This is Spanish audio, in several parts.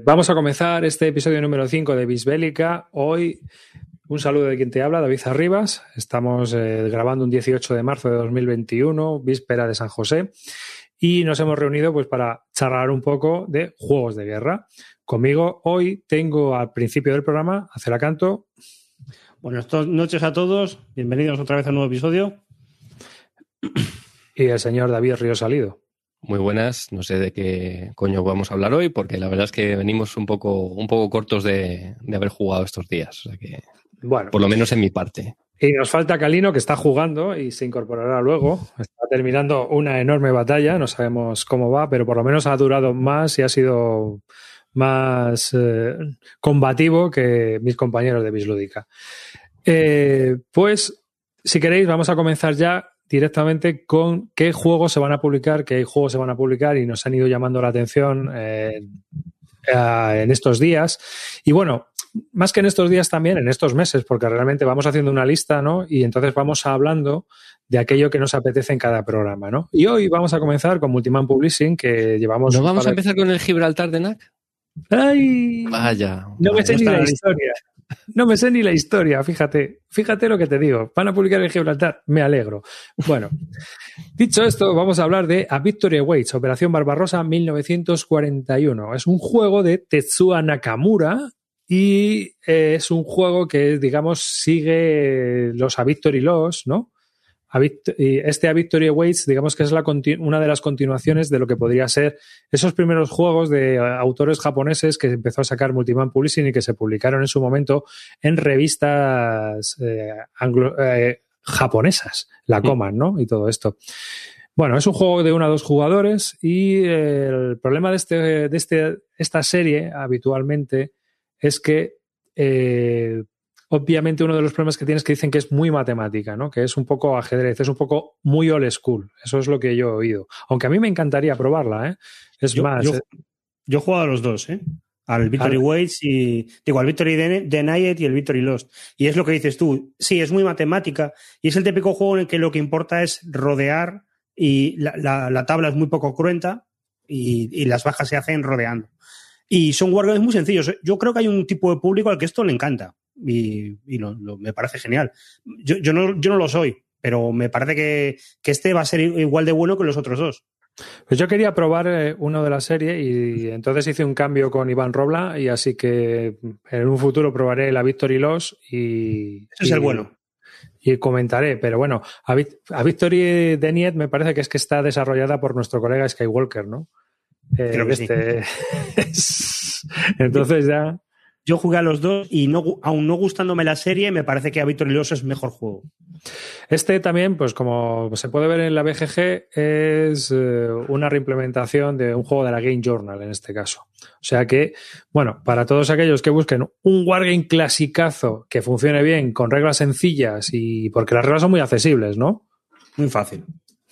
Vamos a comenzar este episodio número 5 de Bisbélica. Hoy un saludo de quien te habla, David Arribas. Estamos eh, grabando un 18 de marzo de 2021, víspera de San José, y nos hemos reunido pues para charlar un poco de juegos de guerra. Conmigo hoy tengo al principio del programa a Celacanto. Buenas noches a todos, bienvenidos otra vez a un nuevo episodio. Y el señor David Río Salido. Muy buenas, no sé de qué coño vamos a hablar hoy, porque la verdad es que venimos un poco, un poco cortos de, de haber jugado estos días. O sea que, bueno, por lo menos en mi parte. Y nos falta Calino, que está jugando y se incorporará luego. Está terminando una enorme batalla, no sabemos cómo va, pero por lo menos ha durado más y ha sido más eh, combativo que mis compañeros de Bislúdica. Eh, pues, si queréis, vamos a comenzar ya directamente con qué juegos se van a publicar, qué juegos se van a publicar y nos han ido llamando la atención eh, en estos días. Y bueno, más que en estos días también, en estos meses, porque realmente vamos haciendo una lista, ¿no? Y entonces vamos hablando de aquello que nos apetece en cada programa, ¿no? Y hoy vamos a comenzar con Multiman Publishing, que llevamos... ¿No vamos a empezar con el Gibraltar de NAC? ¡Ay! Vaya. No me sé ni la historia. No me sé ni la historia, fíjate, fíjate lo que te digo. Van a publicar en Gibraltar, me alegro. Bueno, dicho esto, vamos a hablar de A Victory Awaits, Operación Barbarosa 1941. Es un juego de Tetsuya Nakamura y es un juego que, digamos, sigue los A Victory Loss, ¿no? Este A Victory Awaits, digamos que es la una de las continuaciones de lo que podría ser esos primeros juegos de autores japoneses que empezó a sacar Multiman Publishing y que se publicaron en su momento en revistas eh, eh, japonesas, la. Coman, ¿no? Y todo esto. Bueno, es un juego de uno a dos jugadores y el problema de, este, de este, esta serie habitualmente es que eh, obviamente uno de los problemas que tienes que dicen que es muy matemática, ¿no? Que es un poco ajedrez, es un poco muy old school. Eso es lo que yo he oído. Aunque a mí me encantaría probarla, ¿eh? Es más. Yo, eh, yo, he jugado a los dos, ¿eh? Al Victory Waits y. Digo, al Victory Denied y el Victory Lost. Y es lo que dices tú. Sí, es muy matemática. Y es el típico juego en el que lo que importa es rodear y la, tabla es muy poco cruenta y, y, las bajas se hacen rodeando. Y son wargames muy sencillos. Yo creo que hay un tipo de público al que esto le encanta y, me parece genial. Yo, yo, no, yo no lo soy, pero me parece que, este va a ser igual de bueno que los otros dos. Pues yo quería probar eh, uno de la serie y entonces hice un cambio con Iván Robla y así que en un futuro probaré la Victory Loss y... Ese es el bueno. Y comentaré, pero bueno, a, a Victory Denied me parece que es que está desarrollada por nuestro colega Skywalker, ¿no? Creo que este... sí. entonces ya yo jugué a los dos y no, aún no gustándome la serie, me parece que A Victorioso es mejor juego. Este también, pues como se puede ver en la BGG, es eh, una reimplementación de un juego de la Game Journal en este caso. O sea que, bueno, para todos aquellos que busquen un wargame clasicazo que funcione bien, con reglas sencillas y porque las reglas son muy accesibles, ¿no? Muy fácil.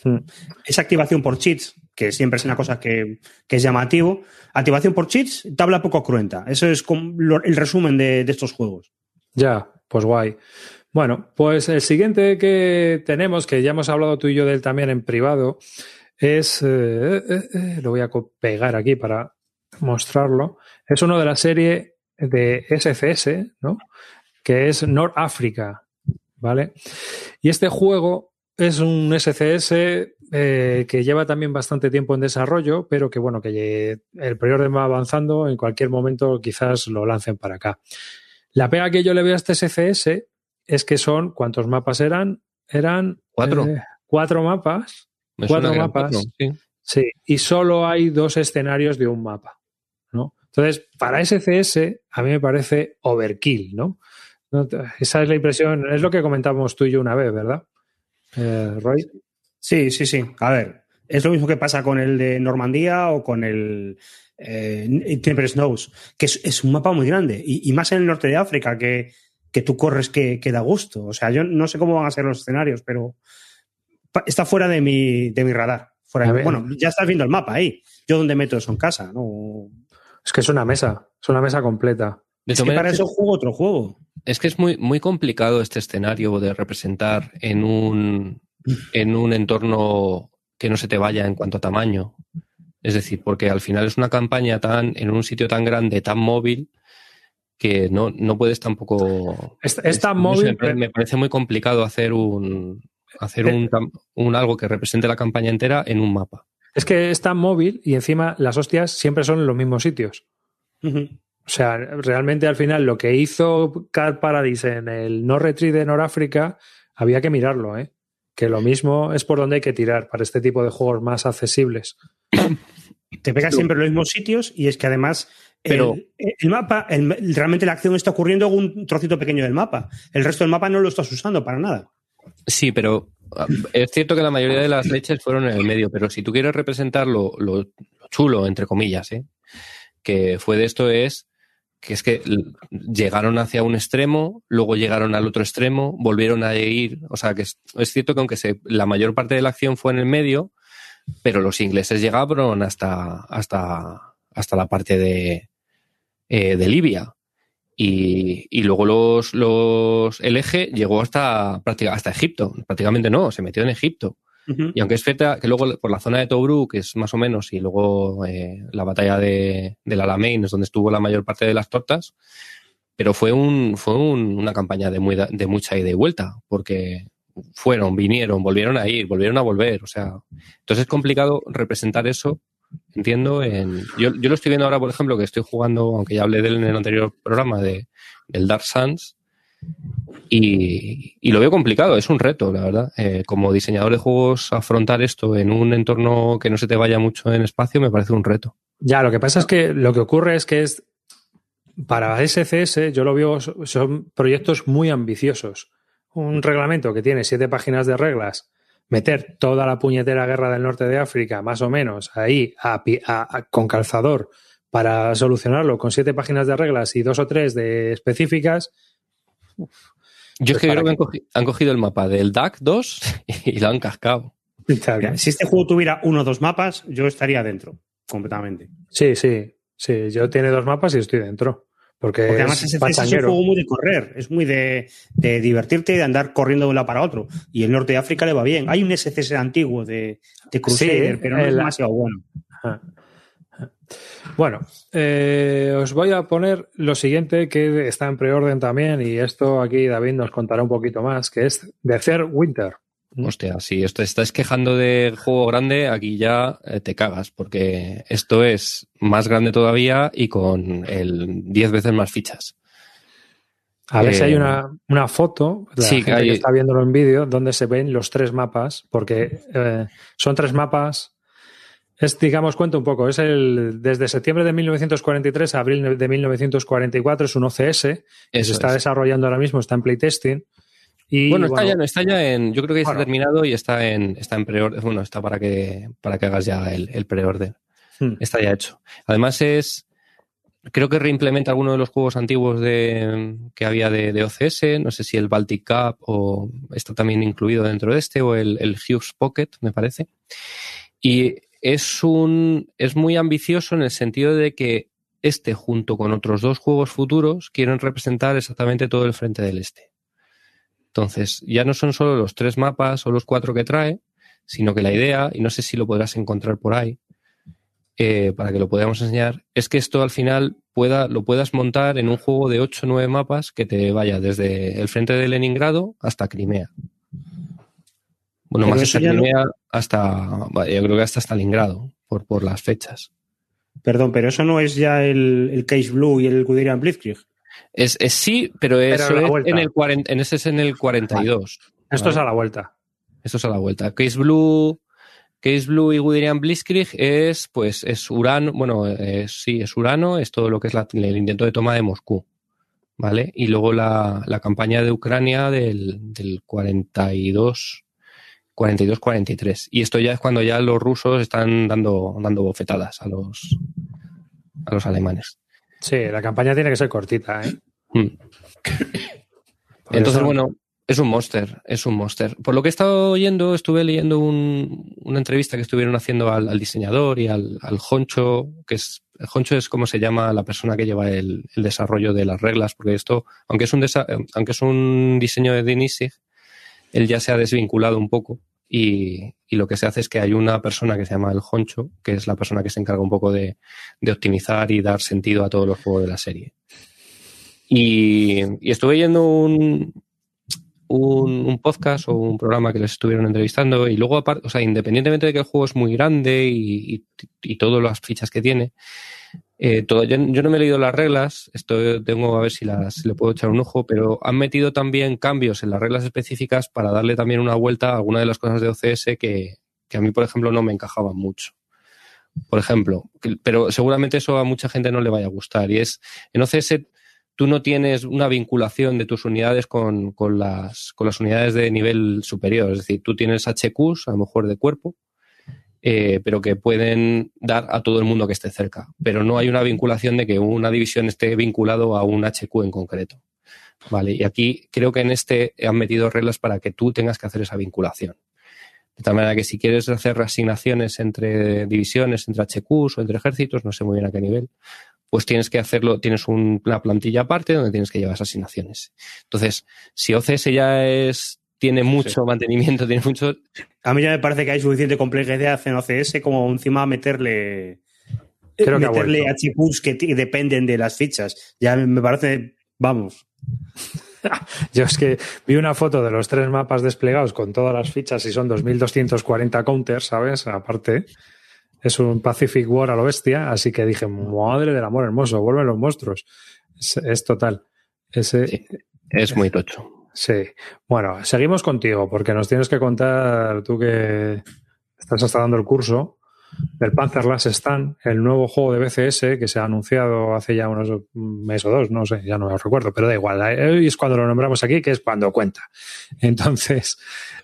Hmm. Esa activación por cheats, que siempre es una cosa que, es llamativo. Activación por cheats, tabla poco cruenta. Eso es el resumen de, estos juegos. Ya, pues guay. Bueno, pues el siguiente que tenemos, que ya hemos hablado tú y yo de él también en privado, es, eh, eh, eh, lo voy a pegar aquí para mostrarlo, es uno de la serie de SCS, ¿no? Que es North Africa, ¿vale? Y este juego es un SCS eh, que lleva también bastante tiempo en desarrollo, pero que bueno, que el preorden va avanzando, en cualquier momento quizás lo lancen para acá. La pega que yo le veo a este SCS es que son, ¿cuántos mapas eran? Eran cuatro, eh, cuatro mapas. cuatro mapas. sí. y solo hay dos escenarios de un mapa. ¿no? Entonces, para SCS, a mí me parece overkill, ¿no? Esa es la impresión, es lo que comentábamos tú y yo una vez, ¿verdad? Eh, Roy. Sí, sí, sí. A ver, es lo mismo que pasa con el de Normandía o con el eh, Temper Snows, que es, un mapa muy grande y, más en el norte de África, que, que tú corres que, da gusto. O sea, yo no sé cómo van a ser los escenarios, pero está fuera de mi, de mi radar. Fuera bueno, ya estás viendo el mapa ahí. Yo donde meto eso en casa, ¿no? Es que es una mesa, es una mesa completa. Es que para eso juego otro juego. Es que es muy, muy complicado este escenario de representar en un, en un entorno que no se te vaya en cuanto a tamaño. Es decir, porque al final es una campaña tan, en un sitio tan grande, tan móvil, que no, no puedes tampoco. Es, tan móvil. Me, parece muy complicado hacer un hacer eh. un, un, algo que represente la campaña entera en un mapa. Es que es tan móvil y encima las hostias siempre son en los mismos sitios. O sea, realmente al final lo que hizo Car Paradise en el No Retreat de Noráfrica había que mirarlo, ¿eh? Que lo mismo es por donde hay que tirar para este tipo de juegos más accesibles. Te pegas siempre en los mismos sitios y es que además pero el, mapa, realmente la acción está ocurriendo en un trocito pequeño del mapa. El resto del mapa no lo estás usando para nada. Sí, pero ah, es cierto que la mayoría de las leches fueron en el medio, pero si tú quieres representar lo, chulo, entre comillas, ¿eh? que fue de esto es que es que llegaron hacia un extremo, luego llegaron al otro extremo, volvieron a ir, o sea que es, cierto que aunque se, la mayor parte de la acción fue en el medio, pero los ingleses llegaron hasta, hasta, hasta la parte de, eh, de Libia. Y, y, luego los, los, el eje llegó hasta, hasta Egipto. Prácticamente no, se metió en Egipto. Y aunque es cierta que luego por la zona de Tobruk, es más o menos, y luego eh, la batalla de, del Alamein es donde estuvo la mayor parte de las tortas, pero fue un fue una campaña de, muy, de mucha ida y vuelta, porque fueron, vinieron, volvieron a ir, volvieron a volver. O sea, entonces es complicado representar eso, entiendo. En, yo, yo lo estoy viendo ahora, por ejemplo, que estoy jugando, aunque ya hablé de él en el anterior programa, de, del Dark Suns. Y, lo veo complicado, es un reto, la verdad. Eh, como diseñador de juegos, afrontar esto en un entorno que no se te vaya mucho en espacio me parece un reto. Ya, lo que pasa es que lo que ocurre es que es para SCS, yo lo veo, son proyectos muy ambiciosos un reglamento que tiene siete páginas de reglas, meter toda la puñetera guerra del norte de África, más o menos, ahí con calzador para solucionarlo con siete páginas de reglas y dos o tres de específicas. Yo es que creo que han cogido, el mapa del DAC 2 y lo han cascado. Si este juego tuviera uno o dos mapas, yo estaría dentro, completamente. Sí, sí, sí. Yo tiene dos mapas y estoy dentro. Porque, además es, es, un juego muy de correr, es muy de, divertirte y de andar corriendo de un lado para otro. Y el norte de África le va bien. Hay un SCS antiguo de, de Crusader, pero no es demasiado bueno. Bueno, eh, os voy a poner lo siguiente que está en preorden también, y esto aquí David nos contará un poquito más, que es The Third Winter. Hostia, si esto estás quejando de juego grande, aquí ya eh, te cagas, porque esto es más grande todavía y con el 10 veces más fichas. A ver si hay eh, una, foto, de sí, gente que, está viéndolo en vídeo, donde se ven los tres mapas, porque eh, son tres mapas. Es, digamos, cuento un poco, es el desde septiembre de 1943 a abril de 1944, es un OCS, que se está desarrollando ahora mismo, está en playtesting bueno, está ya, está ya en, yo creo que ya está terminado y está en, está en preorden, bueno, está para que, para que hagas ya el, el preorden. Hmm. Está ya hecho. Además es, creo que reimplementa alguno de los juegos antiguos de, que había de, OCS, no sé si el Baltic Cup o está también incluido dentro de este, o el, el Hughes Pocket, me parece. Y es un, es muy ambicioso en el sentido de que este, junto con otros dos juegos futuros, quieren representar exactamente todo el frente del este. Entonces, ya no son solo los tres mapas o los cuatro que trae, sino que la idea, y no sé si lo podrás encontrar por ahí, eh, para que lo podamos enseñar, es que esto al final pueda, lo puedas montar en un juego de 8 o 9 mapas que te vaya desde el frente de Leningrado hasta Crimea. Bueno, más hasta Crimea hasta, yo creo que hasta Stalingrado, por, por las fechas. Perdón, pero eso no es ya el, el Case Blue y el Guderian Blitzkrieg. Es, sí, pero, eso es en, el en ese es en el 42. Esto es a la vuelta. Esto es a la vuelta. Case Blue, Case Blue y Guderian Blitzkrieg es, pues, es Urano, bueno, sí, es Urano, es todo lo que es el intento de toma de Moscú. ¿Vale? Y luego la, la campaña de Ucrania del, del 42, 42-43. Y esto ya es cuando ya los rusos están dando, dando bofetadas a los, a los alemanes. Sí, la campaña tiene que ser cortita, ¿eh? Hmm. Entonces, bueno, es un monster, es un monster. Por lo que he estado oyendo, estuve leyendo una entrevista que estuvieron haciendo al, diseñador y al, al, honcho, que es, el honcho es como se llama la persona que lleva el, desarrollo de las reglas, porque esto, aunque es un, aunque es un diseño de Denisig, él ya se ha desvinculado un poco y, lo que se hace es que hay una persona que se llama el Honcho, que es la persona que se encarga un poco de, optimizar y dar sentido a todos los juegos de la serie. Y, estuve yendo un, un, podcast o un programa que les estuvieron entrevistando y luego, o sea, independientemente de que el juego es muy grande y, y todas las fichas que tiene, eh, todo, yo, no me he leído las reglas, esto tengo a ver si, las, le puedo echar un ojo, pero han metido también cambios en las reglas específicas para darle también una vuelta a alguna de las cosas de OCS que, que a mí, por ejemplo, no me encajaban mucho. Por ejemplo, pero seguramente eso a mucha gente no le vaya a gustar. Y es, en OCS tú no tienes una vinculación de tus unidades con, con, las, con las unidades de nivel superior. Es decir, tú tienes HQs, a lo mejor de cuerpo, eh, pero que pueden dar a todo el mundo que esté cerca. Pero no hay una vinculación de que una división esté vinculado a un HQ en concreto. Vale, y aquí creo que en este han metido reglas para que tú tengas que hacer esa vinculación. De tal manera que si quieres hacer reasignaciones entre divisiones, entre HQs o entre ejércitos, no sé muy bien a qué nivel, pues tienes que hacerlo, tienes una plantilla aparte donde tienes que llevar esas asignaciones. Entonces, si OCS ya es tiene mucho mantenimiento, tiene mucho. A mí ya me parece que hay suficiente complejidad en OCS como encima meterle. Creo que meterle a chipus que dependen de las fichas. Ya me parece. Vamos. Yo es que vi una foto de los tres mapas desplegados con todas las fichas y son 2240 counters, ¿sabes? Aparte, es un Pacific War a lo bestia, así que dije, madre del amor hermoso, vuelven los monstruos. Es, total. Ese, es muy tocho. Sí. Bueno, seguimos contigo porque nos tienes que contar tú que estás hasta dando el curso del Panzer Last Stand, el nuevo juego de BCS que se ha anunciado hace ya unos meses o dos, no sé, ya no lo recuerdo, pero da igual. Hoy es cuando lo nombramos aquí, que es cuando cuenta. Entonces,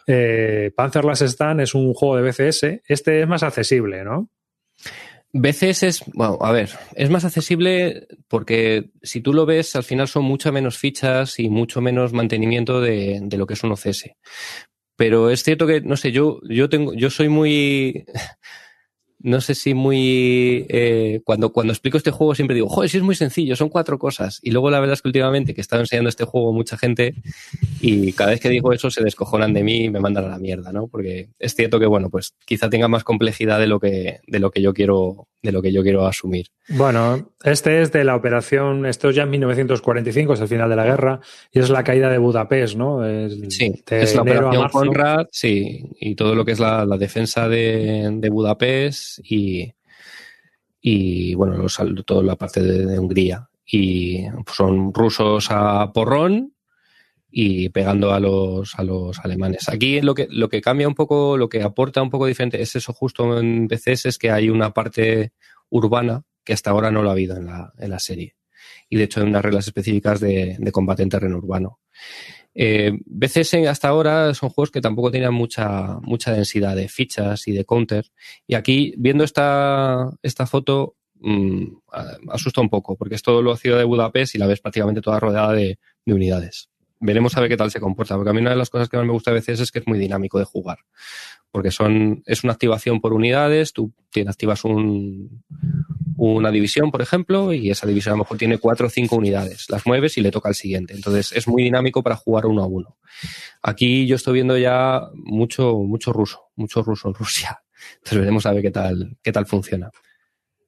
eh, Panzer Last Stand es un juego de BCS. Este es más accesible, ¿no? BCS es, bueno, a ver, es más accesible porque si tú lo ves, al final son mucho menos fichas y mucho menos mantenimiento de, de lo que es un OCS. Pero es cierto que, no sé, yo, yo tengo, yo soy muy, no sé si muy... Eh, cuando, cuando explico este juego siempre digo, joder, sí es muy sencillo, son cuatro cosas. Y luego la verdad es que últimamente que he estado enseñando este juego mucha gente y cada vez que digo eso se descojonan de mí y me mandan a la mierda, ¿no? Porque es cierto que, bueno, pues quizá tenga más complejidad de lo que, de lo que yo quiero de lo que yo quiero asumir. Bueno, este es de la operación, esto es ya en 1945, es el final de la guerra, y es la caída de Budapest, ¿no? sí, es la operación Conrad, sí, y todo lo que es la, defensa de, Budapest y, y bueno, toda la parte de, Hungría. Y son rusos a porrón y pegando a los, a los alemanes. Aquí lo que, lo que cambia un poco, lo que aporta un poco diferente es eso justo en BCS, es que hay una parte urbana que hasta ahora no lo ha habido en la, en la serie. Y de hecho hay unas reglas específicas de, de combate en terreno urbano. Eh, BCS hasta ahora son juegos que tampoco tenían mucha, mucha densidad de fichas y de counter. Y aquí, viendo esta, esta foto, mmm, asusta un poco, porque es todo lo ciudad de Budapest y la ves prácticamente toda rodeada de unidades veremos a ver qué tal se comporta, porque a mí una de las cosas que más me gusta a veces es que es muy dinámico de jugar, porque son, es una activación por unidades, tú activas un, una división, por ejemplo, y esa división a lo mejor tiene cuatro o cinco unidades, las mueves y le toca al siguiente, entonces es muy dinámico para jugar uno a uno. Aquí yo estoy viendo ya mucho, mucho ruso, mucho ruso en Rusia, entonces veremos a ver qué tal, qué tal funciona.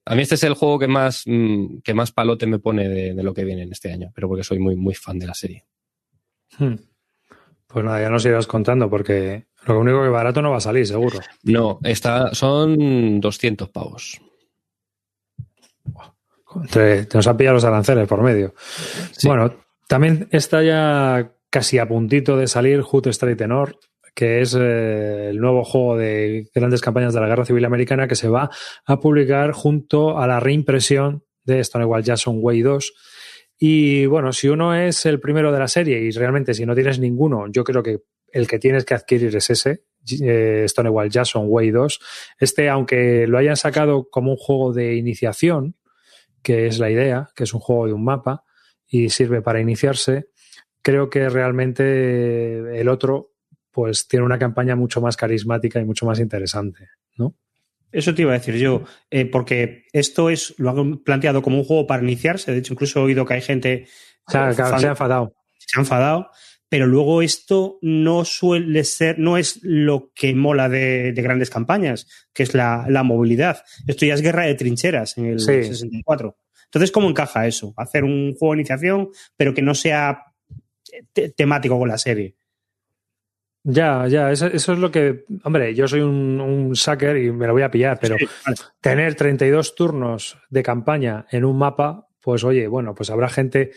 A mí este es el juego que más, mm, que más palote me pone de, de lo que viene en este año, pero porque soy muy, muy fan de la serie. Hmm. Pues nada, ya nos irás contando porque lo único que barato no va a salir, seguro. No, está, son 200 pavos. Te, nos han pillado los aranceles por medio. Bueno, también está ya casi a puntito de salir Hoot Straight Tenor, que es eh, el nuevo juego de grandes campañas de la Guerra Civil Americana que se va a publicar junto a la reimpresión de Stonewall Jackson Way 2 y bueno, si uno es el primero de la serie y realmente si no tienes ninguno, yo creo que el que tienes que adquirir es ese, eh, Stonewall Jackson Way 2. Este, aunque lo hayan sacado como un juego de iniciación, que es la idea, que es un juego de un mapa y sirve para iniciarse, creo que realmente el otro pues tiene una campaña mucho más carismática y mucho más interesante, ¿no? Eso te iba a decir yo, eh, porque esto es, lo han planteado como un juego para iniciarse. De hecho, incluso he oído que hay gente. se ha enfadado. Se ha enfadado. pero luego esto no suele ser, no es lo que mola de, grandes campañas, que es la, movilidad. Esto ya es guerra de trincheras en el 64. Entonces, ¿cómo encaja eso? Hacer un juego de iniciación, pero que no sea temático con la serie. Ya, ya, eso, es lo que. Hombre, yo soy un, un sucker y me lo voy a pillar, pero tener 32 turnos de campaña en un mapa, pues oye, bueno, pues habrá gente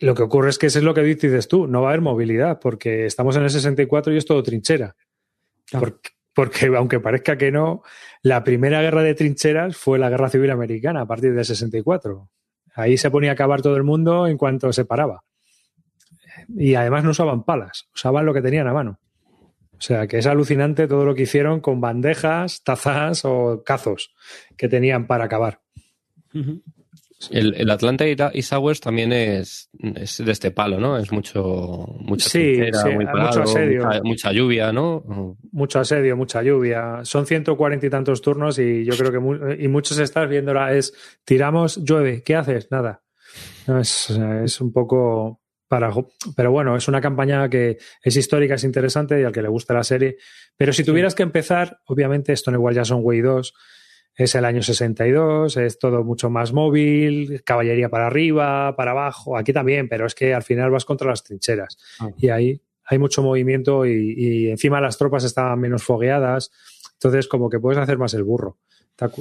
lo que ocurre es que eso es lo que dices tú, no va a haber movilidad, porque estamos en el 64 y es todo trinchera. Porque, aunque parezca que no, la primera guerra de trincheras fue la Guerra Civil Americana a partir del 64. Ahí se ponía a acabar todo el mundo en cuanto se paraba. Y además no usaban palas, usaban lo que tenían a mano. O sea, que es alucinante todo lo que hicieron con bandejas, tazas o cazos que tenían para acabar. El, el Atlanta y Sowers también es, es, de este palo, ¿no? Es mucho, mucha sí, mucho asedio. Mucha, lluvia, ¿no? Mucho asedio, mucha lluvia. Son 140 y tantos turnos y yo creo que y muchos estás viendo es tiramos, llueve, ¿qué haces? Nada. es, es un poco para, pero bueno, es una campaña que es histórica, es interesante y al que le gusta la serie. Pero si tuvieras que empezar, obviamente esto no igual ya son Way 2 es el año 62, es todo mucho más móvil, caballería para arriba, para abajo, aquí también, pero es que al final vas contra las trincheras ah. y ahí hay mucho movimiento y, encima las tropas estaban menos fogueadas, entonces como que puedes hacer más el burro.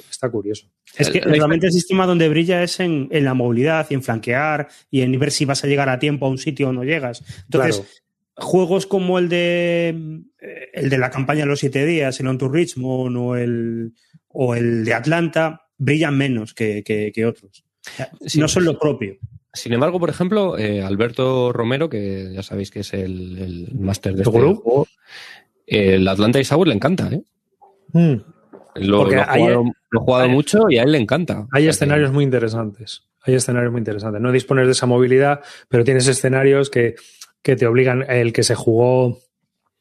Está, curioso. Es que realmente el sistema donde brilla es en, la movilidad y en flanquear y en ver si vas a llegar a tiempo a un sitio o no llegas. Entonces, juegos como el de el de la campaña de los siete días, el On to Richmond o el o el de Atlanta brillan menos que, otros. no son lo propio. Sin embargo, por ejemplo, eh, Alberto Romero, que ya sabéis que es el, máster de este juego, el Atlanta y Sour le encanta, ¿eh? Hmm. Lo, ha jugado, mucho y a él le encanta. Hay escenarios muy interesantes. Hay escenarios muy interesantes. No dispones de esa movilidad, pero tienes escenarios que, que te obligan. El que se jugó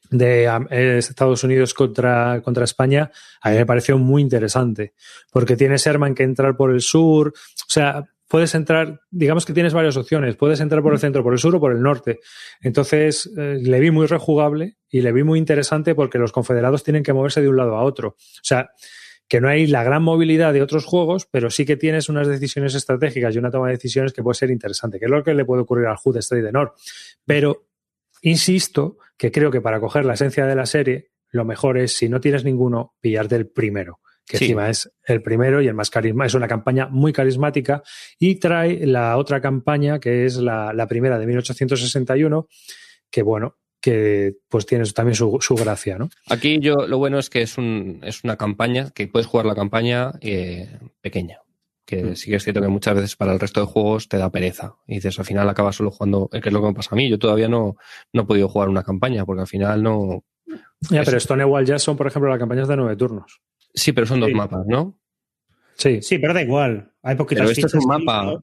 de Estados Unidos contra, contra España, a mí me pareció muy interesante, porque tienes Herman que entrar por el sur, o sea, puedes entrar, digamos que tienes varias opciones, puedes entrar por el centro, por el sur o por el norte. Entonces, eh, le vi muy rejugable y le vi muy interesante porque los confederados tienen que moverse de un lado a otro. O sea, que no hay la gran movilidad de otros juegos, pero sí que tienes unas decisiones estratégicas y una toma de decisiones que puede ser interesante, que es lo que le puede ocurrir al HUD Straight de Nord. Pero Insisto que creo que para coger la esencia de la serie, lo mejor es, si no tienes ninguno, pillarte el primero, que encima es el primero y el más carisma. Es una campaña muy carismática y trae la otra campaña, que es la, primera de 1861, que bueno, que pues tiene también su, gracia, ¿no? Aquí yo lo bueno es que es, un, es una campaña, que puedes jugar la campaña eh, pequeña que mm. sí que es cierto que muchas veces para el resto de juegos te da pereza. Y dices, al final acabas solo jugando, que es lo que me pasa a mí. Yo todavía no, no he podido jugar una campaña porque al final no. Ya, pero Stonewall ya son, por ejemplo, las campañas de nueve turnos. Sí, pero son dos mapas, ¿no? Sí. Sí, pero da igual. Hay poquitas pero esto es un mapa.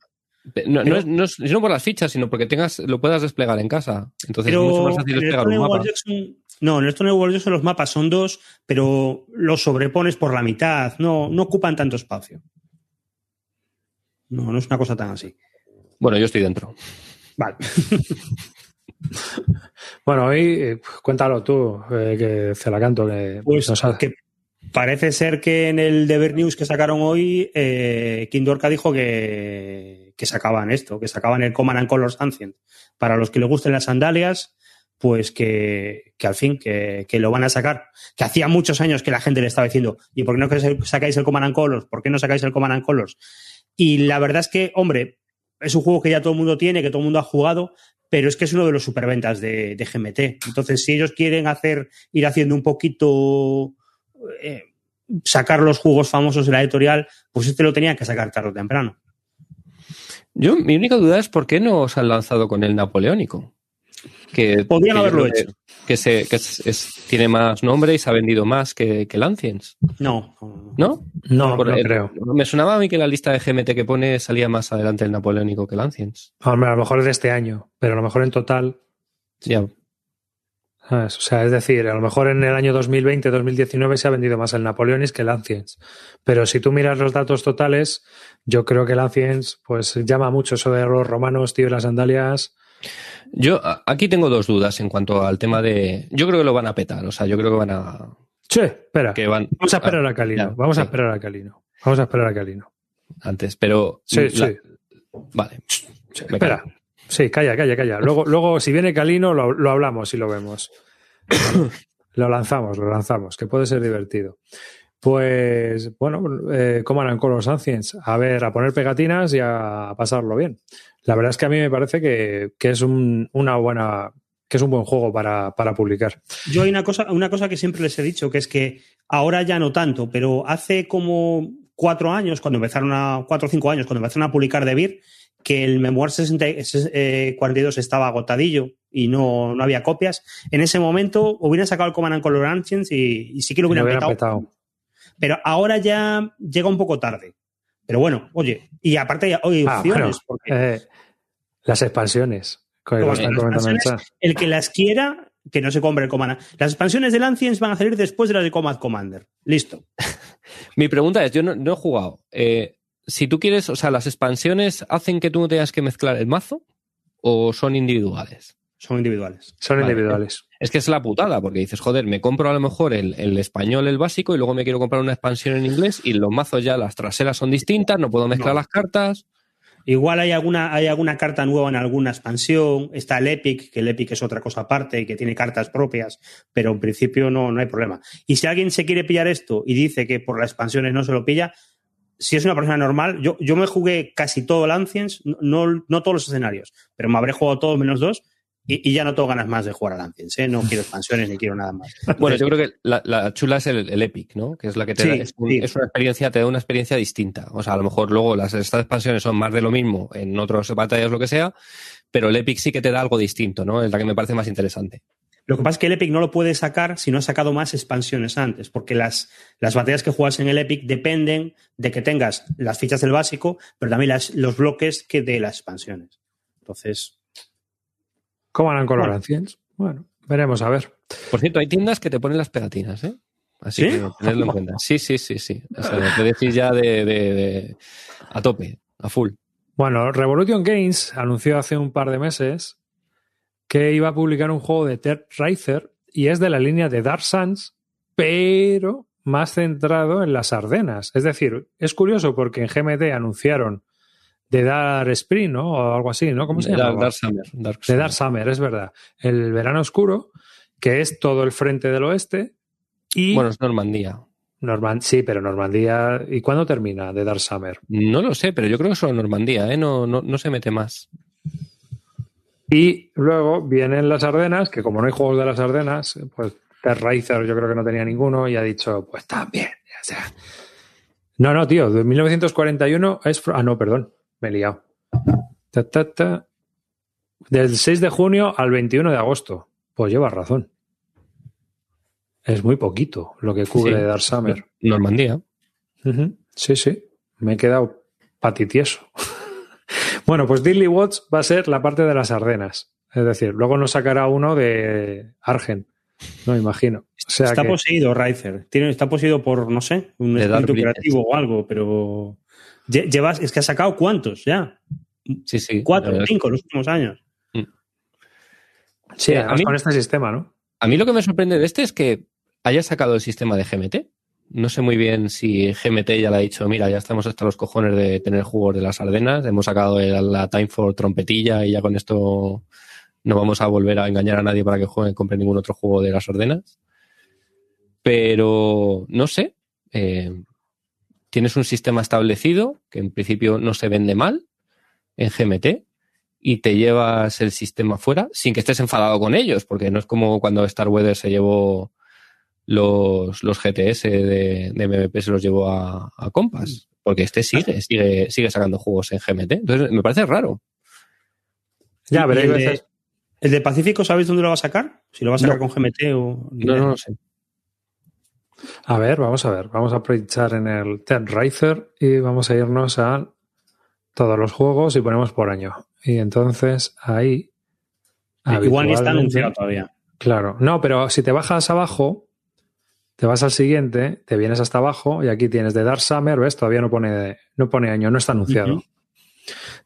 No, no, es, no, por las fichas, sino porque tengas, lo puedas desplegar en casa. Entonces es mucho más fácil desplegar un mapa. no, en el World son los mapas son dos, pero los sobrepones por la mitad. No, no ocupan tanto espacio. No, no es una cosa tan así. Bueno, yo estoy dentro. Vale. bueno, hoy eh, cuéntalo tú, eh, que se la canto. Que, pues que parece ser que en el Deber News que sacaron hoy, eh, dijo que, que sacaban esto, que sacaban el Command and Colors Ancient. Para los que le gusten las sandalias, pues que, que al fin, que, que, lo van a sacar. Que hacía muchos años que la gente le estaba diciendo, ¿y por qué no sacáis el Command and Colors? ¿Por qué no sacáis el Command and Colors? Y la verdad es que, hombre, es un juego que ya todo el mundo tiene, que todo el mundo ha jugado, pero es que es uno de los superventas de, de GMT. Entonces, si ellos quieren hacer, ir haciendo un poquito, eh, sacar los juegos famosos de la editorial, pues este lo tenían que sacar tarde o temprano. Yo, mi única duda es por qué no os han lanzado con el napoleónico. Que, Podrían haberlo hecho que, se, que tiene más nombre y se ha vendido más que, que el Ancients. No. ¿No? No, no creo. Me sonaba a mí que la lista de GMT que pone salía más adelante el napoleónico que el Ancients. a lo mejor es de este año, pero a lo mejor en total. Ya. O sea, es decir, a lo mejor en el año 2020-2019 se ha vendido más el Napoleonis que el Ancients. Pero si tú miras los datos totales, yo creo que el Ancients pues llama mucho eso de los romanos, tío, y las sandalias Yo aquí tengo dos dudas en cuanto al tema de. Yo creo que lo van a petar, o sea, yo creo que van a. Che, espera. Que van, Vamos a esperar a Calino. Vamos a sí. esperar a Calino. Vamos a esperar a Calino. antes, pero. Sí, la- sí. Vale. Espera. Sí, calla, calla, calla. Luego, luego si viene Calino, lo, lo hablamos y lo vemos. lo lanzamos, lo lanzamos, que puede ser divertido. Pues, bueno, eh, ¿cómo harán con los Ancients? A ver, a poner pegatinas y a pasarlo bien. La verdad es que a mí me parece que, que es un, una buena, que es un buen juego para, para publicar. Yo hay una cosa, una cosa que siempre les he dicho, que es que ahora ya no tanto, pero hace como cuatro años, cuando empezaron a, cuatro o cinco años, cuando empezaron a publicar de Beer, que el Memoir 60 eh, 42 estaba agotadillo y no, no había copias, en ese momento hubieran sacado el Command and Color Ancients y, y sí que lo Lo hubieran, hubieran petado. petado. Pero ahora ya llega un poco tarde. Pero bueno, oye, y aparte hay Ah, opciones, bueno, porque eh, las expansiones. que lo Como están las comentando en el expansiones, chat. el que las quiera, que no se compre el Command. Las expansiones del Ancients van a salir después de las de Command Commander. Listo. Mi pregunta es: yo no, no he jugado. Eh, si tú quieres, o sea, ¿las expansiones hacen que tú no tengas que mezclar el mazo o son individuales? Son individuales. Son Vale. individuales. Es que es la putada, porque dices, joder, me compro a lo mejor el, el español, el básico, y luego me quiero comprar una expansión en inglés, y los mazos ya, las traseras son distintas, no puedo mezclar No. las cartas. Igual hay alguna, hay alguna carta nueva en alguna expansión. Está el Epic, que el Epic es otra cosa aparte y que tiene cartas propias, pero en principio no, no hay problema. Y si alguien se quiere pillar esto y dice que por las expansiones no se lo pilla, si es una persona normal, yo, yo me jugué casi todo el Ancients, no, no, todos los escenarios, pero me habré jugado todos menos dos y, y ya no tengo ganas más de jugar al Ancients, ¿eh? No quiero expansiones ni quiero nada más. Bueno, yo creo que la, la chula es el, el Epic, ¿no? Que es la que te Sí, da, es, un- sí. es una experiencia, te da una experiencia distinta. O sea, a lo mejor luego las estas expansiones son más de lo mismo en otras batallas, lo que sea, pero el Epic sí que te da algo distinto, ¿no? Es la que me parece más interesante. Lo que pasa es que el Epic no lo puede sacar si no ha sacado más expansiones antes, porque las, las batallas que juegas en el Epic dependen de que tengas las fichas del básico, pero también las, los bloques que de las expansiones. Entonces, ¿Cómo harán con los Bueno. Ancients? Bueno, veremos a ver. Por cierto, hay tiendas que te ponen las pegatinas, ¿eh? Así ¿Sí? que tenedlo en cuenta. Sí, sí, sí, sí. O sea, te decís ya de, de- de- a tope, a full. Bueno, Revolution Games anunció hace un par de meses que iba a publicar un juego de Ted Riser y es de la línea de Dark Suns, pero más centrado en las Ardenas. Es decir, es curioso porque en GMT anunciaron de Dark Spring, ¿no? O algo así, ¿no? ¿Cómo se llama? Dark Summer. Dark de Summer. Dark Summer, es verdad. El verano oscuro, que es todo el frente del oeste. Y Bueno, es Normandía. Norman- sí, pero Normandía. ¿Y cuándo termina de Dark Summer? No lo sé, pero yo creo que solo Normandía, ¿eh? No, no, no se mete más. Y luego vienen las Ardenas, que como no hay juegos de las Ardenas, pues Ted Riser yo creo que no tenía ninguno y ha dicho, pues también. O sea. No, no, tío, de 1941 es... Ah, no, perdón, me he liado. Ta, ta, ta. Del 6 de junio al 21 de agosto. Pues llevas razón. Es muy poquito lo que cubre Sí. Dark Summer. Normandía. Sí, sí. Me he quedado patitieso. bueno, pues Diddley Watts va a ser la parte de las Ardenas. Es decir, luego nos sacará uno de Argen. No imagino. O sea está que- poseído Riser. Tiene, está poseído por, no sé, un De espíritu creativo o algo, pero. lle- Llevas, es que ha sacado cuántos ya. Sí, sí. Cuatro, cinco en los últimos años. sí, a además mí- con este sistema, ¿no? A mí lo que me sorprende de este es que haya sacado el sistema de GMT. No sé muy bien si GMT ya le ha dicho, mira, ya estamos hasta los cojones de tener juegos de las Ardenas, hemos sacado el- la Time for trompetilla y ya con esto no vamos a volver a engañar a nadie para que juegue, compre ningún otro juego de las Ardenas. Pero no sé, eh, tienes un sistema establecido que en principio no se vende mal en GMT y te llevas el sistema fuera sin que estés enfadado con ellos, porque no es como cuando Star Weather se llevó los, los GTS de, de MVP, se los llevó a, a Compass, porque este sigue, sigue, sigue sacando juegos en GMT. Entonces me parece raro. Ya, pero hay el, de, veces. el de Pacífico, ¿sabéis dónde lo va a sacar? Si lo va a sacar No. con GMT o. No, no lo sé. A ver, vamos a ver. Vamos a aprovechar en el Ted Riser y vamos a irnos a todos los juegos y ponemos por año. Y entonces ahí. Igual ni está anunciado todavía. Claro, no, pero si te bajas abajo, te vas al siguiente, te vienes hasta abajo y aquí tienes de Dark Summer, ¿ves? Todavía no pone, no pone año, no está anunciado. Ujú.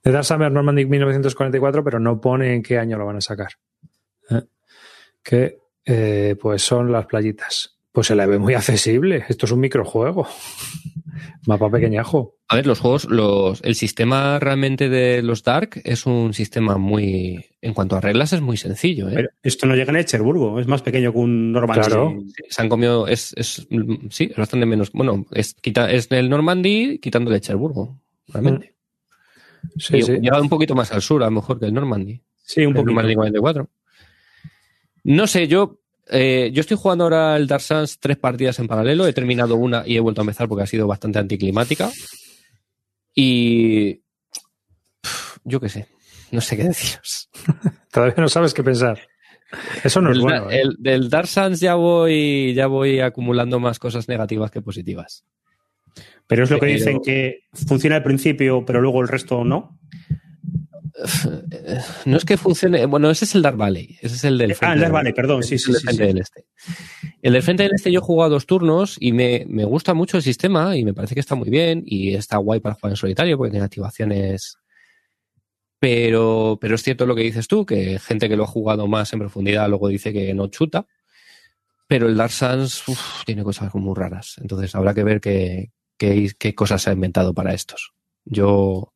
The Dark Summer Normandy 1944, pero no pone en qué año lo van a sacar. ¿Eh? Que eh, pues son las playitas. Pues se la ve muy accesible. Esto es un microjuego. Mapa pequeñajo. A ver, los juegos, los, el sistema realmente de los Dark es un sistema muy. En cuanto a reglas, es muy sencillo. ¿eh? Pero esto no llega en Echerburgo, es más pequeño que un Normandy. Claro. Se han comido. Es, es, sí, es bastante menos. Bueno, es, quita, es el Normandy quitando el Echerburgo, realmente. Sí, y sí. llega un poquito más al sur, a lo mejor que el Normandy. Sí, un El poquito. Normandy 44. No sé, yo. Eh, yo estoy jugando ahora el Dark Souls tres partidas en paralelo. He terminado una y he vuelto a empezar porque ha sido bastante anticlimática. Y. Yo qué sé. No sé qué deciros. Todavía no sabes qué pensar. Eso no es bueno. ¿eh? el- del Dark Souls ya voy, ya voy acumulando más cosas negativas que positivas. Pero es lo que dicen que funciona al principio, pero luego el resto no. No es que funcione. Bueno, ese es el Dark Valley. Ese es el del Ah, Frente el Dark Valley, perdón, sí, el sí, del sí, Frente sí. del Este. El del Frente del Este yo he jugado dos turnos y me, me gusta mucho el sistema y me parece que está muy bien y está guay para jugar en solitario porque tiene activaciones. Pero, pero es cierto lo que dices tú, que gente que lo ha jugado más en profundidad luego dice que no chuta. Pero el Dark uf, tiene cosas muy raras. Entonces habrá que ver qué, qué, qué cosas se ha inventado para estos. Yo,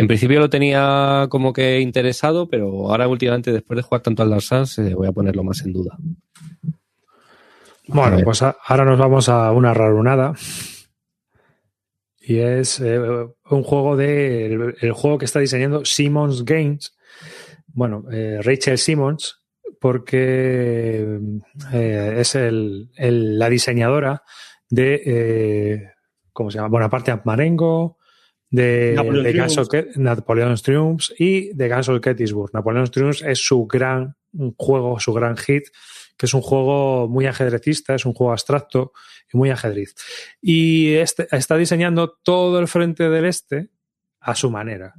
en principio lo tenía como que interesado, pero ahora últimamente, después de jugar tanto al Dark Souls, eh, voy a ponerlo más en duda. Bueno, pues a- ahora nos vamos a una rarunada. Y es eh, un juego de. El, el juego que está diseñando Simmons Games. Bueno, eh, Rachel Simmons, porque eh, es el, el- la diseñadora de. ¿Cómo se llama? Bonaparte Marengo, de, Napoleon de Guns of Napoleon's Triumphs y de Guns of Gettysburg. Napoleon's Triumphs es su gran juego, su gran hit, que es un juego muy ajedrecista, es un juego abstracto y muy ajedrez. Y este, está diseñando todo el frente del este a su manera,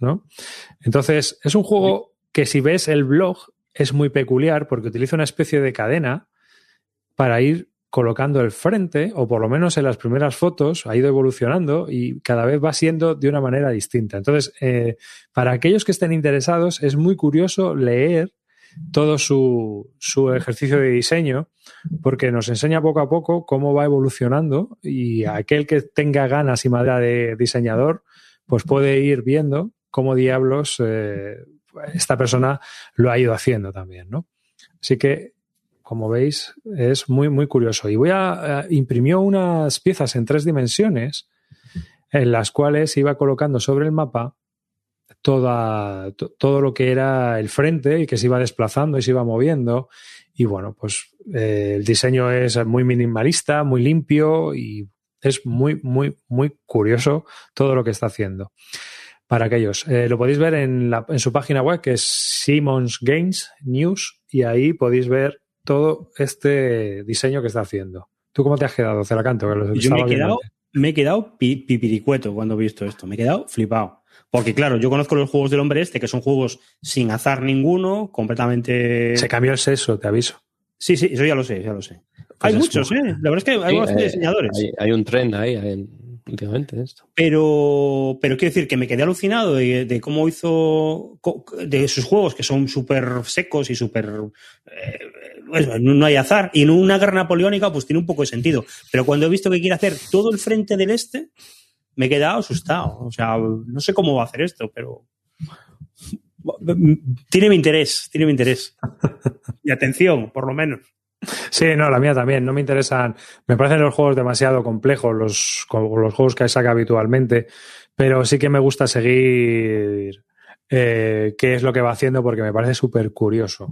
¿no? Entonces, es un juego que si ves el blog es muy peculiar porque utiliza una especie de cadena para ir colocando el frente, o por lo menos en las primeras fotos, ha ido evolucionando y cada vez va siendo de una manera distinta. Entonces, eh, para aquellos que estén interesados, es muy curioso leer todo su, su ejercicio de diseño, porque nos enseña poco a poco cómo va evolucionando y aquel que tenga ganas y madera de diseñador, pues puede ir viendo cómo diablos eh, esta persona lo ha ido haciendo también, ¿no? Así que, como veis, es muy, muy curioso. Y voy a, eh, imprimió unas piezas en tres dimensiones en las cuales iba colocando sobre el mapa toda, to- todo lo que era el frente y que se iba desplazando y se iba moviendo. Y bueno, pues eh, el diseño es muy minimalista, muy limpio y es muy, muy, muy curioso todo lo que está haciendo. Para aquellos, Eh, lo podéis ver en, en su página web que es Simmons Games News y ahí podéis ver todo este diseño que está haciendo. ¿Tú cómo te has quedado, Ceracanto? Que Yo me he quedado, me he quedado pi- pipiricueto cuando he visto esto. Me he quedado flipado. Porque, claro, yo conozco los juegos del hombre este, que son juegos sin azar ninguno, completamente. Se cambió el sexo, te aviso. Sí, sí, eso ya lo sé, ya lo sé. hay muchos, muy- ¿eh? La verdad es que hay Sí, bastantes eh, diseñadores. Hay, hay un tren ahí en- últimamente en esto. Pero, pero quiero decir que me quedé alucinado de, de cómo hizo, de sus juegos que son súper secos y súper. eh, no hay azar. Y en una guerra napoleónica, pues tiene un poco de sentido. Pero cuando he visto que quiere hacer todo el frente del este, me he quedado asustado. O sea, no sé cómo va a hacer esto, pero. Tiene mi interés, tiene mi interés. Y atención, por lo menos. Sí, no, la mía también. No me interesan. Me parecen los juegos demasiado complejos, los, los juegos que saca habitualmente. Pero sí que me gusta seguir eh, qué es lo que va haciendo porque me parece súper curioso.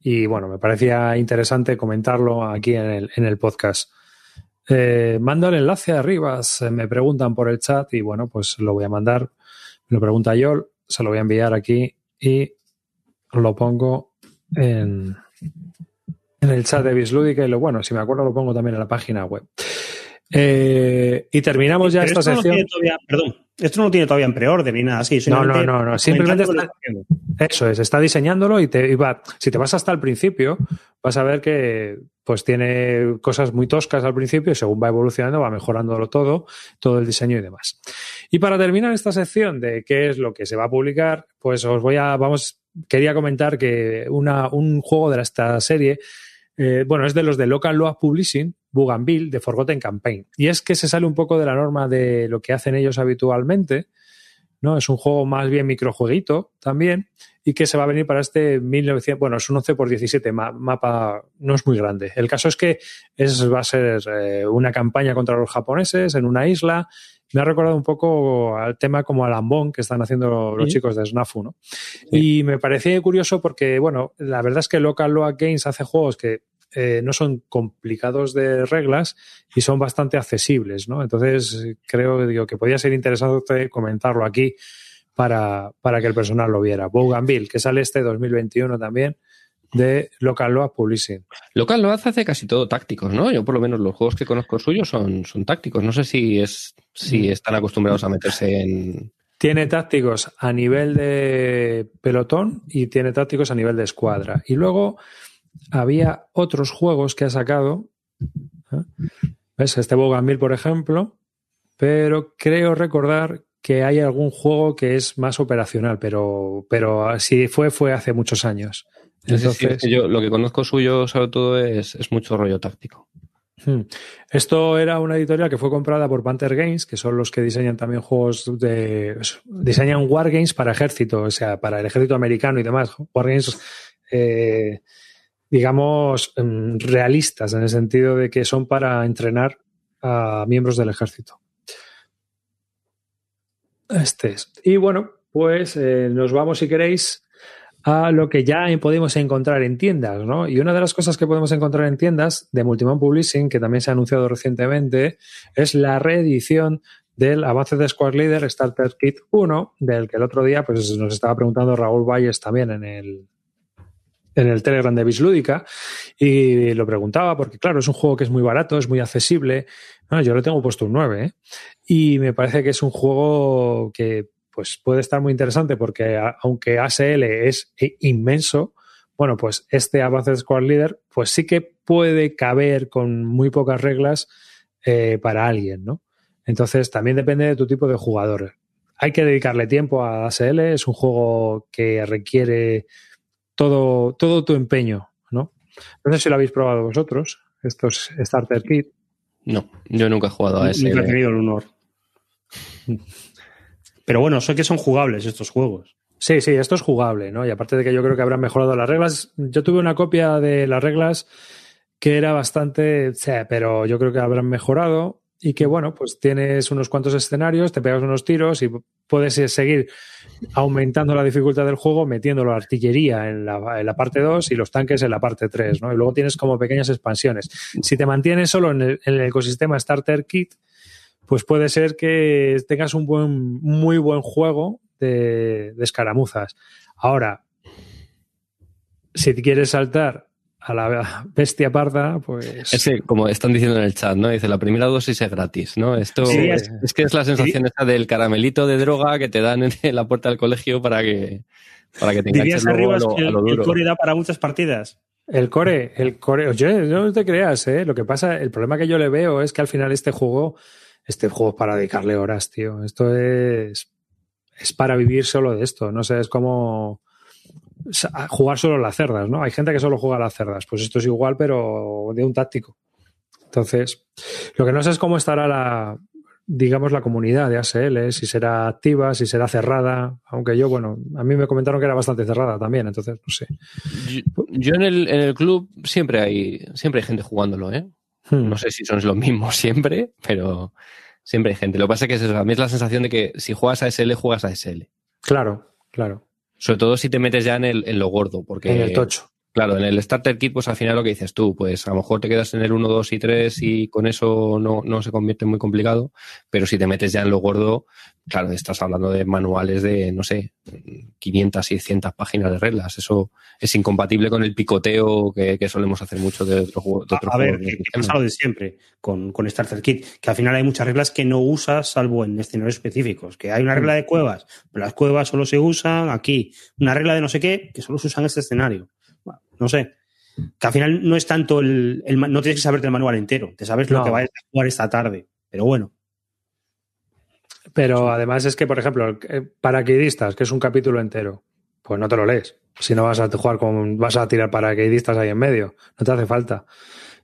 Y bueno, me parecía interesante comentarlo aquí en el, en el podcast. Eh, mando el enlace arriba, se me preguntan por el chat y bueno, pues lo voy a mandar. Me lo pregunta Yol, se lo voy a enviar aquí y lo pongo en, en el chat de Bislúdica y lo bueno, si me acuerdo lo pongo también en la página web. Eh, y terminamos ya Pero esta esto sección. todavía- perdón, Esto no tiene todavía en preorden ni nada así. No, no, no, no. Simplemente está, eso es, está diseñándolo y te va, si te vas hasta el principio, vas a ver que pues tiene cosas muy toscas al principio y según va evolucionando va mejorándolo todo, todo el diseño y demás. Y para terminar esta sección de qué es lo que se va a publicar, pues os voy a, vamos, quería comentar que una, un juego de esta serie eh, bueno, es de los de Local Law Publishing, Bougainville, de Forgotten Campaign. Y es que se sale un poco de la norma de lo que hacen ellos habitualmente, ¿no? Es un juego más bien microjueguito también y que se va a venir para este 1900, bueno, es un 11 por 17, mapa no es muy grande. El caso es que es, va a ser eh, una campaña contra los japoneses en una isla. Me ha recordado un poco al tema como Alambón que están haciendo los chicos de Snafu, ¿no? Y me parecía curioso porque, bueno, la verdad es que Local Loa Games hace juegos que eh, no son complicados de reglas y son bastante accesibles, ¿no? Entonces creo digo, que podría ser interesante comentarlo aquí para, para que el personal lo viera. Bougainville, que sale este 2021 también de Local Load Publishing. Local Load hace casi todo tácticos, ¿no? Yo por lo menos los juegos que conozco suyos son, son tácticos. No sé si es si mm. están acostumbrados a meterse en, tiene tácticos a nivel de pelotón y tiene tácticos a nivel de escuadra. Y luego había otros juegos que ha sacado. ¿eh? ¿Ves? Este Bougainville, por ejemplo. Pero creo recordar que hay algún juego que es más operacional, pero, pero si fue, fue hace muchos años. Entonces, yo lo que conozco suyo, sobre todo, es, es mucho rollo táctico. Hmm. Esto era una editorial que fue comprada por Panther Games, que son los que diseñan también juegos de. diseñan wargames para ejército, o sea, para el ejército americano y demás. Wargames eh, digamos, em, realistas, en el sentido de que son para entrenar a miembros del ejército. Este es. Y bueno, pues eh, nos vamos, si queréis, a lo que ya podemos encontrar en tiendas, ¿no? Y una de las cosas que podemos encontrar en tiendas de Multimon Publishing, que también se ha anunciado recientemente, es la reedición del avance de Squad Leader Starter Kit 1, del que el otro día pues, nos estaba preguntando Raúl Valles también en el, en el Telegram de Bislúdica y lo preguntaba porque, claro, es un juego que es muy barato, es muy accesible. yo le tengo puesto un 9 ¿eh? y me parece que es un juego que pues, puede estar muy interesante porque aunque ASL es inmenso, bueno, pues este Advanced Squad Leader pues sí que puede caber con muy pocas reglas eh, para alguien, ¿no? Entonces también depende de tu tipo de jugador. Hay que dedicarle tiempo a ASL, es un juego que requiere todo, todo tu empeño, ¿no? No sé si lo habéis probado vosotros, estos Starter Kit. No, yo nunca he jugado a ese. Nunca he tenido el honor. Pero bueno, sé que son jugables estos juegos. Sí, sí, esto es jugable, ¿no? Y aparte de que yo creo que habrán mejorado las reglas, yo tuve una copia de las reglas que era bastante, pero yo creo que habrán mejorado y que bueno, pues tienes unos cuantos escenarios, te pegas unos tiros y puedes seguir aumentando la dificultad del juego, metiendo la artillería en la, parte 2 y los tanques en la parte 3, ¿no? Y luego tienes como pequeñas expansiones. Si te mantienes solo en el, ecosistema Starter Kit, pues puede ser que tengas un buen, muy buen juego de, de escaramuzas. Ahora, si quieres saltar a la bestia parda, pues. Es que, como están diciendo en el chat, ¿no? Dice, la primera dosis es gratis, ¿no? Esto es, que es la sensación esta del caramelito de droga que te dan en la puerta del colegio para que, para que te enganches luego a lo, el, El core da para muchas partidas. El core, el core, oye, no te creas, ¿eh? Lo que pasa, el problema que yo le veo es que al final este juego, este juego es para dedicarle horas, tío. Esto es, es para vivir solo de esto. No sé, es como jugar solo las cerdas, ¿no? Hay gente que solo juega las cerdas. Pues esto es igual, pero de un táctico. Entonces, lo que no sé es cómo estará la, digamos, la comunidad de ASL, si será activa, si será cerrada, aunque yo, bueno, a mí me comentaron que era bastante cerrada también, entonces, no sé. Yo, en, el, en, el, club siempre hay, siempre hay gente jugándolo, ¿eh? Hmm. No sé si son los mismos siempre, pero siempre hay gente. Lo que pasa es que a mí es la sensación de que si juegas a ASL, juegas a ASL. Claro, claro. Sobre todo si te metes ya en, el, en lo gordo, porque... En el tocho. Claro, en el Starter Kit, pues al final lo que dices tú, pues a lo mejor te quedas en el 1, 2 y 3 y con eso no, no se convierte en muy complicado, pero si te metes ya en lo gordo, claro, estás hablando de manuales de, no sé, 500, 600 páginas de reglas. Eso es incompatible con el picoteo que, solemos hacer mucho de otros juegos. a, ver, que, lo de siempre con, con Starter Kit, que al final hay muchas reglas que no usas salvo en escenarios específicos. Que hay una regla de cuevas, pero las cuevas solo se usan aquí. Una regla de no sé qué, que solo se usa en este escenario no sé. Que al final no es tanto el, no tienes que saberte el manual entero, te sabes lo que vas a jugar esta tarde, pero bueno. Pero además es que, por ejemplo, paracaidistas, que es un capítulo entero, pues no te lo lees. Si no vas a jugar con, vas a tirar paracaidistas ahí en medio, no te hace falta.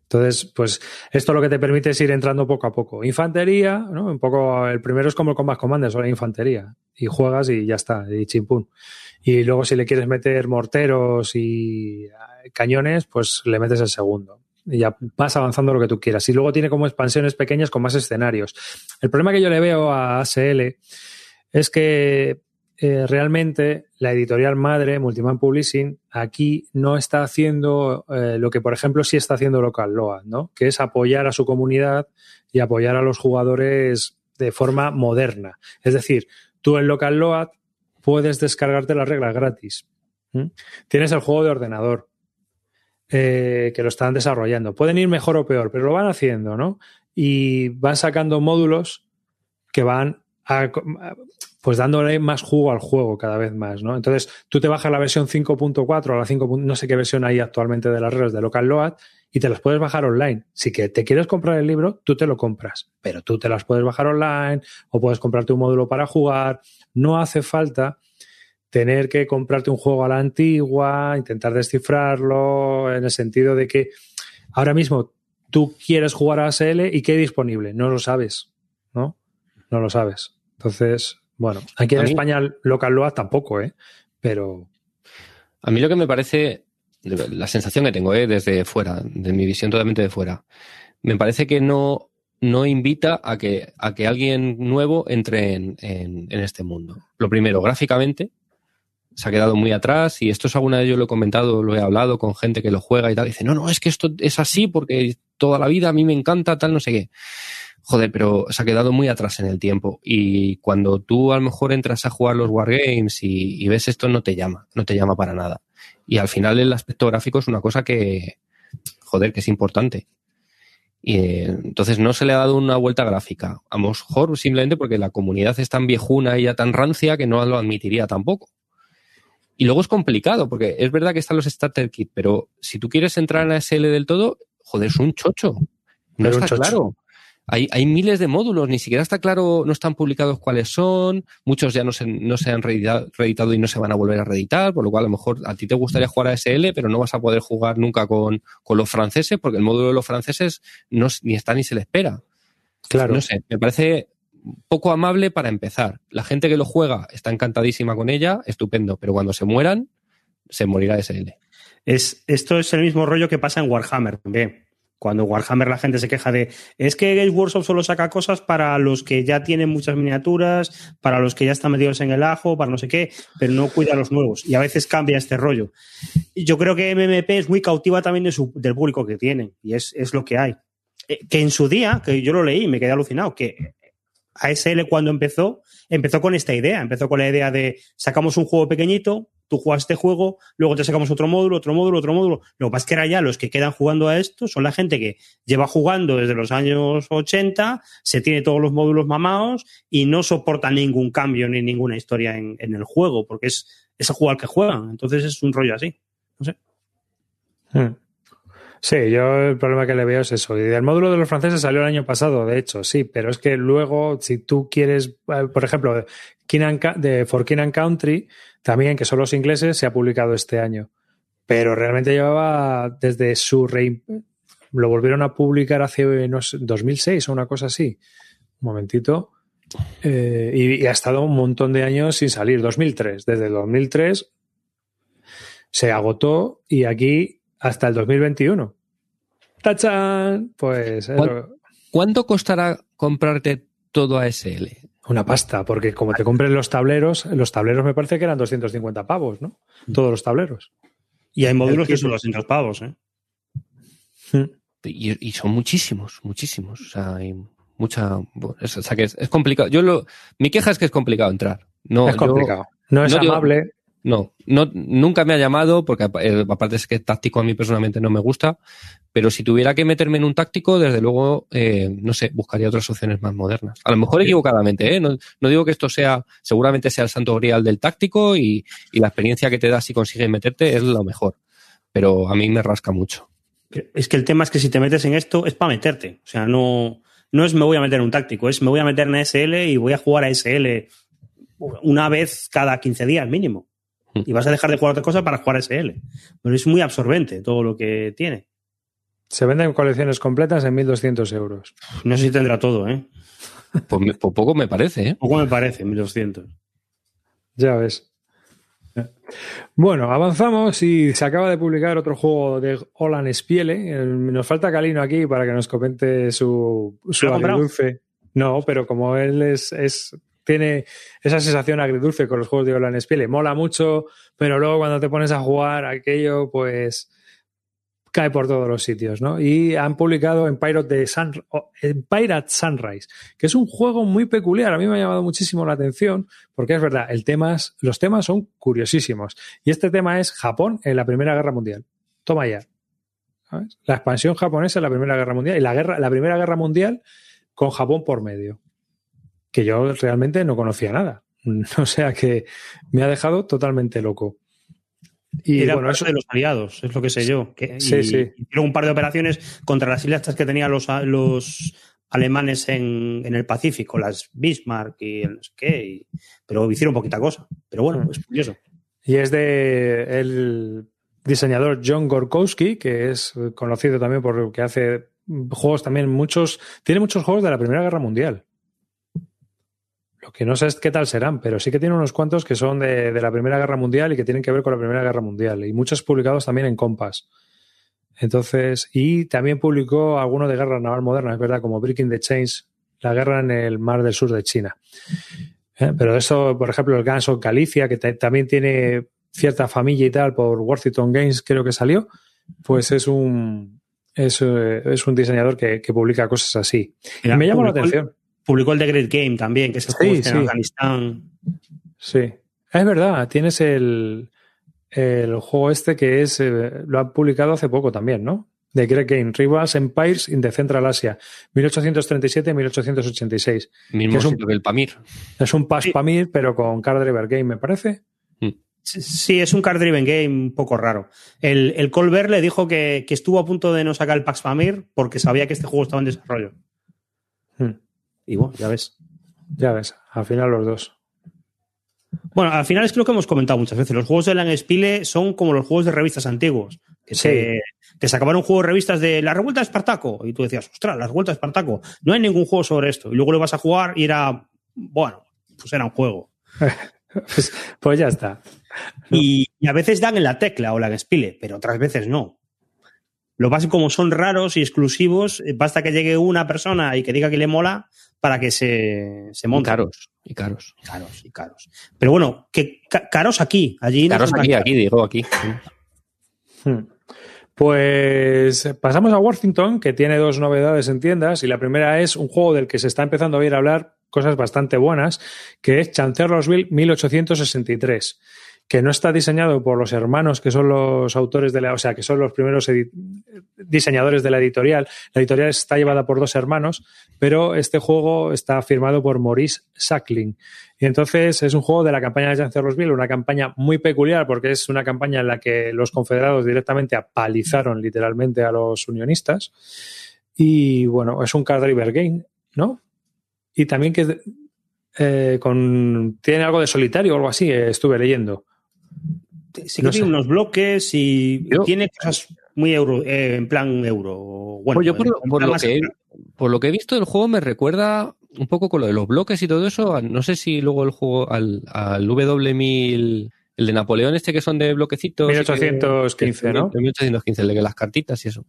Entonces, pues esto lo que te permite es ir entrando poco a poco. Infantería, ¿no? Un poco, el primero es como el Combat Commander, solo infantería. Y juegas y ya está, y chimpún. Y luego si le quieres meter morteros y eh, cañones, pues le metes el segundo. Y ya vas avanzando lo que tú quieras. Y luego tiene como expansiones pequeñas con más escenarios. El problema que yo le veo a ASL es que eh, realmente la editorial madre, Multiman Publishing, aquí no está haciendo eh, lo que, por ejemplo, sí está haciendo Local Load, ¿no? Que es apoyar a su comunidad y apoyar a los jugadores de forma moderna. Es decir, tú en Local Load puedes descargarte las reglas gratis. Tienes el juego de ordenador, eh, que lo están desarrollando. Pueden ir mejor o peor, pero lo van haciendo, ¿no? Y van sacando módulos que van pues dándole más jugo al juego cada vez más, ¿no? Entonces, tú te bajas la versión 5.4 o la 5. no sé qué versión hay actualmente de las reglas de Local Load y te las puedes bajar online. Si que te quieres comprar el libro, tú te lo compras, pero tú te las puedes bajar online o puedes comprarte un módulo para jugar. No hace falta tener que comprarte un juego a la antigua, intentar descifrarlo, en el sentido de que ahora mismo tú quieres jugar a ASL y qué hay disponible, no lo sabes, ¿no? No lo sabes. Entonces, bueno, aquí en España local load tampoco, ¿eh? Pero. A mí lo que me parece, la sensación que tengo, ¿eh? desde fuera, de mi visión totalmente de fuera, me parece que no, no invita a que, a que alguien nuevo entre en, en, este mundo. Lo primero, gráficamente, se ha quedado muy atrás y esto es alguna vez yo lo he comentado, lo he hablado con gente que lo juega y tal. dice, no, no, es que esto es así porque toda la vida a mí me encanta, tal, no sé qué joder, pero se ha quedado muy atrás en el tiempo. Y cuando tú a lo mejor entras a jugar los Wargames y, y ves esto, no te llama, no te llama para nada. Y al final el aspecto gráfico es una cosa que, joder, que es importante. Y entonces no se le ha dado una vuelta gráfica. A lo mejor simplemente porque la comunidad es tan viejuna y ya tan rancia que no lo admitiría tampoco. Y luego es complicado, porque es verdad que están los starter kit, pero si tú quieres entrar en la SL del todo, joder, es un chocho. No está claro. Hay, hay, miles de módulos, ni siquiera está claro, no están publicados cuáles son, muchos ya no se, no se han reeditado, y no se van a volver a reeditar, por lo cual a lo mejor a ti te gustaría jugar a SL, pero no vas a poder jugar nunca con, con los franceses, porque el módulo de los franceses no, ni está ni se le espera. Claro. No sé, me parece poco amable para empezar. La gente que lo juega está encantadísima con ella, estupendo, pero cuando se mueran, se morirá SL. Es, esto es el mismo rollo que pasa en Warhammer también. Cuando Warhammer la gente se queja de es que Games Workshop solo saca cosas para los que ya tienen muchas miniaturas, para los que ya están metidos en el ajo, para no sé qué, pero no cuida a los nuevos. Y a veces cambia este rollo. Yo creo que MMP es muy cautiva también del público que tienen. Y es, es lo que hay. Eh, que en su día, que yo lo leí y me quedé alucinado, que ASL cuando empezó, empezó con esta idea. Empezó con la idea de sacamos un juego pequeñito, tú juegas este juego, luego te sacamos otro módulo, otro módulo, otro módulo. Lo que pasa es que ahora ya los que quedan jugando a esto son la gente que lleva jugando desde los años 80, se tiene todos los módulos mamados y no soporta ningún cambio ni ninguna historia en, el juego, porque es, ese juego al que juegan. Entonces es un rollo así. No sé. Hmm. Sí, yo el problema que le veo es eso. Y el módulo de los franceses salió el año pasado, de hecho, sí, pero es que luego, si tú quieres, eh, por ejemplo, de For King and Country, también, que son los ingleses, se ha publicado este año. Pero realmente llevaba desde su rey. Lo volvieron a publicar hace no 2006 o una cosa así. Un momentito. Eh, y, ha estado un montón de años sin salir. 2003. Desde el 2003 se agotó y aquí hasta el 2021. ¡Tachan! Pues. ¿Cuánto costará comprarte todo ASL? Una pasta, porque como te compren los tableros, los tableros me parece que eran 250 pavos, ¿no? Todos los tableros. Y hay módulos que son los los pavos, ¿eh? Y, y, son muchísimos, muchísimos. O sea, hay mucha. o sea, que es, complicado. Yo lo. Mi queja es que es complicado entrar. No, es complicado. no es amable. No, no, nunca me ha llamado, porque eh, aparte es que táctico a mí personalmente no me gusta, pero si tuviera que meterme en un táctico, desde luego, eh, no sé, buscaría otras opciones más modernas. A lo mejor equivocadamente, ¿eh? No, no, digo que esto sea, seguramente sea el santo grial del táctico y, y la experiencia que te da si consigues meterte es lo mejor, pero a mí me rasca mucho. Es que el tema es que si te metes en esto es para meterte. O sea, no, no es me voy a meter en un táctico, es me voy a meter en SL y voy a jugar a SL una vez cada 15 días mínimo. Y vas a dejar de jugar otra cosa para jugar SL. Pero es muy absorbente todo lo que tiene. Se venden colecciones completas en 1.200 euros. No sé si tendrá todo, ¿eh? Pues, poco me parece, ¿eh? Poco me parece, 1.200. Ya ves. Bueno, avanzamos y se acaba de publicar otro juego de Olan Spiele. Nos falta Calino aquí para que nos comente su, su agridulce. No, pero como él es, es, tiene esa sensación agridulce con los juegos de Olan Spiele, mola mucho, pero luego cuando te pones a jugar aquello, pues cae por todos los sitios, ¿no? Y han publicado en Pirate, Sunrise, que es un juego muy peculiar. A mí me ha llamado muchísimo la atención porque es verdad, el los temas son curiosísimos. Y este tema es Japón en la Primera Guerra Mundial. Toma ya. La expansión japonesa en la Primera Guerra Mundial y la, guerra, la Primera Guerra Mundial con Japón por medio. Que yo realmente no conocía nada. O sea que me ha dejado totalmente loco. Y bueno, eso de los aliados, es lo que sé yo. Que, sí, sí. Hicieron un par de operaciones contra las islas que tenían los, los alemanes en, en, el Pacífico, las Bismarck y sé qué, pero hicieron poquita cosa. Pero bueno, mm. es curioso. Y es de el diseñador John Gorkowski, que es conocido también por que hace juegos también muchos, tiene muchos juegos de la Primera Guerra Mundial. Lo que no sé es qué tal serán, pero sí que tiene unos cuantos que son de, la Primera Guerra Mundial y que tienen que ver con la Primera Guerra Mundial. Y muchos publicados también en Compass. Entonces, y también publicó alguno de guerra naval moderna, es verdad, como Breaking the Chains, la guerra en el mar del sur de China. Eh, pero eso, por ejemplo, el Guns of Galicia, que también tiene cierta familia y tal por Worthington Games, creo que salió, pues es un, es, eh, un diseñador que, publica cosas así. y me llama la atención. Publicó el The Great Game también, que es el juego en Afganistán. Sí, es verdad, tienes el, el juego este que es, eh, lo han publicado hace poco también, ¿no? The Great Game, Rivals Empires in the Central Asia, 1837-1886. Mismo es un, que el Pamir. Es un Pass Pamir, pero con Card Driver Game, me parece. Mm. Sí, es un card driven game un poco raro. El, el Colbert le dijo que, que, estuvo a punto de no sacar el Pax Pamir porque sabía que este juego estaba en desarrollo. Y bueno, ya ves. Ya ves, al final los dos. Bueno, al final es que lo que hemos comentado muchas veces. Los juegos de Langspile son como los juegos de revistas antiguos. Que se, te sacaban un juego de revistas de la revuelta de Espartaco. Y tú decías, ostras, la revuelta de Espartaco. No hay ningún juego sobre esto. Y luego lo vas a jugar y era, bueno, pues era un juego. pues, pues, ya está. Y, a veces dan en la tecla o Langspile, pero otras veces no. Lo que como son raros y exclusivos, basta que llegue una persona y que diga que le mola para que se, se monte. Y caros, y caros. Caros, y caros. Pero bueno, que caros aquí, allí. Caros aquí, aquí, digo, aquí. Hmm. Pues pasamos a Worthington, que tiene dos novedades en tiendas, y la primera es un juego del que se está empezando a oír hablar cosas bastante buenas, que es Chancellorsville 1863 que no está diseñado por los hermanos que son los autores de la, o sea, que son los primeros diseñadores de la editorial. La editorial está llevada por dos hermanos, pero este juego está firmado por Maurice Sackling. Y entonces es un juego de la campaña de Chancellorsville, una campaña muy peculiar porque es una campaña en la que los confederados directamente apalizaron literalmente a los unionistas. Y bueno, es un card driver game, ¿no? Y también que eh, con, tiene algo de solitario o algo así, eh, estuve leyendo sí que tiene unos bloques y tiene cosas muy euro, eh, en plan euro. Bueno, pues yo por, lo que he, por, lo que he, visto del juego me recuerda un poco con lo de los bloques y todo eso. No sé si luego el juego al, al W1000, el de Napoleón este que son de bloquecitos. 1815, ¿no? 1815, el de las cartitas y eso.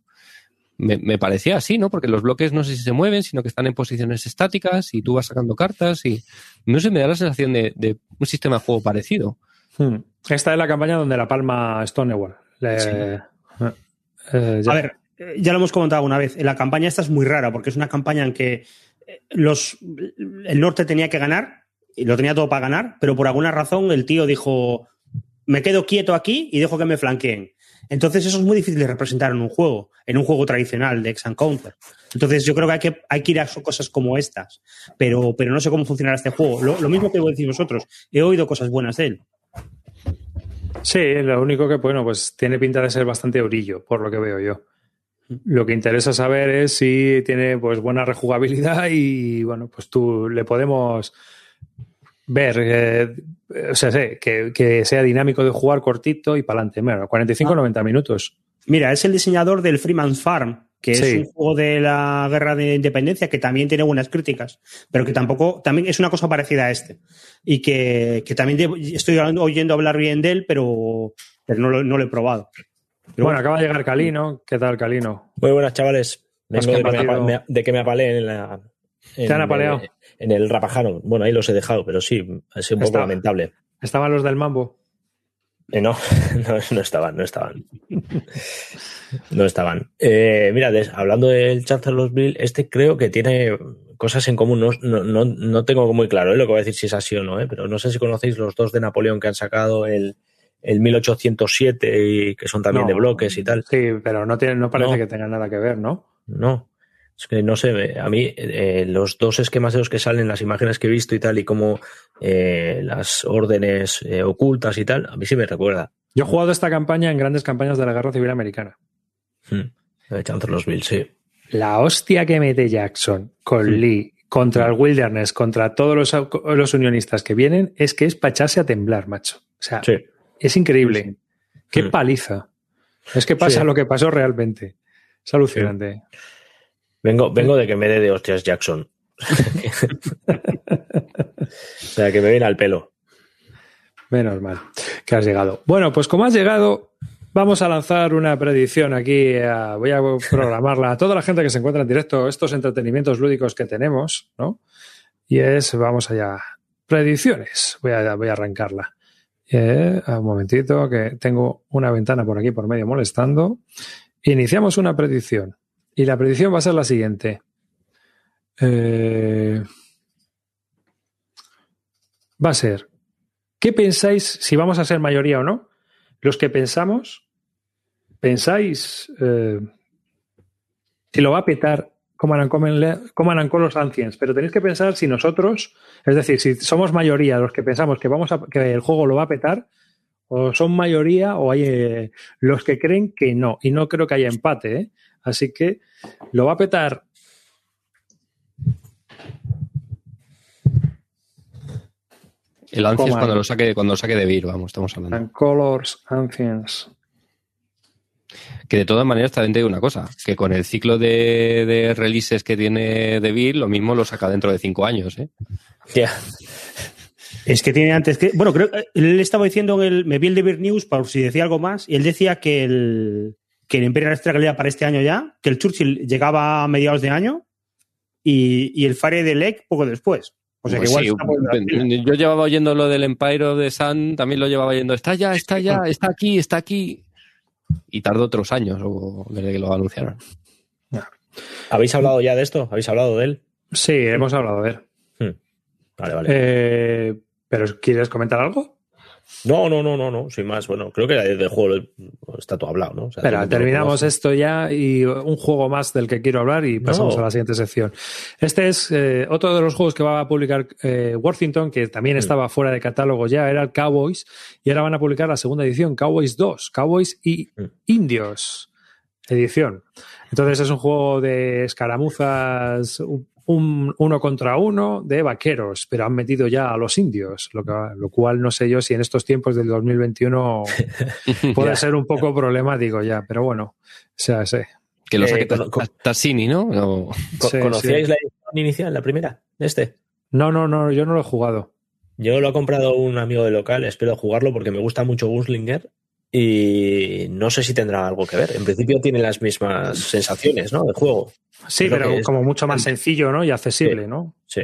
Me, me, parecía así, ¿no? Porque los bloques no sé si se mueven, sino que están en posiciones estáticas y tú vas sacando cartas y no sé, me da la sensación de, de un sistema de juego parecido. Hmm. Esta es la campaña donde la palma Stonewall, Le- Sí. eh, ya. A ver, ya lo hemos comentado una vez. La campaña esta es muy rara porque es una campaña en que eh, los, el norte tenía que ganar y lo tenía todo para ganar, pero por alguna razón el tío dijo: Me quedo quieto aquí y dejo que me flanqueen. Entonces, eso es muy difícil de representar en un juego, en un juego tradicional de Ex and Counter. Entonces, yo creo que hay que, hay que ir a cosas como estas, pero, pero no sé cómo funcionará este juego. Lo, lo mismo que decís vosotros, he oído cosas buenas de él. Sí, lo único que, bueno, pues tiene pinta de ser bastante orillo, por lo que veo yo. Lo que interesa saber es si tiene pues buena rejugabilidad y bueno, pues tú le podemos ver, eh, o sea, sí, que, que sea dinámico de jugar cortito y para adelante. Bueno, 45-90 minutos. Mira, es el diseñador del Freeman's Farm, que es un juego de la guerra de independencia que también tiene buenas críticas, pero que tampoco, también es una cosa parecida a este. Y que, que también de- estoy oyendo hablar bien de él, pero, pero no, lo, no lo he probado. Pero Bueno, acaba de llegar Calino. ¿Qué tal, Calino? Muy buenas, chavales. Vengo de que, me de que me apaleen en la. en ¿Te han apaleado? el- en el Rapajano. Bueno, ahí los he dejado, pero sí, ha sido un poco Está- lamentable. ¿Estaban los del Mambo? Eh, no, no, no estaban, no estaban. No estaban. Eh, mira, des- hablando del Chancellorsville, este creo que tiene cosas en común. No, no, no, tengo muy claro eh, lo que voy a decir si es así o no, eh, pero no sé si conocéis los dos de Napoleón que han sacado el, el 1807 y que son también de bloques y tal. Sí, pero no, tiene, no parece que tenga nada que ver, ¿no? No, es que no sé, a mí eh, los dos esquemas de los que salen, las imágenes que he visto y tal, y como eh, las órdenes eh, ocultas y tal, a mí sí me recuerda. Yo he jugado esta campaña en grandes campañas de la Guerra Civil Americana. Hmm. De Chancellorsville, sí. La hostia que mete Jackson con Mm. Lee contra el Wilderness, contra todos los, los unionistas que vienen, es que es para echarse a temblar, macho. O sea, Sí. es increíble. Qué Mm. paliza. Es que pasa lo que pasó realmente. Es alucinante. Vengo, vengo de que me dé de hostias Jackson. o sea, que me viene al pelo. Menos mal que has llegado. Bueno, pues como has llegado, vamos a lanzar una predicción aquí. eh, voy a programarla a toda la gente que se encuentra en directo, estos entretenimientos lúdicos que tenemos, ¿no? Y es, vamos allá, predicciones. Voy a, voy a arrancarla. Eh, un momentito, que tengo una ventana por aquí por medio molestando. Iniciamos una predicción. Y la predicción va a ser la siguiente. Eh, va a ser, ¿qué pensáis si vamos a ser mayoría o no? Los que pensamos, ¿pensáis eh, si lo va a petar Command and Conquer- Command and Colors Ancients? Pero tenéis que pensar si nosotros, es decir, si somos mayoría los que pensamos que, vamos a, que el juego lo va a petar, o son mayoría o hay eh, los que creen que no. Y no creo que haya empate, ¿eh? Así que lo va a petar El Ancients Coma. cuando lo saque, cuando lo saque de Vir, vamos, estamos hablando. and Colors Ancients. Que de todas maneras también te digo una cosa, que con el ciclo de, de releases que tiene de Vir, lo mismo lo saca dentro de cinco años, ¿eh? Ya. Es que tiene antes que. Bueno, creo que él estaba diciendo en el. Me vi el de Beer News por si decía algo más. Y él decía que el. Que el Imperial Struggle era para este año ya. Que el Churchill llegaba a mediados de año. Y, y el Fire de Lake poco después. O sea que Pues igual. sí, está yo llevaba oyendo lo del Empire of the Sun, también lo llevaba oyendo, está ya, está ya, está aquí, está aquí. Y tardó otros años o desde que lo anunciaron. ¿Habéis hablado ya de esto? ¿Habéis hablado de él? Sí, hemos hablado de él. Hmm. Vale, vale. Eh, ¿Pero quieres comentar algo? No, no, no, no, no. Sin más, bueno, creo que del juego está todo hablado, ¿no? O sea, lo terminamos esto ya y un juego más del que quiero hablar y pasamos No. a la siguiente sección. Este es eh, otro de los juegos que va a publicar eh, Worthington, que también estaba fuera de catálogo ya, era el Cowboys, y ahora van a publicar la segunda edición, Cowboys 2, Cowboys y Mm. Indios edición. Entonces es un juego de escaramuzas, un, un- uno contra uno de vaqueros, pero han metido ya a los indios, lo, que- lo cual no sé yo si en estos tiempos del 2021 puede Ya. ser un poco problemático ya, pero bueno, o sea, sí. Que lo Eh, saque con- con- Tassini, ¿no? O- Co- Sí, ¿Conocíais sí. la edición inicial, la primera? de Este. No, no, no, yo no lo he jugado. Yo lo ha comprado un amigo del local, espero jugarlo porque me gusta mucho Gunslinger y no sé si tendrá algo que ver. En principio tiene las mismas sensaciones, ¿no? De juego. Sí, pero como mucho más sencillo, ¿no? Y accesible, ¿no? Sí,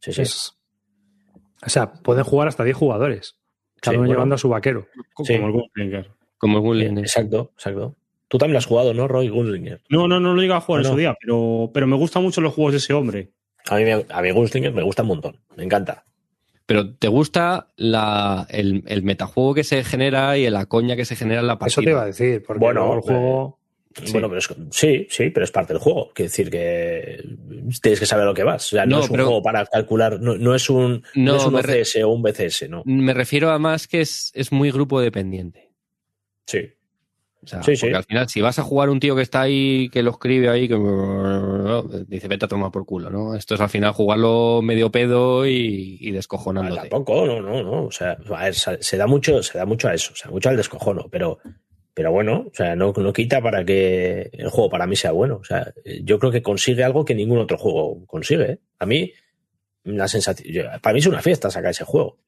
sí, sí. Es- o sea, pueden jugar hasta 10 jugadores, cada Sí, uno bueno. llevando a su vaquero. Como Sí. el Gunslinger. Como Gunslinger. Exacto, exacto. Tú también lo has jugado, ¿no, Roy Gunslinger? No, no, no lo digo a jugar Ah, en no. su día, pero, pero me gustan mucho los juegos de ese hombre. A mí, a mí Gunslinger me gusta un montón, me encanta. Pero ¿te gusta la, el, el metajuego que se genera y la coña que se genera en la partida? Eso te iba a decir, porque Bueno, el juego. Sí. Bueno, pero es, sí, sí, pero es parte del juego. Quiere decir que tienes que saber a lo que vas. O sea, no, No, es un pero- juego para calcular, no, no es un, no, No, es un re- o un BCS, ¿no? Me refiero a más que es, es muy grupo dependiente. Sí. O sea, Sí, sí. al final, si vas a jugar un tío que está ahí, que lo escribe ahí, que dice, vete a tomar por culo, ¿no? Esto es al final jugarlo medio pedo y, y Ah, descojonándote. tampoco, no, no, no. O sea, a ver, se da mucho, se da mucho a eso, o sea, mucho al descojono, pero, pero bueno, o sea, no, no quita para que el juego para mí sea bueno. O sea, yo creo que consigue algo que ningún otro juego consigue. ¿eh? A mí, la sensación, para mí es una fiesta sacar ese juego.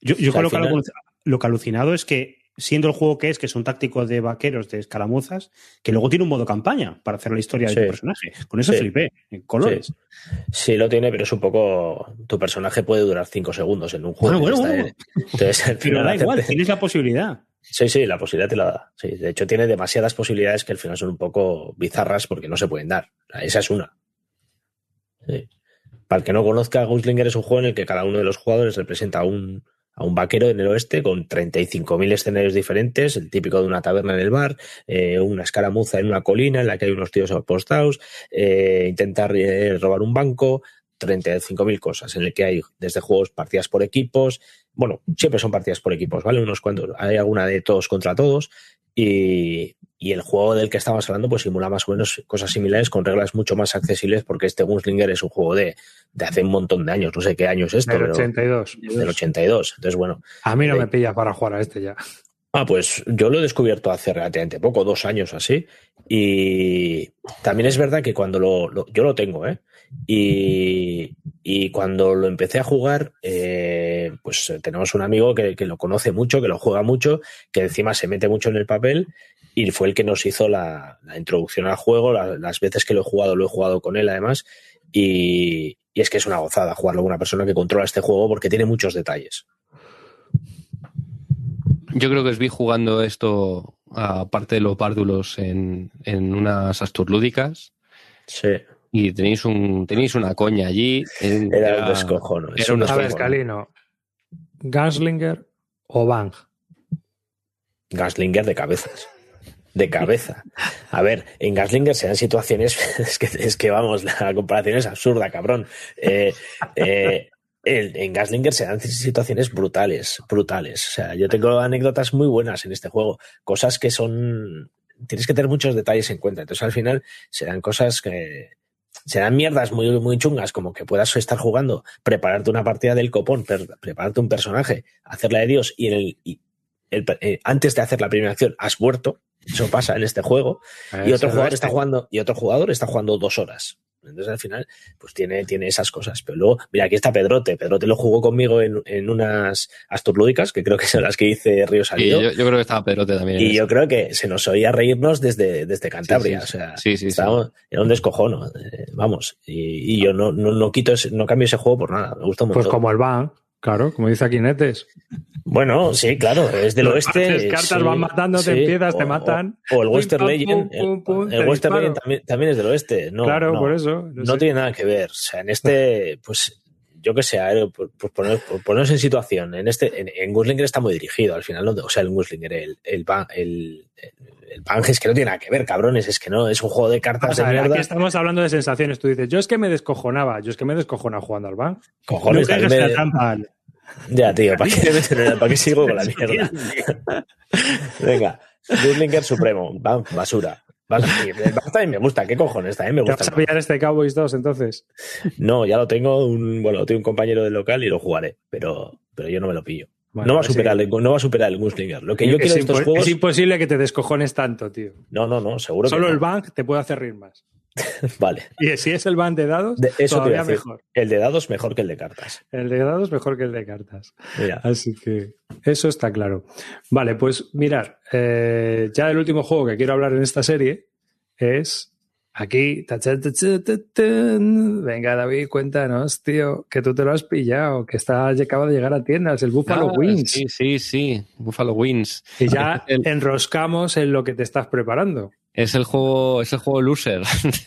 Yo, yo O sea, creo que lo que alucinado es que, siendo el juego que es, que son tácticos de vaqueros, de escaramuzas, que luego tiene un modo campaña para hacer la historia Sí. de tu personaje. Con eso Sí. flipé, en colores. Sí. Sí, lo tiene, pero es un poco. Tu personaje puede durar cinco segundos en un juego. Bueno, bueno, Está- bueno. Entonces, al Pero final da igual, tienes la posibilidad. Sí, sí, la posibilidad te la da. Sí, de hecho, tiene demasiadas posibilidades que al final son un poco bizarras porque no se pueden dar. Esa es una. Sí. Para el que no conozca, Gunslinger es un juego en el que cada uno de los jugadores representa un, a un vaquero en el oeste con 35.000 escenarios diferentes, el típico de una taberna en el bar, eh, una escaramuza en una colina en la que hay unos tíos apostados, eh, intentar eh, robar un banco, 35.000 cosas, en el que hay desde juegos partidas por equipos, bueno, siempre son partidas por equipos, ¿vale? Unos cuantos, hay alguna de todos contra todos y, y el juego del que estamos hablando pues simula más o menos cosas similares con reglas mucho más accesibles porque este Gunslinger es un juego de, de hace un montón de años, no sé qué año es esto, Del pero 82. del 82. Entonces, bueno, A mí no me pilla para jugar a este ya. Ah, pues yo lo he descubierto hace relativamente poco, dos años así. Y también es verdad que cuando lo, lo- yo lo tengo, ¿eh? Y, y cuando lo empecé a jugar, eh, pues eh, tenemos un amigo que, que lo conoce mucho, que lo juega mucho, que encima se mete mucho en el papel y fue el que nos hizo la, la introducción al juego. La- las veces que lo he jugado, lo he jugado con él además. Y, y es que es una gozada jugarlo con una persona que controla este juego porque tiene muchos detalles. Yo creo que os vi jugando esto, aparte de los párdulos, en, en unas asturlúdicas. Sí. Y tenéis un tenéis una coña allí. en- Era un descojono. es era un A ver. Calino. Gunslinger o Bang. Gaslinger de cabezas. De cabeza. A ver, en Gaslinger se dan situaciones. Es que, es que vamos, la comparación es absurda, cabrón. Eh, eh, el- en Gaslinger se dan situaciones brutales, brutales. O sea, yo tengo anécdotas muy buenas en este juego. Cosas que son. Tienes que tener muchos detalles en cuenta. Entonces, al final, se dan cosas que. Se dan mierdas muy, muy chungas, como que puedas estar jugando, prepararte una partida del copón, prepararte un personaje, hacerla de Dios y, en el, y el- eh, antes de hacer la primera acción has muerto. Eso pasa en este juego. y Es otro jugador está jugando, y otro jugador está jugando dos horas. Entonces al final, pues tiene, tiene esas cosas. Pero luego, mira, aquí está Pedrote. Pedrote lo jugó conmigo en, en unas asturlúdicas, que creo que son las que hice Río Y Salido. yo, yo creo que estaba Pedrote también. Y yo creo que se nos oía reírnos desde, desde Cantabria. Sí, sí, o sea, sí, sí, sí. estábamos- era un descojono. eh, vamos. Y, y yo no, no, no quito ese- no cambio ese juego por nada. Me gusta un Pues como el Bang, claro, como dice aquí Netes. Bueno, sí, claro, es del oeste. haces cartas, sí, van matando, te sí, te o- matan. O, el Western Legend. pum, pum, pum, el te Western. Legend también, también es del oeste. No, claro, no, por eso. No tiene nada que ver. O sea, en este, pues, yo que sé, por, por poner- por ponernos en situación, en este, en, en Gunslinger está muy dirigido al final, ¿no? o sea, el Gunslinger, el, el, el, el Bang es que no tiene nada que ver, cabrones, es que no, es un juego de cartas Vamos a de ver, mierda. aquí estamos hablando de sensaciones. Tú dices, yo es que me descojonaba, yo es que me descojona jugando al Bang. Cojones, no me- trampa. Ya, tío, ¿para qué, ¿para qué sigo con la mierda? Venga, Gunslinger Supremo, Bang, basura. El también me gusta, ¿qué cojones? También me ¿Te gusta. vas a pillar este Cowboys 2 entonces? No, ya lo tengo, un, bueno, tengo un compañero del local y lo jugaré, pero, pero yo no me lo pillo. No, va a pues superar, no va a superar el Gunslinger. Lo que yo es, quiero de estos juegos. es imposible que te descojones tanto, tío. No, no, no, seguro Solo que no. el Bang te puede hacer reír más. Vale. Y si es el Bang de dados, De- eso todavía mejor. El de dados mejor que el de cartas. El de dados mejor que el de cartas. Mira. Así que eso está claro. Vale, pues mirar, eh, ya el último juego que quiero hablar en esta serie es Aquí, venga David, cuéntanos, tío, que tú te lo has pillado, que está acaba de llegar a tiendas, el Buffalo Ah, Wings. Sí, sí, sí. Buffalo Wings. Y ya El- enroscamos en lo que te estás preparando. Es el juego, es el juego loser.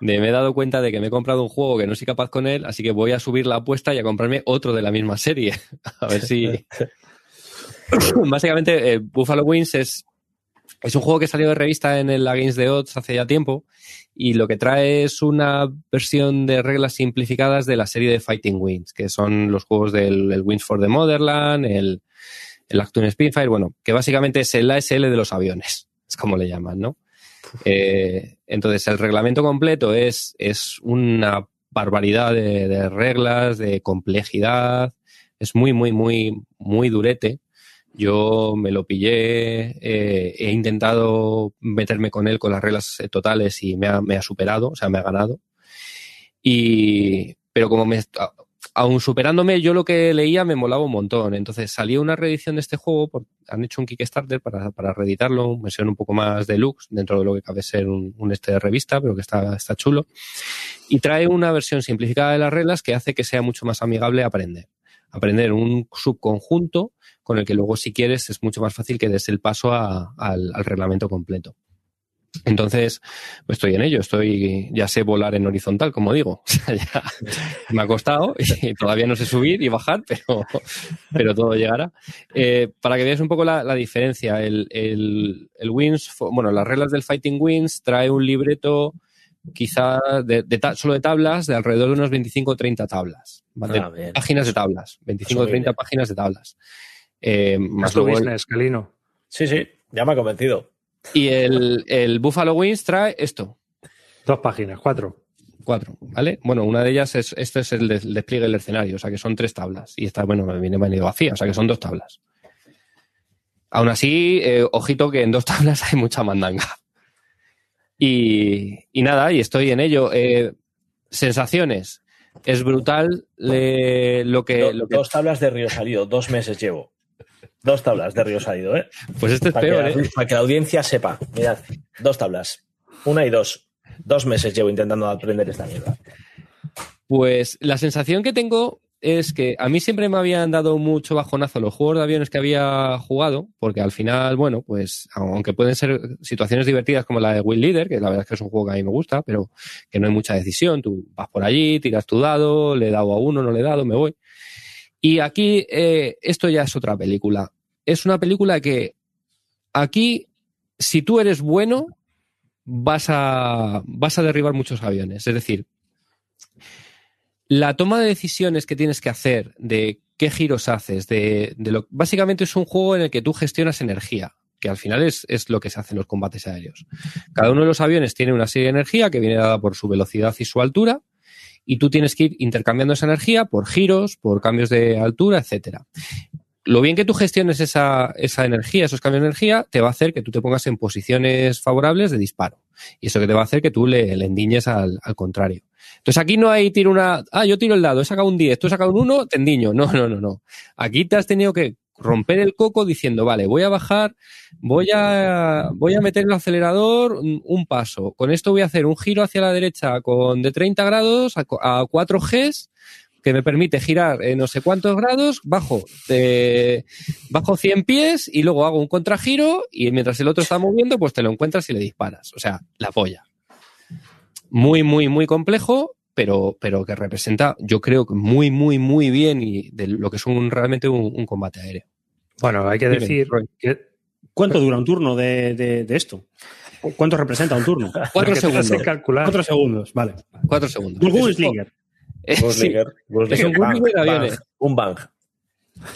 De, de me he dado cuenta de que me he comprado un juego que no soy capaz con él, así que voy a subir la apuesta y a comprarme otro de la misma serie. A ver si. Básicamente, eh, Buffalo Wings es, es un juego que salió de revista en el Against the Odds hace ya tiempo y lo que trae es una versión de reglas simplificadas de la serie de Fighting Wings, que son los juegos del el Wings for the Motherland, el, el Actun Spitfire, bueno, que básicamente es el ASL de los aviones, es como le llaman, ¿no? Eh, entonces, el reglamento completo es, es una barbaridad de, de reglas, de complejidad, es muy, muy, muy, muy durete. Yo me lo pillé, eh, he intentado meterme con él con las reglas eh, totales y me ha, me ha superado, o sea, me ha ganado. Y, pero como me, aún superándome, yo lo que leía me molaba un montón. Entonces salió una reedición de este juego, por- han hecho un Kickstarter para, para reeditarlo, una versión un poco más deluxe, dentro de lo que cabe ser un, un este de revista, pero que está, está chulo. Y trae una versión simplificada de las reglas que hace que sea mucho más amigable aprender. Aprender un subconjunto con el que luego, si quieres, es mucho más fácil que des el paso a- al, al reglamento completo. Entonces, pues estoy en ello, estoy, ya sé volar en horizontal, como digo. O sea, ya me ha costado y todavía no sé subir y bajar, pero, pero todo llegará. Eh, para que veas un poco la, la diferencia, el, el, el Wins, bueno, las reglas del Fighting Wins trae un libreto quizá de, de ta- solo de tablas de alrededor de unos 25 o 30 tablas. Ah, páginas de tablas, 25 o Asumible. 30 páginas de tablas. Eh, más tu luego business, Calino. Sí, sí, ya me ha convencido. y el, el Buffalo Wings trae esto, Dos páginas, cuatro. cuatro, ¿vale? Bueno, una de ellas es, este es el, de- el despliegue del escenario, o sea que son tres tablas. Y esta, bueno, me viene venido vacía, o sea que son dos tablas. Aún así, eh, ojito que en dos tablas hay mucha mandanga. Y, y nada, y estoy en ello. Eh, sensaciones. Es brutal eh, lo que... Do- lo que- Dos tablas de Río Salido, dos meses llevo. Dos tablas de Río Salido, ¿eh? pues este es Para, peor, que, la, ¿eh? para que la audiencia sepa. Mirad, dos tablas. Una y dos. Dos meses llevo intentando aprender esta mierda. Pues la sensación que tengo es que a mí siempre me habían dado mucho bajonazo los juegos de aviones que había jugado, porque al final, bueno, pues aunque pueden ser situaciones divertidas como la de Will Leader, que la verdad es que es un juego que a mí me gusta, pero que no hay mucha decisión, tú vas por allí, tiras tu dado, le he dado a uno, no le he dado, me voy. Y aquí eh, esto ya es otra película. Es una película que aquí, si tú eres bueno, vas a, vas a derribar muchos aviones. Es decir, la toma de decisiones que tienes que hacer, de qué giros haces, de, lo básicamente es un juego en el que tú gestionas energía, que al final es, es lo que se hace en los combates aéreos. Cada uno de los aviones tiene una serie de energía que viene dada por su velocidad y su altura, y tú tienes que ir intercambiando esa energía por giros, por cambios de altura, etcétera. Lo bien que tú gestiones esa, esa energía, esos cambios de energía, te va a hacer que tú te pongas en posiciones favorables de disparo. Y eso que te va a hacer que tú le, le endiñes al, contrario. Entonces aquí no hay tiro una, ah, yo tiro el dado, he sacado un 10, tú has sacado un 1, te endiño. No, no, no, no. Aquí te has tenido que romper el coco diciendo, vale, voy a bajar, voy a, voy a meter el acelerador un, paso. Con esto voy a hacer un giro hacia la derecha con de 30 grados a, a 4 Gs que me permite girar en no sé cuántos grados, bajo, de, bajo 100 pies y luego hago un contragiro y mientras el otro está moviendo, pues te lo encuentras y le disparas. O sea, la polla. Muy, muy, muy complejo, pero, pero que representa, yo creo que muy, muy, muy bien y de lo que es un, realmente un, un combate aéreo. Bueno, hay que Dime, decir Roy. que ¿Cuánto dura un turno de, de- de esto? ¿Cuánto representa un turno? Cuatro segundos. calcular. Cuatro segundos, vale. Cuatro segundos. Un Gunslinger. es- sí, Gunslinger, Gunslinger, es un bang, Gunslinger de bang, aviones. Un bang.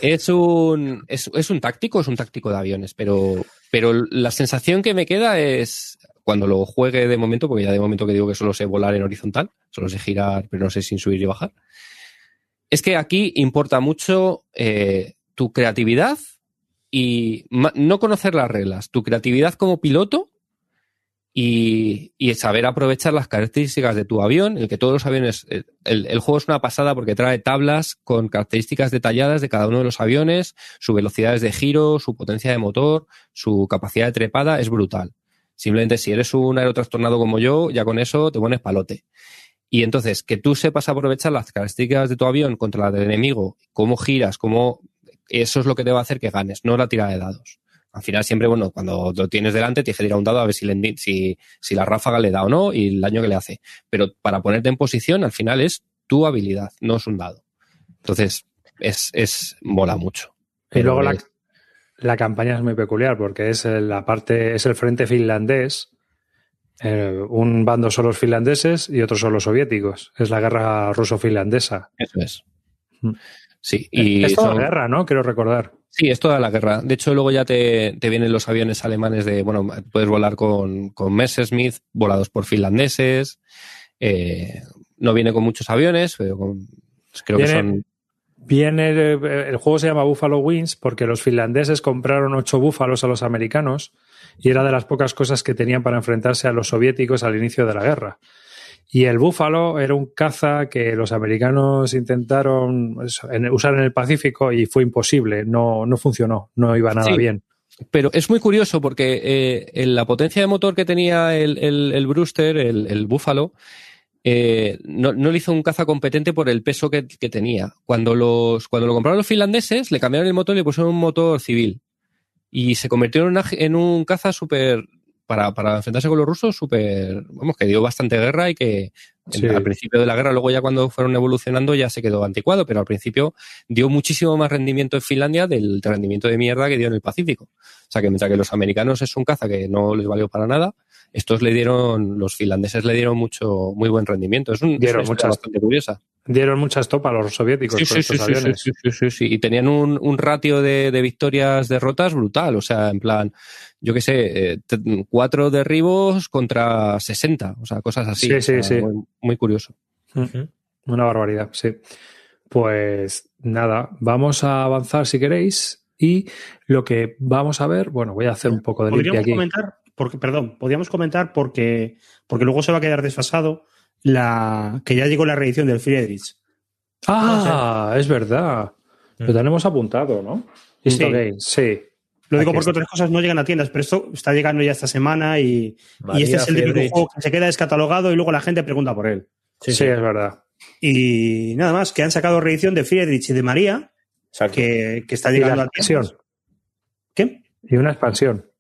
Es un, es, es un táctico, es un táctico de aviones, pero, pero la sensación que me queda es cuando lo juegue de momento, porque ya de momento que digo que solo sé volar en horizontal, solo sé girar, pero no sé sin subir y bajar. Es que aquí importa mucho eh, tu creatividad y no conocer las reglas, tu creatividad como piloto y, y saber aprovechar las características de tu avión, el que todos los aviones, el, el- el juego es una pasada porque trae tablas con características detalladas de cada uno de los aviones, su velocidades de giro, su potencia de motor, su capacidad de trepada, es brutal. Simplemente si eres un aerotrastornado como yo, ya con eso te pones palote. Y entonces, que tú sepas aprovechar las características de tu avión contra la del enemigo, cómo giras, cómo... Eso es lo que te va a hacer que ganes, no la tirada de dados. Al final siempre, bueno, cuando lo tienes delante tienes que tirar un dado a ver si, le, si, si la ráfaga le da o no y el daño que le hace. Pero para ponerte en posición, al final es tu habilidad, no es un dado. Entonces, es, es mola mucho. Y luego la, la campaña es muy peculiar porque es el- la parte, es el frente finlandés. eh, un bando son los finlandeses y otros son los soviéticos. Es la guerra ruso-finlandesa. Eso es. Mm. Sí, y es toda son- guerra, ¿no? Quiero recordar. Sí, es toda la guerra. De hecho, luego ya te, te vienen los aviones alemanes de, bueno, puedes volar con, con Messerschmitt, volados por finlandeses. Eh, no viene con muchos aviones, pero con- creo que son. Viene, el, juego se llama Buffalo Wings porque los finlandeses compraron ocho búfalos a los americanos y era de las pocas cosas que tenían para enfrentarse a los soviéticos al inicio de la guerra. Y el búfalo era un caza que los americanos intentaron usar en el Pacífico y fue imposible, no, no funcionó, no iba nada Sí. bien. Pero es muy curioso porque eh, en la potencia de motor que tenía el, el, el Brewster, el, el Búfalo, eh, no, no le hizo un caza competente por el peso que, que tenía. Cuando, los, cuando lo compraron los finlandeses, le cambiaron el motor y le pusieron un motor civil. Y se convirtió en, en un caza súper. Para, para enfrentarse con los rusos, súper. Vamos, que dio bastante guerra y que Sí. al principio de la guerra, luego ya cuando fueron evolucionando, ya se quedó anticuado, pero al principio dio muchísimo más rendimiento en Finlandia del rendimiento de mierda que dio en el Pacífico. O sea que mientras que los americanos es un caza que no les valió para nada, estos le dieron, los finlandeses le dieron mucho, muy buen rendimiento. Es, un, es Dieron una muchas- bastante curiosa. Dieron mucha estopa a los soviéticos Sí, sí, estos sí, aviones. sí, sí, sí, sí. Y tenían un, un ratio de, de victorias, derrotas brutal. O sea, en plan, yo qué sé, eh, cuatro derribos contra 60. O sea, cosas así. Sí, O sea, sí, sí. Muy, muy curioso. Mm. Una barbaridad, sí. Pues nada, vamos a avanzar si queréis. Y lo que vamos a ver, bueno, voy a hacer un poco de limpia Podríamos aquí. comentar, porque, perdón, podríamos comentar porque, porque luego se va a quedar desfasado la que ya llegó la reedición del Friedrich. Ah, es verdad. Lo tenemos apuntado, ¿no? Sí. Sí. Lo digo porque está. otras cosas no llegan a tiendas, pero esto está llegando ya esta semana y, y este es el típico Friedrich. juego que se queda descatalogado y luego la gente pregunta por él. Sí, Sí, sí. es verdad. Y nada más, que han sacado reedición de Friedrich y de María, que, que está llegando a tiendas. ¿Qué? Y una expansión.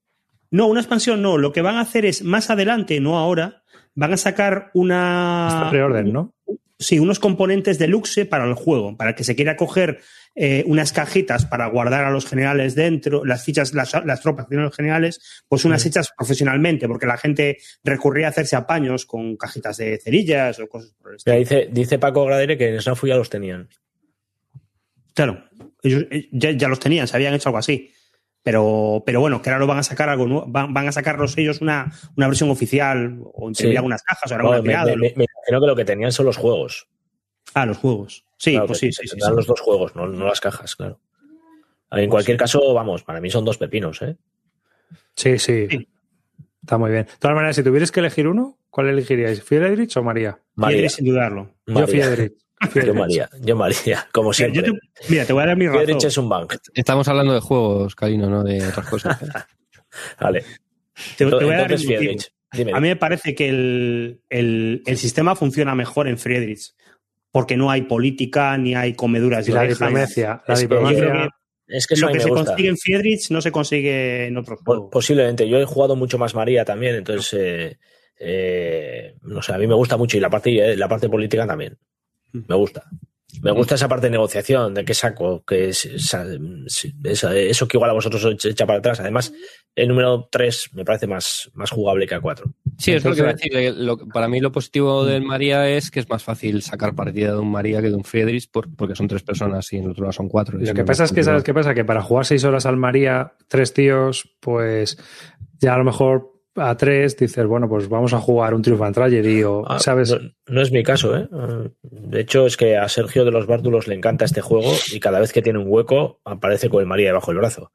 No, una expansión no. Lo que van a hacer es más adelante, no ahora, van a sacar una. Está preorden, ¿no? Sí, unos componentes deluxe para el juego, para que se quiera coger eh, unas cajitas para guardar a los generales dentro, las fichas, las, las tropas de los generales, pues unas hechas profesionalmente, porque la gente recurría a hacerse apaños con cajitas de cerillas o cosas por el estilo. Dice Paco Gradere que en Snafu ya los tenían. Claro, ellos eh, ya, ya los tenían, se habían hecho algo así. Pero, pero bueno, que ahora lo van a sacar algo nuevo, van, van a sacarlos ellos una, una versión oficial o imprimir Sí. algunas cajas o Bueno, me, me- me- me imagino que lo que tenían son los juegos. Ah, los juegos. Sí, Claro, pues sí, sí, sí, tendrán sí. los dos juegos, no, no las cajas, claro. En cualquier caso, vamos, para mí son dos pepinos, ¿eh? Sí, sí. Sí. Está muy bien. De todas maneras, si tuvierais que elegir uno, ¿cuál elegiríais? ¿Friedrich o María? María. Sin dudarlo. Yo María. Yo. María, yo María, como siempre. te, mira, te voy a dar mi razón. Friedrich es un bank. Estamos hablando de juegos, Calino, no de otras cosas. ¿eh? Vale. Te, te voy a dar. Friedrich. Dime. A mí me parece que el, el- el sistema funciona mejor en Friedrich, porque no hay política ni hay comeduras Y la diplomacia. La Es que yo Yo creo diplomacia. que es que eso a lo que me se gusta. consigue en Friedrich no se consigue en otros juegos. Posiblemente. Yo he jugado mucho más María también, entonces, eh, eh, no sé, a mí me gusta mucho y la parte, la parte política también. Me gusta. Me gusta esa parte de negociación, de qué saco, que es, esa- esa- eso que igual a vosotros os echa para atrás. Además, el número 3 me parece más, más jugable que a 4. Sí, es lo que iba a decir. lo- para mí lo positivo del María es que es más fácil sacar partida de un María que de un Friedrich por- porque son tres personas y en el otro lado son cuatro. Lo que pasa es que, ¿sabes qué pasa? Que para jugar seis horas al María, tres tíos, pues ya a lo mejor a tres dices, bueno, pues vamos a jugar un Triumphant Tragedy o, Ah, ¿sabes? No, no es mi caso, ¿eh? De hecho, es que a Sergio de los Bártulos le encanta este juego y cada vez que tiene un hueco aparece con el María debajo del brazo.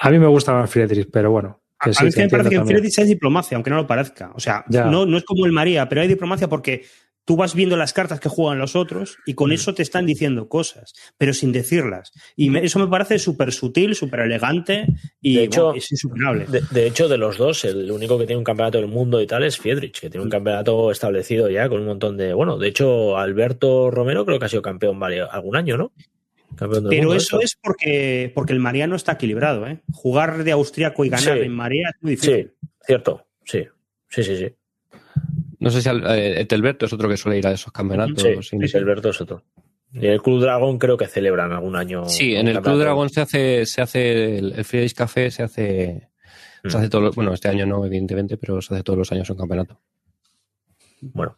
A mí me gusta más Friedrich, pero bueno. A que a sí, mí que me parece que en. Friedrich hay diplomacia, aunque no lo parezca. O sea, no, no es como el María, pero hay diplomacia porque tú vas viendo las cartas que juegan los otros y con eso te están diciendo cosas, pero sin decirlas. Y me- eso me parece súper sutil, súper elegante y De hecho, bueno, es insuperable. De, de hecho, de los dos, el único que tiene un campeonato del mundo y tal es Fiedrich, que tiene un campeonato establecido ya con un montón de. Bueno, de hecho, Alberto Romero creo que ha sido campeón varios, algún año, ¿no? Campeón del Pero mundo, eso es porque, porque el mariano está equilibrado. ¿eh? Jugar de austriaco y ganar Sí. en María es muy difícil. Sí, cierto. Sí, sí, sí. sí. No sé si eh, Etelberto es otro que suele ir a esos campeonatos. Sí, es otro. Y el Club Dragón creo que celebran algún año. Sí, en el Club. Dragón se hace, se hace el, el Fridays Café, se hace, se Mm. hace todos los- bueno, este año no, evidentemente, pero se hace todos los años un campeonato. Bueno,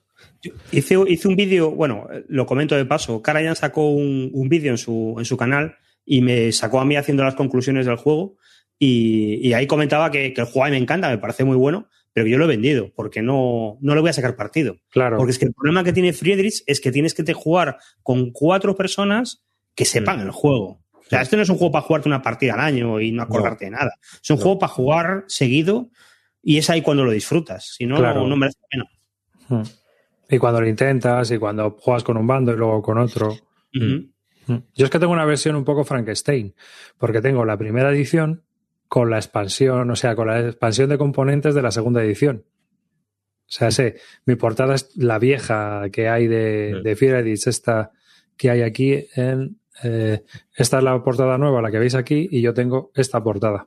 Hice, hice un vídeo, bueno, lo comento de paso. Karajan sacó un, un vídeo en su, en su canal y me sacó a mí haciendo las conclusiones del juego. Y, y ahí comentaba que, que el juego a mí me encanta, me parece muy bueno, pero yo lo he vendido porque no, no le voy a sacar partido. Claro. Porque es que el problema que tiene Friedrich es que tienes que te jugar con cuatro personas que sepan el juego. O sea, este no es un juego para jugarte una partida al año y no acordarte de nada. Es un No. juego para jugar seguido y es ahí cuando lo disfrutas. Si no, Claro. no, merece la pena. Mm. Y cuando lo intentas y cuando juegas con un bando y luego con otro. Ujú. Mm. Yo es que tengo una versión un poco Frankenstein, porque tengo la primera edición con la expansión, o sea, con la expansión de componentes de la segunda edición. O sea, sé, mi portada es la vieja que hay de, de Fiedrich, esta que hay aquí en... eh, esta es la portada nueva, la que veis aquí, y yo tengo esta portada,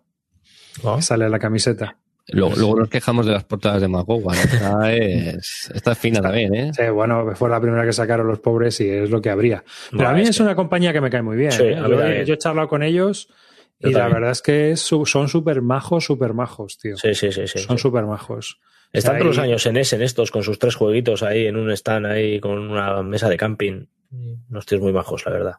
¿no? que sale la camiseta. Luego, luego nos quejamos de las portadas de Magowan. Esta es, esta es fina también, ¿eh? Sí, bueno, fue la primera que sacaron los pobres y es lo que habría. Pero a mí es una compañía que me cae muy bien. Sí, ¿eh? yo, yo he charlado con ellos Yo y la verdad es que son súper majos, súper majos, tío. Sí, sí, sí. sí, son sí. súper majos. Están Ahí- todos los años en ese, en estos, con sus tres jueguitos ahí en un stand ahí con una mesa de camping. Unos tíos muy majos, la verdad.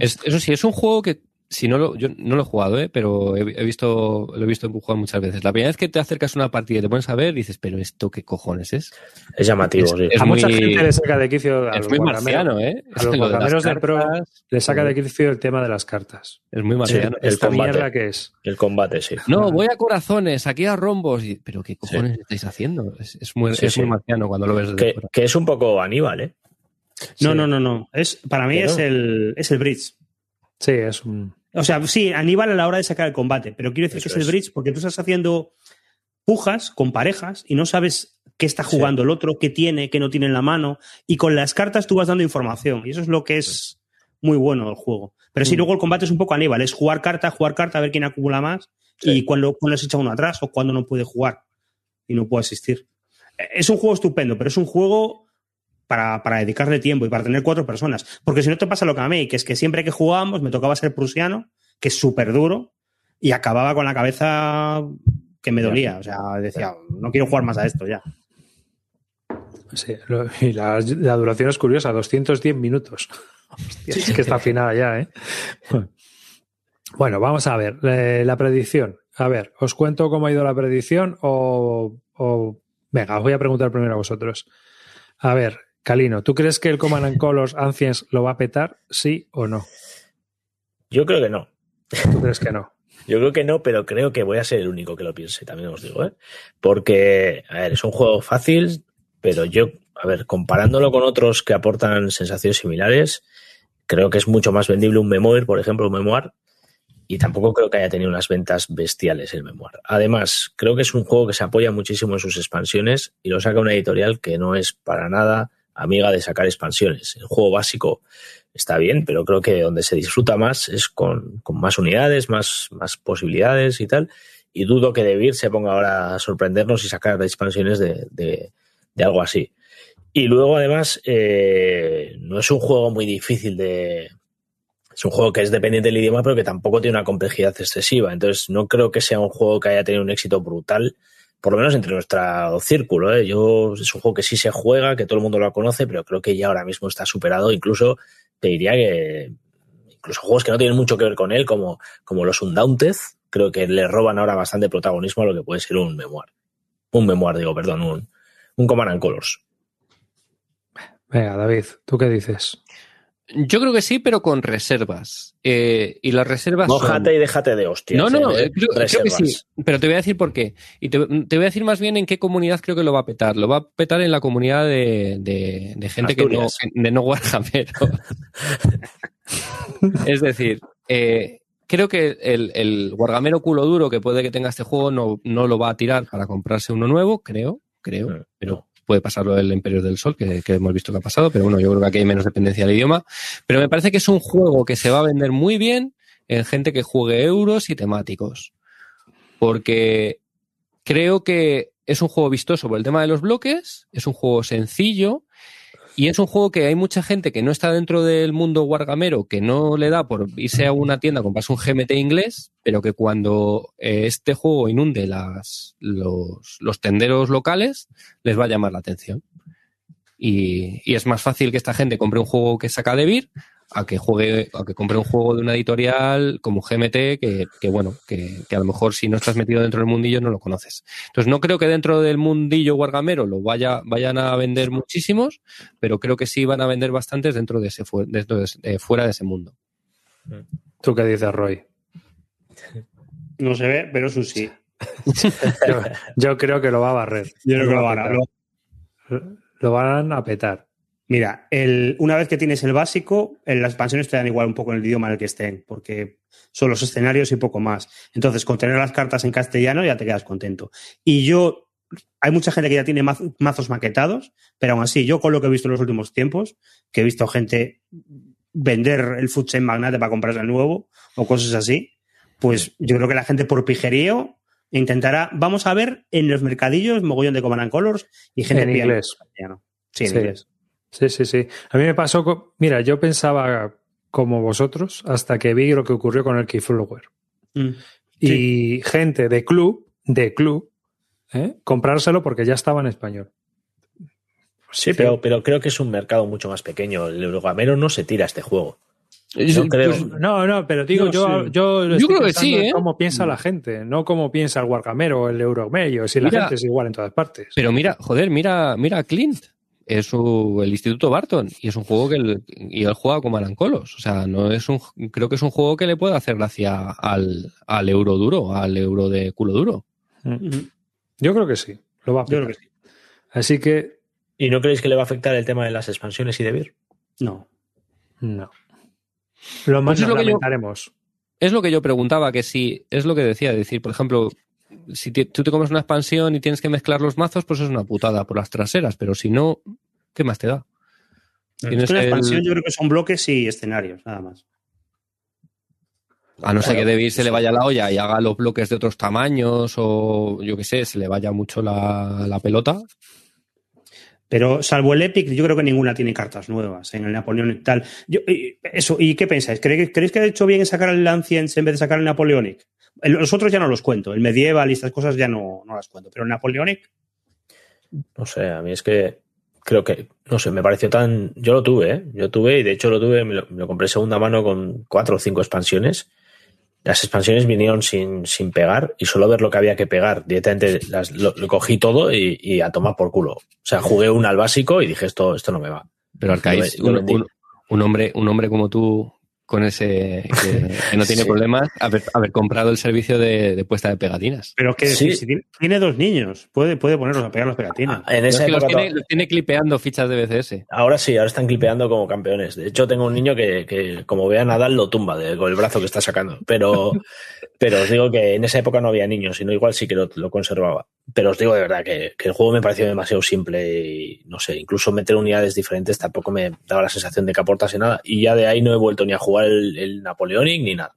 Es- eso sí, es un juego que, si no lo, yo no lo he jugado, ¿eh? pero he, he visto, lo he visto jugar muchas veces. La primera vez que te acercas a una partida y te pones a ver, dices, pero esto qué cojones es. Es llamativo, Es- sí. es a mucha gente le saca de quicio a Es los muy marciano, ¿eh? a los de guardameros de pro cartas, le saca de quicio el tema de las cartas. Es muy marciano. el Esta combate. mierda que es. El combate, sí. No, voy a corazones, aquí a rombos. Y- pero qué cojones estáis haciendo. Es, es muy, Sí, es sí. muy marciano cuando lo ves desde Que, fuera. que es un poco Aníbal, ¿eh? No, Sí. no, no, no. Es, para mí ¿Que es no? el, es el bridge. Sí, es un. O sea, sí, Aníbal a la hora de sacar el combate, pero quiero decir Eso que es el bridge porque tú estás haciendo pujas con parejas y no sabes qué está jugando el otro, qué tiene, qué no tiene en la mano, y con las cartas tú vas dando información, y eso es lo que es muy bueno del juego. Pero sí, Mm. luego el combate es un poco Aníbal, es jugar carta, jugar carta, a ver quién acumula más, Sí. y cuando, cuando se echa uno atrás o cuando no puede jugar y no puede asistir. Es un juego estupendo, pero es un juego para, para dedicarle tiempo y para tener cuatro personas. Porque si no te pasa lo que a mí, que es que siempre que jugábamos me tocaba ser prusiano, que es súper duro, y acababa con la cabeza que me dolía. O sea, decía, no quiero jugar más a esto ya. Sí, lo- y la, la duración es curiosa, 210 minutos. Hostia, es que está afinada ya, ¿eh? Bueno, vamos a ver, eh, la predicción. A ver, ¿os cuento cómo ha ido la predicción o, o- Venga, os voy a preguntar primero a vosotros. A ver, Calino, ¿tú crees que el Command and Colors Ancients lo va a petar, sí o no? Yo creo que no. ¿Tú crees que no? Yo creo que no, pero creo que voy a ser el único que lo piense, también os digo, ¿eh? Porque, a ver, es un juego fácil, pero yo, a ver, comparándolo con otros que aportan sensaciones similares, creo que es mucho más vendible un Memoir, por ejemplo, un Memoir, y tampoco creo que haya tenido unas ventas bestiales el Memoir. Además, creo que es un juego que se apoya muchísimo en sus expansiones y lo saca una editorial que no es para nada amiga de sacar expansiones. El juego básico está bien, pero creo que donde se disfruta más es con, con más unidades, más, más posibilidades y tal. Y dudo que Debir se ponga ahora a sorprendernos y sacar expansiones de, de, algo así. Y luego, además, eh, no es un juego muy difícil de. Es un juego que es dependiente del idioma, pero que tampoco tiene una complejidad excesiva. Entonces, no creo que sea un juego que haya tenido un éxito brutal, por lo menos entre nuestro círculo. ¿eh? Yo, es un juego que sí se juega, que todo el mundo lo conoce, pero creo que ya ahora mismo está superado. Incluso te diría que incluso juegos que no tienen mucho que ver con él, como, como los Undaunted, creo que le roban ahora bastante protagonismo a lo que puede ser un memoir. Un memoir, digo, perdón, un, un Command and Colors. Venga, David, ¿tú qué dices? Yo creo que sí, pero con reservas. Eh, y las reservas. son- Mójate y déjate de hostias. No, no, ¿eh? eh, creo, creo que sí. Pero te voy a decir por qué. Y te, te voy a decir más bien en qué comunidad creo que lo va a petar. Lo va a petar en la comunidad de, de- de gente que no, de no Warhammer. es decir, eh, creo que el, el Wargamero culo duro que puede que tenga este juego no, no lo va a tirar para comprarse uno nuevo, creo, creo. Pero puede pasarlo el Imperio del Sol, que, que hemos visto que ha pasado, pero bueno, yo creo que aquí hay menos dependencia del idioma. Pero me parece que es un juego que se va a vender muy bien en gente que juegue euros y temáticos. Porque creo que es un juego vistoso por el tema de los bloques, es un juego sencillo y es un juego que hay mucha gente que no está dentro del mundo wargamero, que no le da por irse a una tienda a comprarse un GMT inglés, pero que cuando eh, este juego inunde las, los, tenderos locales, les va a llamar la atención. Y, y es más fácil que esta gente compre un juego que saca de Vir a que juegue, a que compre un juego de una editorial como GMT, que, que bueno, que, que a lo mejor si no estás metido dentro del mundillo no lo conoces. Entonces no creo que dentro del mundillo wargamero lo vaya, vayan a vender muchísimos, pero creo que sí van a vender bastantes dentro de ese dentro de eh, fuera de ese mundo. ¿Tú qué dices, Roy? No se ve, pero eso sí. Yo, yo creo que lo va a barrer. Yo creo que lo van a- petar. lo- Lo van a petar. Mira, el, una vez que tienes el básico, las expansiones te dan igual un poco en el idioma en el que estén, porque son los escenarios y poco más. Entonces, con tener las cartas en castellano ya te quedas contento. Y yo, hay mucha gente que ya tiene maz- mazos maquetados, pero aún así, yo con lo que he visto en los últimos tiempos, que he visto gente vender el Food Chain Magnate para comprarse el nuevo o cosas así, pues yo creo que la gente por pijerío intentará, vamos a ver en los mercadillos mogollón de Command and Colors y gente En inglés. Sí, en Sí. inglés. Sí, sí, sí. A mí me pasó, con- mira, yo pensaba como vosotros hasta que vi lo que ocurrió con el Keyflower. Mm. Y gente de club, de club, ¿eh? comprárselo porque ya estaba en español. Sí, pero, pero creo que es un mercado mucho más pequeño. El Eurogamero no se tira a este juego. No creo. Pues, No, no, pero digo, No, yo, sí. yo, Yo estoy creo que pensando sí, ¿eh? cómo piensa la gente, no cómo piensa el Wargamero o el Euromedio, si la gente es igual en todas partes. Pero mira, joder, mira, mira a Clint. Es su- el Instituto Barton y es un juego que él, y él juega como Colos. O sea, no es un, creo que es un juego que le puede hacer gracia al, al euro duro, al euro de culo duro. Ujú. Yo creo que sí, lo va a Yo creo que sí. Así que, ¿Y no creéis que le va a afectar el tema de las expansiones y de Vir? No. no. Lo más Pues es lo que yo-. Es lo que yo preguntaba, que si, es lo que decía, es decir, por ejemplo, si te- tú te comes una expansión y tienes que mezclar los mazos, pues es una putada por las traseras, pero si no, ¿qué más te da? Tienes Es que una el- expansión yo creo que son bloques y escenarios, nada más. A no ser que David se le vaya la olla y haga los bloques de otros tamaños o yo qué sé, se le vaya mucho la, la pelota. Pero salvo el Epic, yo creo que ninguna tiene cartas nuevas en el Napoleón y tal. Yo, y- eso, ¿y qué pensáis? ¿Creéis, creéis que ha hecho bien en sacar el Ancients en vez de sacar el Napoleonic? El- Los otros ya no los cuento. El Medieval y estas cosas ya no, no las cuento. Pero el Napoleonic, No sé, a mí es que creo que, no sé, me pareció tan... Yo lo tuve, ¿eh? Yo tuve y de hecho lo tuve, me lo, me lo compré segunda mano con cuatro o cinco expansiones. Las expansiones vinieron sin, sin pegar y solo ver lo que había que pegar. Directamente las, lo, lo cogí todo y, y a tomar por culo. O sea, jugué una al básico y dije, esto, esto no me va. Pero Arcais, un hombre, un hombre como tú, con ese que, que no tiene Sí. problemas, haber, haber comprado el servicio de, de puesta de pegatinas. pero que Sí. si tiene, tiene dos niños, puede, puede ponerlos a pegar las pegatinas. En No, es esa que los época tiene, los tiene clipeando fichas de BCS. Ahora sí, ahora están clipeando como campeones. De hecho, tengo un niño que, que como ve a Nadal, lo tumba de- con el brazo que está sacando. Pero, pero os digo que en esa época no había niños, sino igual sí que lo, lo conservaba. Pero os digo de verdad que, que el juego me pareció demasiado simple y no sé, incluso meter unidades diferentes tampoco me daba la sensación de que aportase nada. Y ya de ahí no he vuelto ni a jugar el, el Napoleonic ni nada.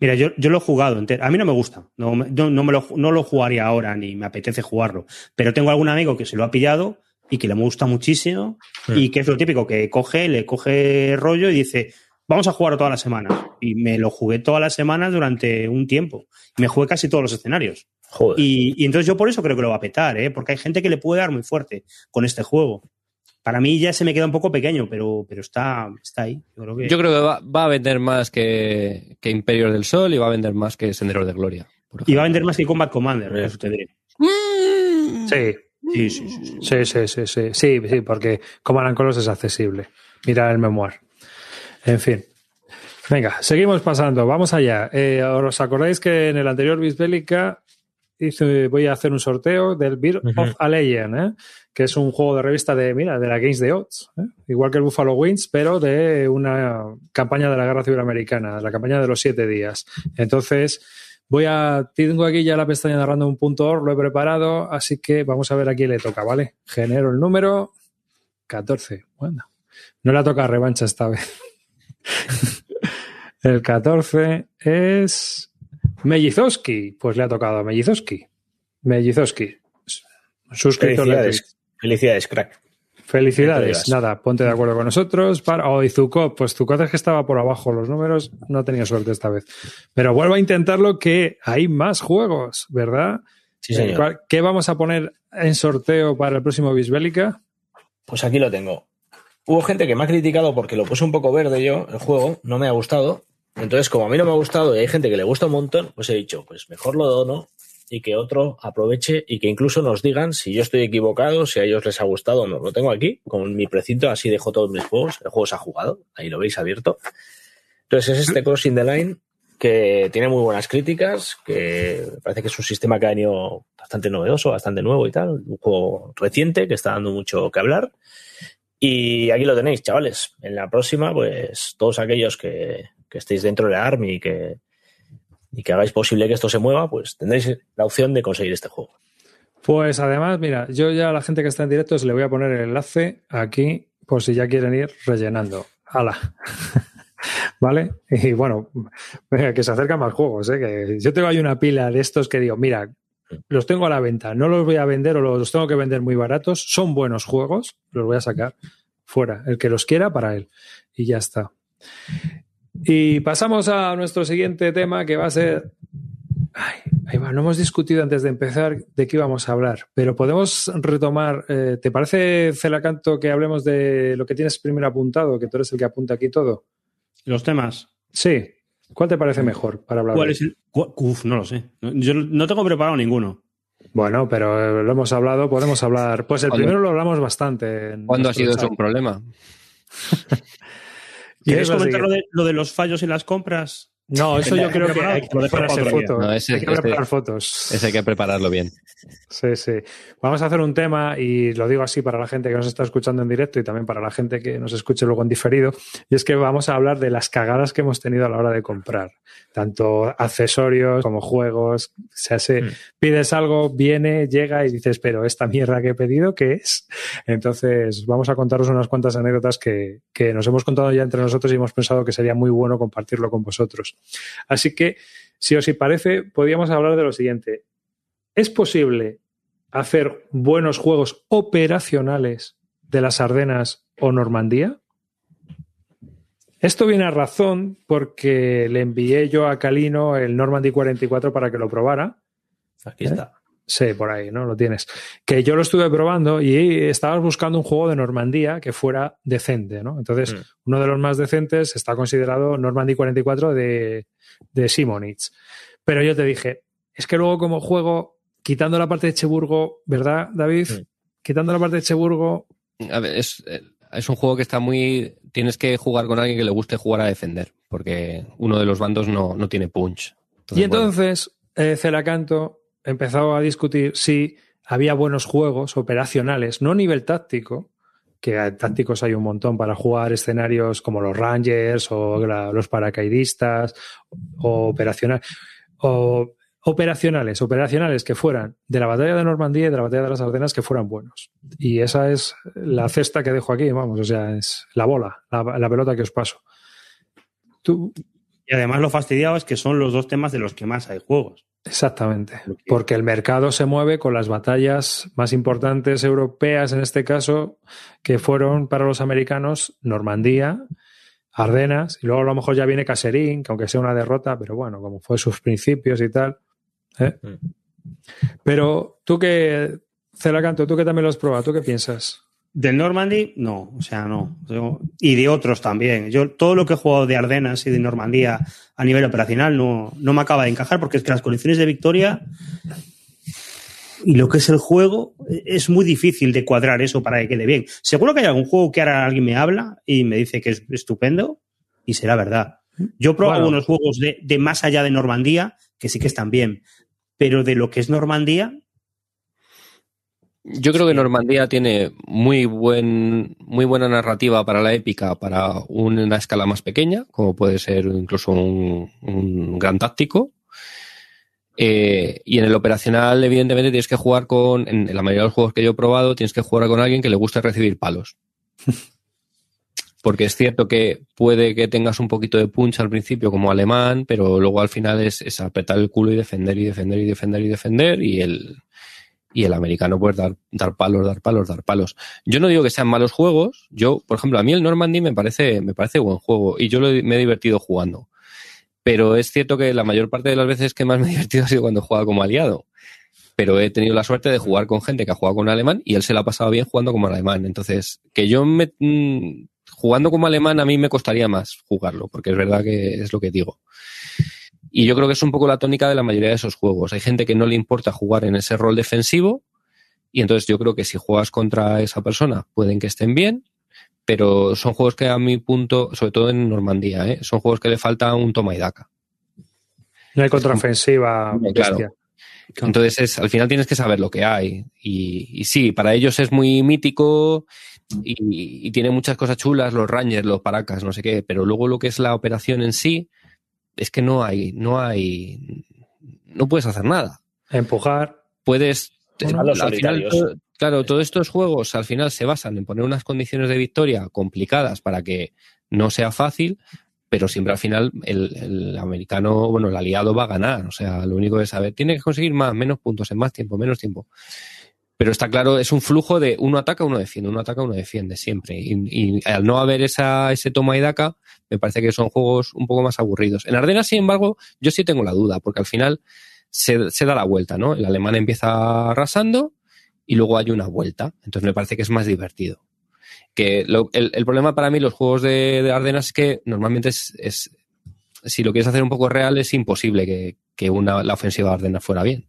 Mira, yo, yo lo he jugado entero. A mí no me gusta. No, no, no me lo, no lo jugaría ahora ni me apetece jugarlo. Pero tengo algún amigo que se lo ha pillado y que le gusta muchísimo. Hmm. Y que es lo típico, que coge, le coge rollo y dice, vamos a jugarlo todas las semanas. Y me lo jugué todas las semanas durante un tiempo. Me jugué casi todos los escenarios. Joder. Y, y entonces yo por eso creo que lo va a petar, ¿eh? porque hay gente que le puede dar muy fuerte con este juego. Para mí ya se me queda un poco pequeño, pero, pero está, está ahí. Yo creo que... Yo creo que va, va a vender más que, que Imperios del Sol y va a vender más que Senderos de Gloria. por Y va a vender más que Combat Commander, eso te diré. Sí, Sí, sí, sí. sí. sí, sí, sí, sí, sí, sí, porque Command and Colors es accesible. Mira el memoir. En fin. Venga, seguimos pasando. Vamos allá. Eh, ¿Os acordáis que en el anterior Bisbélica hice, voy a hacer un sorteo del Beer of a Legend, ¿eh? que es un juego de revista de, mira, de la Games de Odds, ¿eh? igual que el Buffalo Wings, pero de una campaña de la Guerra Civil Americana, la campaña de los siete días. Entonces, voy a, tengo aquí ya la pestaña de random.org, lo he preparado, así que vamos a ver a quién le toca, ¿vale? Genero el número 14. Bueno, no le toca revancha esta vez. el 14 es Mellizowski. Pues le ha tocado a Mellizowski. Mellizowski. Suscriptor. Felicidades, felicidades, crack. Felicidades. Nada, ponte de acuerdo con nosotros. Para... Oh, y Zucop, pues Zucop es que estaba por abajo los números, no tenía suerte esta vez. Pero vuelvo a intentarlo que hay más juegos, ¿verdad? Sí, señor. ¿Cuál- ¿Qué vamos a poner en sorteo para el próximo Bisbélica? Pues aquí lo tengo. Hubo gente que me ha criticado porque lo puse un poco verde yo, el juego, no me ha gustado. Entonces, como a mí no me ha gustado y hay gente que le gusta un montón, pues he dicho, pues mejor lo dono y que otro aproveche y que incluso nos digan si yo estoy equivocado, si a ellos les ha gustado o no. Lo tengo aquí, con mi precinto, así dejo todos mis juegos. El juego se ha jugado, ahí lo veis abierto. Entonces es este Crossing the Line que tiene muy buenas críticas, que parece que es un sistema que ha venido bastante novedoso, bastante nuevo y tal, un juego reciente que está dando mucho que hablar. Y aquí lo tenéis, chavales. En la próxima, pues todos aquellos que, que estéis dentro de la ARMY y que, y que hagáis posible que esto se mueva, pues tendréis la opción de conseguir este juego. Pues además, mira, yo ya a la gente que está en directo se le voy a poner el enlace aquí por si ya quieren ir rellenando. ¡Hala! ¿Vale? Y bueno, que se acercan más juegos. ¿eh? Que yo tengo ahí una pila de estos que digo, mira, los tengo a la venta, no los voy a vender o los tengo que vender muy baratos, son buenos juegos, los voy a sacar fuera, el que los quiera para él. Y ya está. Y pasamos a nuestro siguiente tema que va a ser Ay, ahí va, no hemos discutido antes de empezar de qué íbamos a hablar, pero podemos retomar. eh, ¿Te parece, Celacanto, que hablemos de lo que tienes primero apuntado, que tú eres el que apunta aquí todo? Los temas. Sí. ¿Cuál te parece mejor para hablar? ¿Cuál de? es el.? cu- Uf, no lo sé. Yo no tengo preparado ninguno. Bueno, pero eh, lo hemos hablado, podemos hablar. Pues el primero lo hablamos bastante. ¿Cuándo ha sido eso un problema? ¿Quieres comentar lo de, lo de los fallos en las compras? No, eso yo creo que hay que prepararse fotos. No, ese- hay preparar fotos. Ese hay que prepararlo bien. Sí, sí. Vamos a hacer un tema, y lo digo así para la gente que nos está escuchando en directo y también para la gente que nos escuche luego en diferido, y es que vamos a hablar de las cagadas que hemos tenido a la hora de comprar, tanto accesorios como juegos. O sea, se, Mm. pides algo, viene, llega y dices, pero esta mierda que he pedido, ¿qué es? Entonces, vamos a contaros unas cuantas anécdotas que, que nos hemos contado ya entre nosotros y hemos pensado que sería muy bueno compartirlo con vosotros. Así que, si os parece, podríamos hablar de lo siguiente. ¿Es posible hacer buenos juegos operacionales de las Ardenas o Normandía? Esto viene a razón porque le envié yo a Calino el Normandy 44 para que lo probara. Aquí está. Sí, por ahí, ¿no? Lo tienes. Que yo lo estuve probando y estabas buscando un juego de Normandía que fuera decente, ¿no? Entonces, Mm. uno de los más decentes está considerado Normandy 44 de, de Simonitz. Pero yo te dije, es que luego como juego, quitando la parte de Cheburgo, ¿verdad, David? Mm. Quitando la parte de Cheburgo, A ver, es, eh, es un juego que está muy. Tienes que jugar con alguien que le guste jugar a defender, porque uno de los bandos no, no tiene punch. y bueno, entonces eh, Celacanto empezó a discutir si había buenos juegos operacionales, no a nivel táctico, que tácticos hay un montón para jugar escenarios como los Rangers o los paracaidistas, o operacional, operacionales, operacionales que fueran de la batalla de Normandía y de la batalla de las Ardenas que fueran buenos. Y esa es la cesta que dejo aquí, vamos, o sea, es la bola, la, la pelota que os paso. Tú, Y además lo fastidiado es que son los dos temas de los que más hay juegos. Exactamente, porque el mercado se mueve con las batallas más importantes europeas, en este caso, que fueron para los americanos Normandía, Ardenas, y luego a lo mejor ya viene Caserín, que aunque sea una derrota, pero bueno, como fue sus principios y tal. ¿eh? Mm. Pero tú que, Celacanto, tú que también lo has probado, ¿tú qué piensas? Del Normandy, no, o sea, no. Y de otros también. Yo todo lo que he jugado de Ardenas y de Normandía a nivel operacional no, no me acaba de encajar porque es que las condiciones de victoria y lo que es el juego es muy difícil de cuadrar eso para que quede bien. Seguro que hay algún juego que ahora alguien me habla y me dice que es estupendo, y será verdad. Yo he probado Bueno. algunos juegos de, de más allá de Normandía que sí que están bien, pero de lo que es Normandía, Yo creo que Normandía tiene muy, buen, muy buena narrativa para la épica, para una escala más pequeña, como puede ser incluso un, un gran táctico. Eh, y en el operacional, evidentemente, tienes que jugar con, en la mayoría de los juegos que yo he probado, tienes que jugar con alguien que le guste recibir palos. Porque es cierto que puede que tengas un poquito de punch al principio como alemán, pero luego al final es, es apretar el culo y defender y defender y defender y defender y el, y el americano pues dar, dar palos, dar palos, dar palos. Yo no digo que sean malos juegos, yo, por ejemplo, a mí el Normandy me parece, me parece buen juego y yo lo me he divertido jugando. Pero es cierto que la mayor parte de las veces que más me he divertido ha sido cuando he jugado como aliado. Pero he tenido la suerte de jugar con gente que ha jugado con alemán y él se la ha pasado bien jugando como alemán. Entonces, que yo me, mm, jugando como alemán a mí me costaría más jugarlo, porque es verdad que es lo que digo. Y yo creo que es un poco la tónica de la mayoría de esos juegos. Hay gente que no le importa jugar en ese rol defensivo y entonces yo creo que si juegas contra esa persona pueden que estén bien, pero son juegos que a mi punto, sobre todo en Normandía, ¿eh? son juegos que le falta un toma y daca. No hay contraofensiva Claro. Entonces es, al final tienes que saber lo que hay. Y, y sí, para ellos es muy mítico y, y tiene muchas cosas chulas, los Rangers, los Paracas, no sé qué, pero luego lo que es la operación en sí, es que no hay, no hay, no puedes hacer nada. Empujar. Puedes, Bueno, al final, solitarios. todo- claro, todos estos juegos al final se basan en poner unas condiciones de victoria complicadas para que no sea fácil, pero siempre al final el, el americano, bueno, el aliado va a ganar. O sea, lo único que saber, tiene que conseguir más, menos puntos en más tiempo, menos tiempo. Pero está claro, es un flujo de uno ataca, uno defiende, uno ataca, uno defiende, siempre. Y, al no haber esa, ese toma y daca, me parece que son juegos un poco más aburridos. En Ardenas, sin embargo, yo sí tengo la duda, porque al final se, da la vuelta, ¿no? El alemán empieza arrasando y luego hay una vuelta. Entonces me parece que es más divertido. Que lo- el, el problema para mí, los juegos de, de Ardenas, es que normalmente es, si lo quieres hacer un poco real, es imposible que, que una, la ofensiva de Ardenas fuera bien.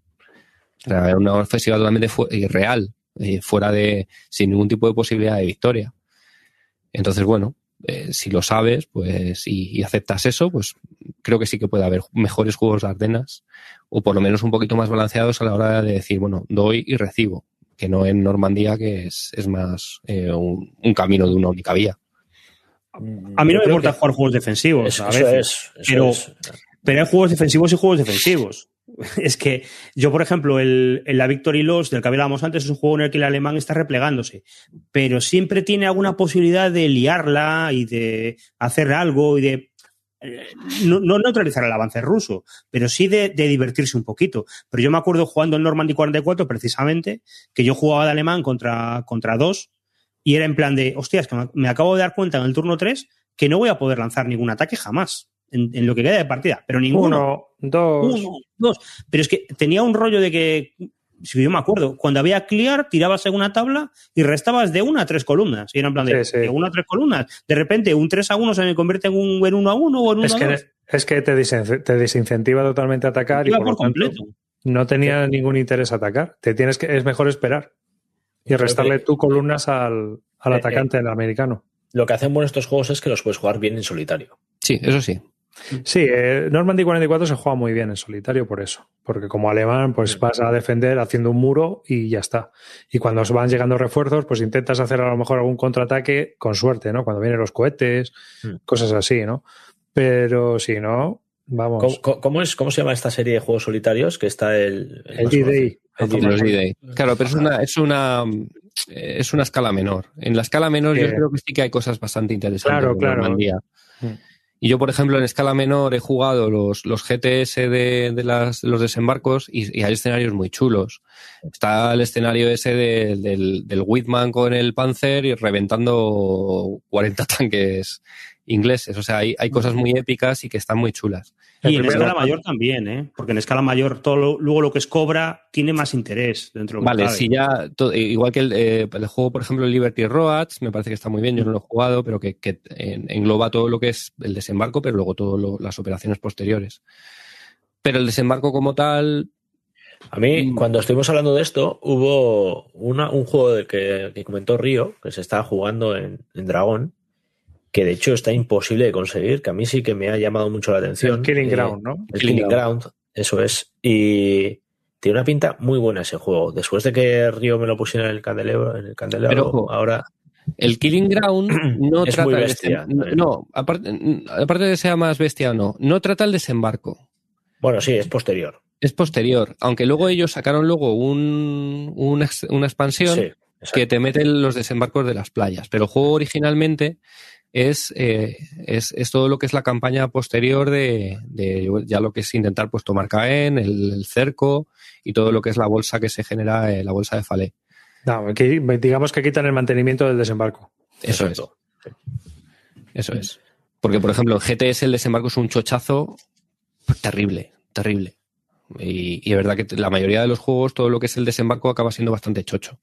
Sea, una ofensiva totalmente fu- irreal, eh, fuera de, sin ningún tipo de posibilidad de victoria. Entonces, bueno, eh, si lo sabes, pues, y, y aceptas eso, pues creo que sí que puede haber mejores juegos de Ardenas, o por lo menos un poquito más balanceados a la hora de decir, bueno, doy y recibo, que no en Normandía, que es, es más eh, un, un camino de una única vía. a mí no me importa que jugar juegos defensivos. Eso, a eso veces. es. eso Pero- es. Pero hay juegos defensivos y juegos defensivos. Es que yo, por ejemplo, el, el la Victory Loss del que hablábamos antes es un juego en el que el alemán está replegándose, pero siempre tiene alguna posibilidad de liarla y de hacer algo y de eh, no, no neutralizar el avance ruso, pero sí de, de divertirse un poquito. Pero yo me acuerdo jugando en Normandy 44 precisamente, que yo jugaba de alemán contra, contra dos y era en plan de, hostias, que me- acabo de dar cuenta en el turno 3 que no voy a poder lanzar ningún ataque jamás en, en lo que queda de partida, pero ninguno. Uno, dos. Uno, dos. Pero es que tenía un rollo de que, si yo me acuerdo, cuando había clear, tirabas en una tabla y restabas de una a tres columnas. Y era en plan de, Sí, sí. de una a tres columnas. De repente, un 3 a 1 se me convierte en un en 1 a 1 o en 1 Es a 2. que, es que te, desen- te desincentiva totalmente a atacar y por, lo tanto no tenía ningún interés atacar. Te tienes que, es mejor esperar y restarle tú columnas al, al Eh, atacante, el americano. Lo que hacen buenos estos juegos es que los puedes jugar bien en solitario. Sí, eso sí. Sí, eh, Normandy 44 se juega muy bien en solitario por eso. Porque como alemán, pues vas a defender haciendo un muro y ya está. Y cuando os van llegando refuerzos, pues intentas hacer a lo mejor algún contraataque con suerte, ¿no? Cuando vienen los cohetes, Mm. cosas así, ¿no? Pero si no, vamos. ¿Cómo, es, ¿Cómo se llama esta serie de juegos solitarios? Que está el. El D-Day. Claro, pero es una, es una es una escala menor. En la escala menor yo creo que sí que hay cosas bastante interesantes Claro, en claro. Normandía. Mm. Y yo, por ejemplo, en escala menor he jugado los, los GTS de, de los desembarcos y, y hay escenarios muy chulos. Está el escenario ese de- del, del Whitman con el Panzer y reventando 40 tanques ingleses. O sea, hay, hay cosas muy épicas y que están muy chulas. El Y en escala mayor también, ¿eh? Porque en escala mayor todo lo- luego lo que es cobra tiene más interés dentro de lo que Vale, cabe. si ya, to- eh, igual que el, eh, el juego, por ejemplo, Liberty Roads, me parece que está muy bien, yo no lo he jugado, pero que, que en- engloba todo lo que es el desembarco, pero luego todas las operaciones posteriores. Pero el desembarco como tal, A mí, Mm. cuando estuvimos hablando de esto, hubo una- un juego del que, que comentó Río, que se estaba jugando en, en Dragón, que de hecho está imposible de conseguir, que a mí sí que me ha llamado mucho la atención. El Killing Eh, Ground, ¿no? El Killing Ground, eso es. Y tiene una pinta muy buena ese juego. Después de que Río me lo pusiera en el candelero, en el candelero Pero, ojo, ahora El Killing Ground no Es trata muy bestia, desem- también. No, aparte, aparte de que sea más bestia o no, no trata el desembarco. Bueno, sí, es posterior. Es posterior. Aunque luego ellos sacaron luego un, una expansión Sí, que te mete los desembarcos de las playas. Pero el juego originalmente es, eh, es, es todo lo que es la campaña posterior de, de ya lo que es intentar pues tomar Caen, el, el cerco y todo lo que es la bolsa que se genera, eh, la bolsa de Falé. No, digamos que quitan el mantenimiento del desembarco. Eso es. Eso es. Porque, por ejemplo, en GTS el desembarco es un chochazo terrible, terrible. Y, y es verdad que la mayoría de los juegos, todo lo que es el desembarco acaba siendo bastante chocho.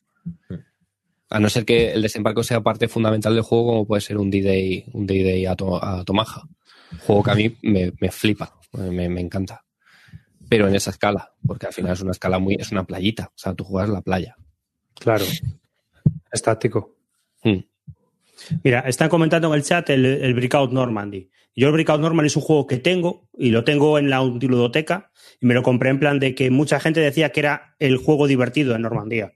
A no ser que el desembarco sea parte fundamental del juego, como puede ser un D-Day un D-Day a, to- a Tomaja. Juego que a mí me, me flipa, me, me encanta. Pero en esa escala, porque al final es una escala muy, es una playita. O sea, tú juegas la playa. Claro. Es táctico. Mm. Mira, están comentando en el chat el, el Breakout Normandy. Yo el Breakout Normandy es un juego que tengo y lo tengo en la ludoteca y me lo compré en plan de que mucha gente decía que era el juego divertido en Normandía.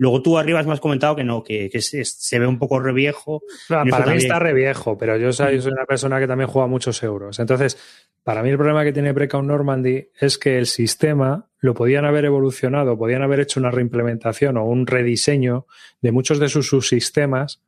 Luego tú arriba me has comentado que no, que, que se, se ve un poco reviejo. Para mí está re viejo, pero yo soy, una persona que también juega muchos euros. Entonces, para mí el problema que tiene Breakout Normandy es que el sistema lo podían haber evolucionado, podían haber hecho una reimplementación o un rediseño de muchos de sus subsistemas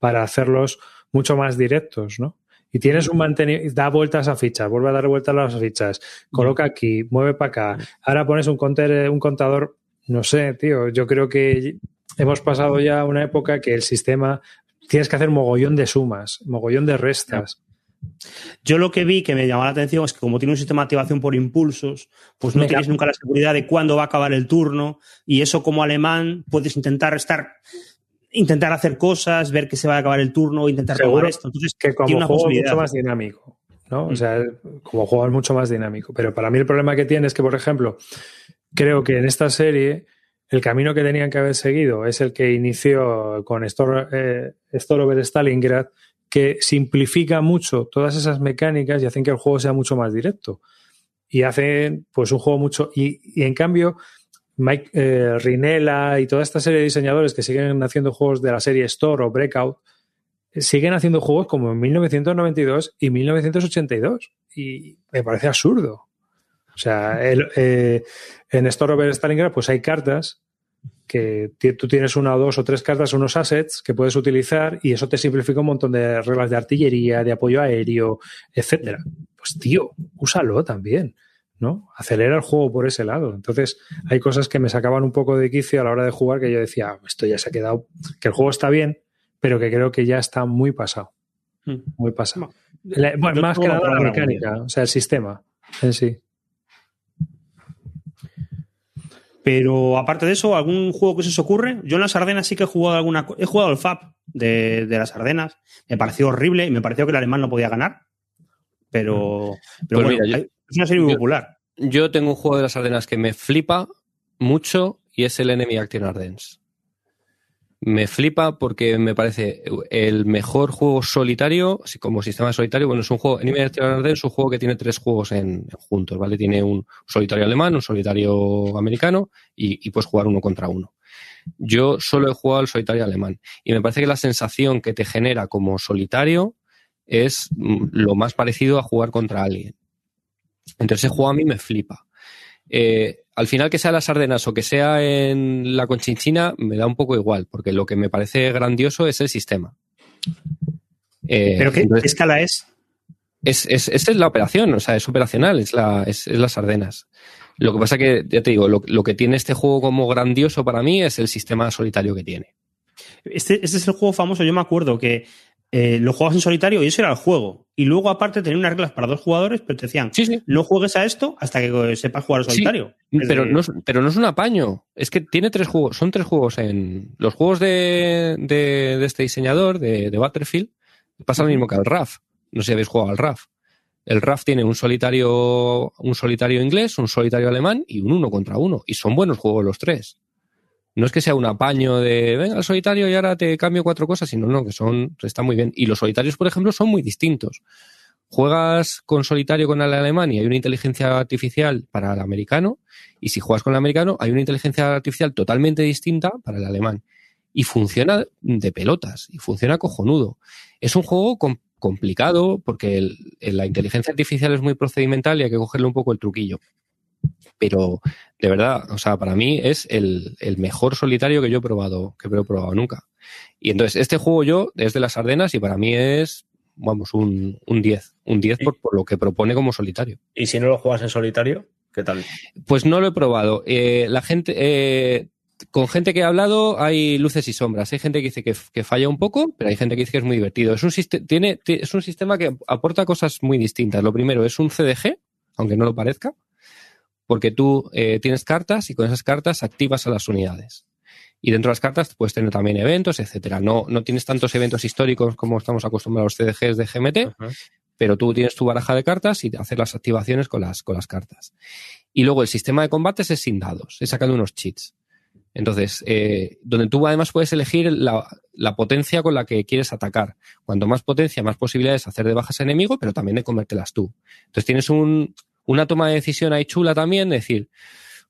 para hacerlos mucho más directos, ¿no? Y tienes un mantenimiento, da vueltas a fichas, vuelve a dar vueltas a las fichas, coloca aquí, mueve para acá, ahora pones un, conter- un contador, no sé, tío, yo creo que hemos pasado ya una época que el sistema tienes que hacer mogollón de sumas, mogollón de restas. Yo lo que vi que me llamó la atención es que como tiene un sistema de activación por impulsos, pues no tienes nunca la seguridad de cuándo va a acabar el turno y eso como alemán puedes intentar estar intentar hacer cosas, ver que se va a acabar el turno, intentar tomar esto. Entonces, Que tiene como una juego es mucho más dinámico, ¿no? O sea, como juego es mucho más dinámico. Pero para mí el problema que tiene es que, por ejemplo, creo que en esta serie el camino que tenían que haber seguido es el que inició con Stor, eh, Stalingrad, que simplifica mucho todas esas mecánicas y hacen que el juego sea mucho más directo. Y hacen pues un juego mucho... Y, y en cambio, Mike eh, Rinella y toda esta serie de diseñadores que siguen haciendo juegos de la serie Store o Breakout, eh, siguen haciendo juegos como en 1992 y 1982. Y me parece absurdo. O sea, el, eh, en Store over Stalingrad pues hay cartas que tú tienes una o dos o tres cartas, unos assets que puedes utilizar y eso te simplifica un montón de reglas de artillería, de apoyo aéreo, etcétera. Pues tío, úsalo también, ¿no? Acelera el juego por ese lado. Entonces, hay cosas que me sacaban un poco de quicio a la hora de jugar que yo decía, "Ah, esto ya se ha quedado, que el juego está bien, pero que creo que ya está muy pasado, Mm. muy pasado. La- bueno, más que nada la mecánica, o sea, el sistema en sí. Pero aparte de eso, ¿algún juego que se os ocurre? Yo en las Ardenas sí que he jugado alguna He jugado el FAB de, de las Ardenas. Me pareció horrible y me pareció que el alemán no podía ganar. Pero, pero Pues bueno, mira, yo- es una serie muy yo- popular. Yo tengo un juego de las Ardenas que me flipa mucho y es el Enemy Action Ardennes. Me flipa porque me parece el mejor juego solitario, como sistema solitario. Bueno, es un juego, Action Ardennes es un juego que tiene tres juegos en, juntos, ¿vale? Tiene un solitario alemán, un solitario americano y, y puedes jugar uno contra uno. Yo solo he jugado al solitario alemán y me parece que la sensación que te genera como solitario es mm, lo más parecido a jugar contra alguien. Entonces ese juego a mí me flipa. Eh, al final que sea las Ardenas o que sea en la Conchinchina me da un poco igual, porque lo que me parece grandioso es el sistema. Eh, ¿Pero qué, entonces, qué escala es? es, es, esta es la operación, o sea, es operacional, es, la, es, es las Ardenas. Lo que pasa que, ya te digo, lo, lo que tiene este juego como grandioso para mí es el sistema solitario que tiene. Este, este es el juego famoso, yo me acuerdo que eh, lo jugabas en solitario y eso era el juego. Y luego, aparte, tenía unas reglas para dos jugadores, pero te decían, Sí, sí. no juegues a esto hasta que sepas jugar al solitario. Pero de- no, es, pero no es un apaño. Es que tiene tres juegos. Son tres juegos en. Los juegos de, de, de este diseñador, de, de Battlefield, pasa lo mismo que al RAF. No sé si habéis jugado al RAF. El RAF tiene un solitario, un solitario inglés, un solitario alemán y un uno contra uno. Y son buenos juegos los tres. No es que sea un apaño de, venga, el solitario y ahora te cambio cuatro cosas, sino no, que son, está muy bien. Y los solitarios, por ejemplo, son muy distintos. Juegas con solitario con el alemán y hay una inteligencia artificial para el americano, y si juegas con el americano, hay una inteligencia artificial totalmente distinta para el alemán. Y funciona de pelotas, y funciona cojonudo. Es un juego complicado porque la inteligencia artificial es muy procedimental y hay que cogerle un poco el truquillo. Pero de verdad, o sea, para mí es el, mejor solitario que yo he probado, que he probado nunca. Y entonces, este juego yo es de las Ardenas y para mí es, vamos, un, 10. Un 10 por, por, lo que propone como solitario. ¿Y si no lo juegas en solitario? ¿Qué tal? Pues no lo he probado. Eh, la gente, eh, con gente que he hablado hay luces y sombras. Hay gente que dice que, falla un poco, pero hay gente que dice que es muy divertido. Es un, tiene, es un sistema que aporta cosas muy distintas. Lo primero es un CDG, aunque no lo parezca porque tú eh, tienes cartas y con esas cartas activas a las unidades. Y dentro de las cartas puedes tener también eventos, etcétera. No, no tienes tantos eventos históricos como estamos acostumbrados a los CDGs de GMT, pero tú tienes tu baraja de cartas y hacer las activaciones con las, con las cartas. Y luego el sistema de combates es sin dados, es sacando unos cheats. Entonces, eh, donde tú además puedes elegir la, la, potencia con la que quieres atacar. Cuanto más potencia, más posibilidades de hacer de bajas enemigo, pero también de comértelas tú. Entonces tienes un, una toma de decisión ahí chula también, decir,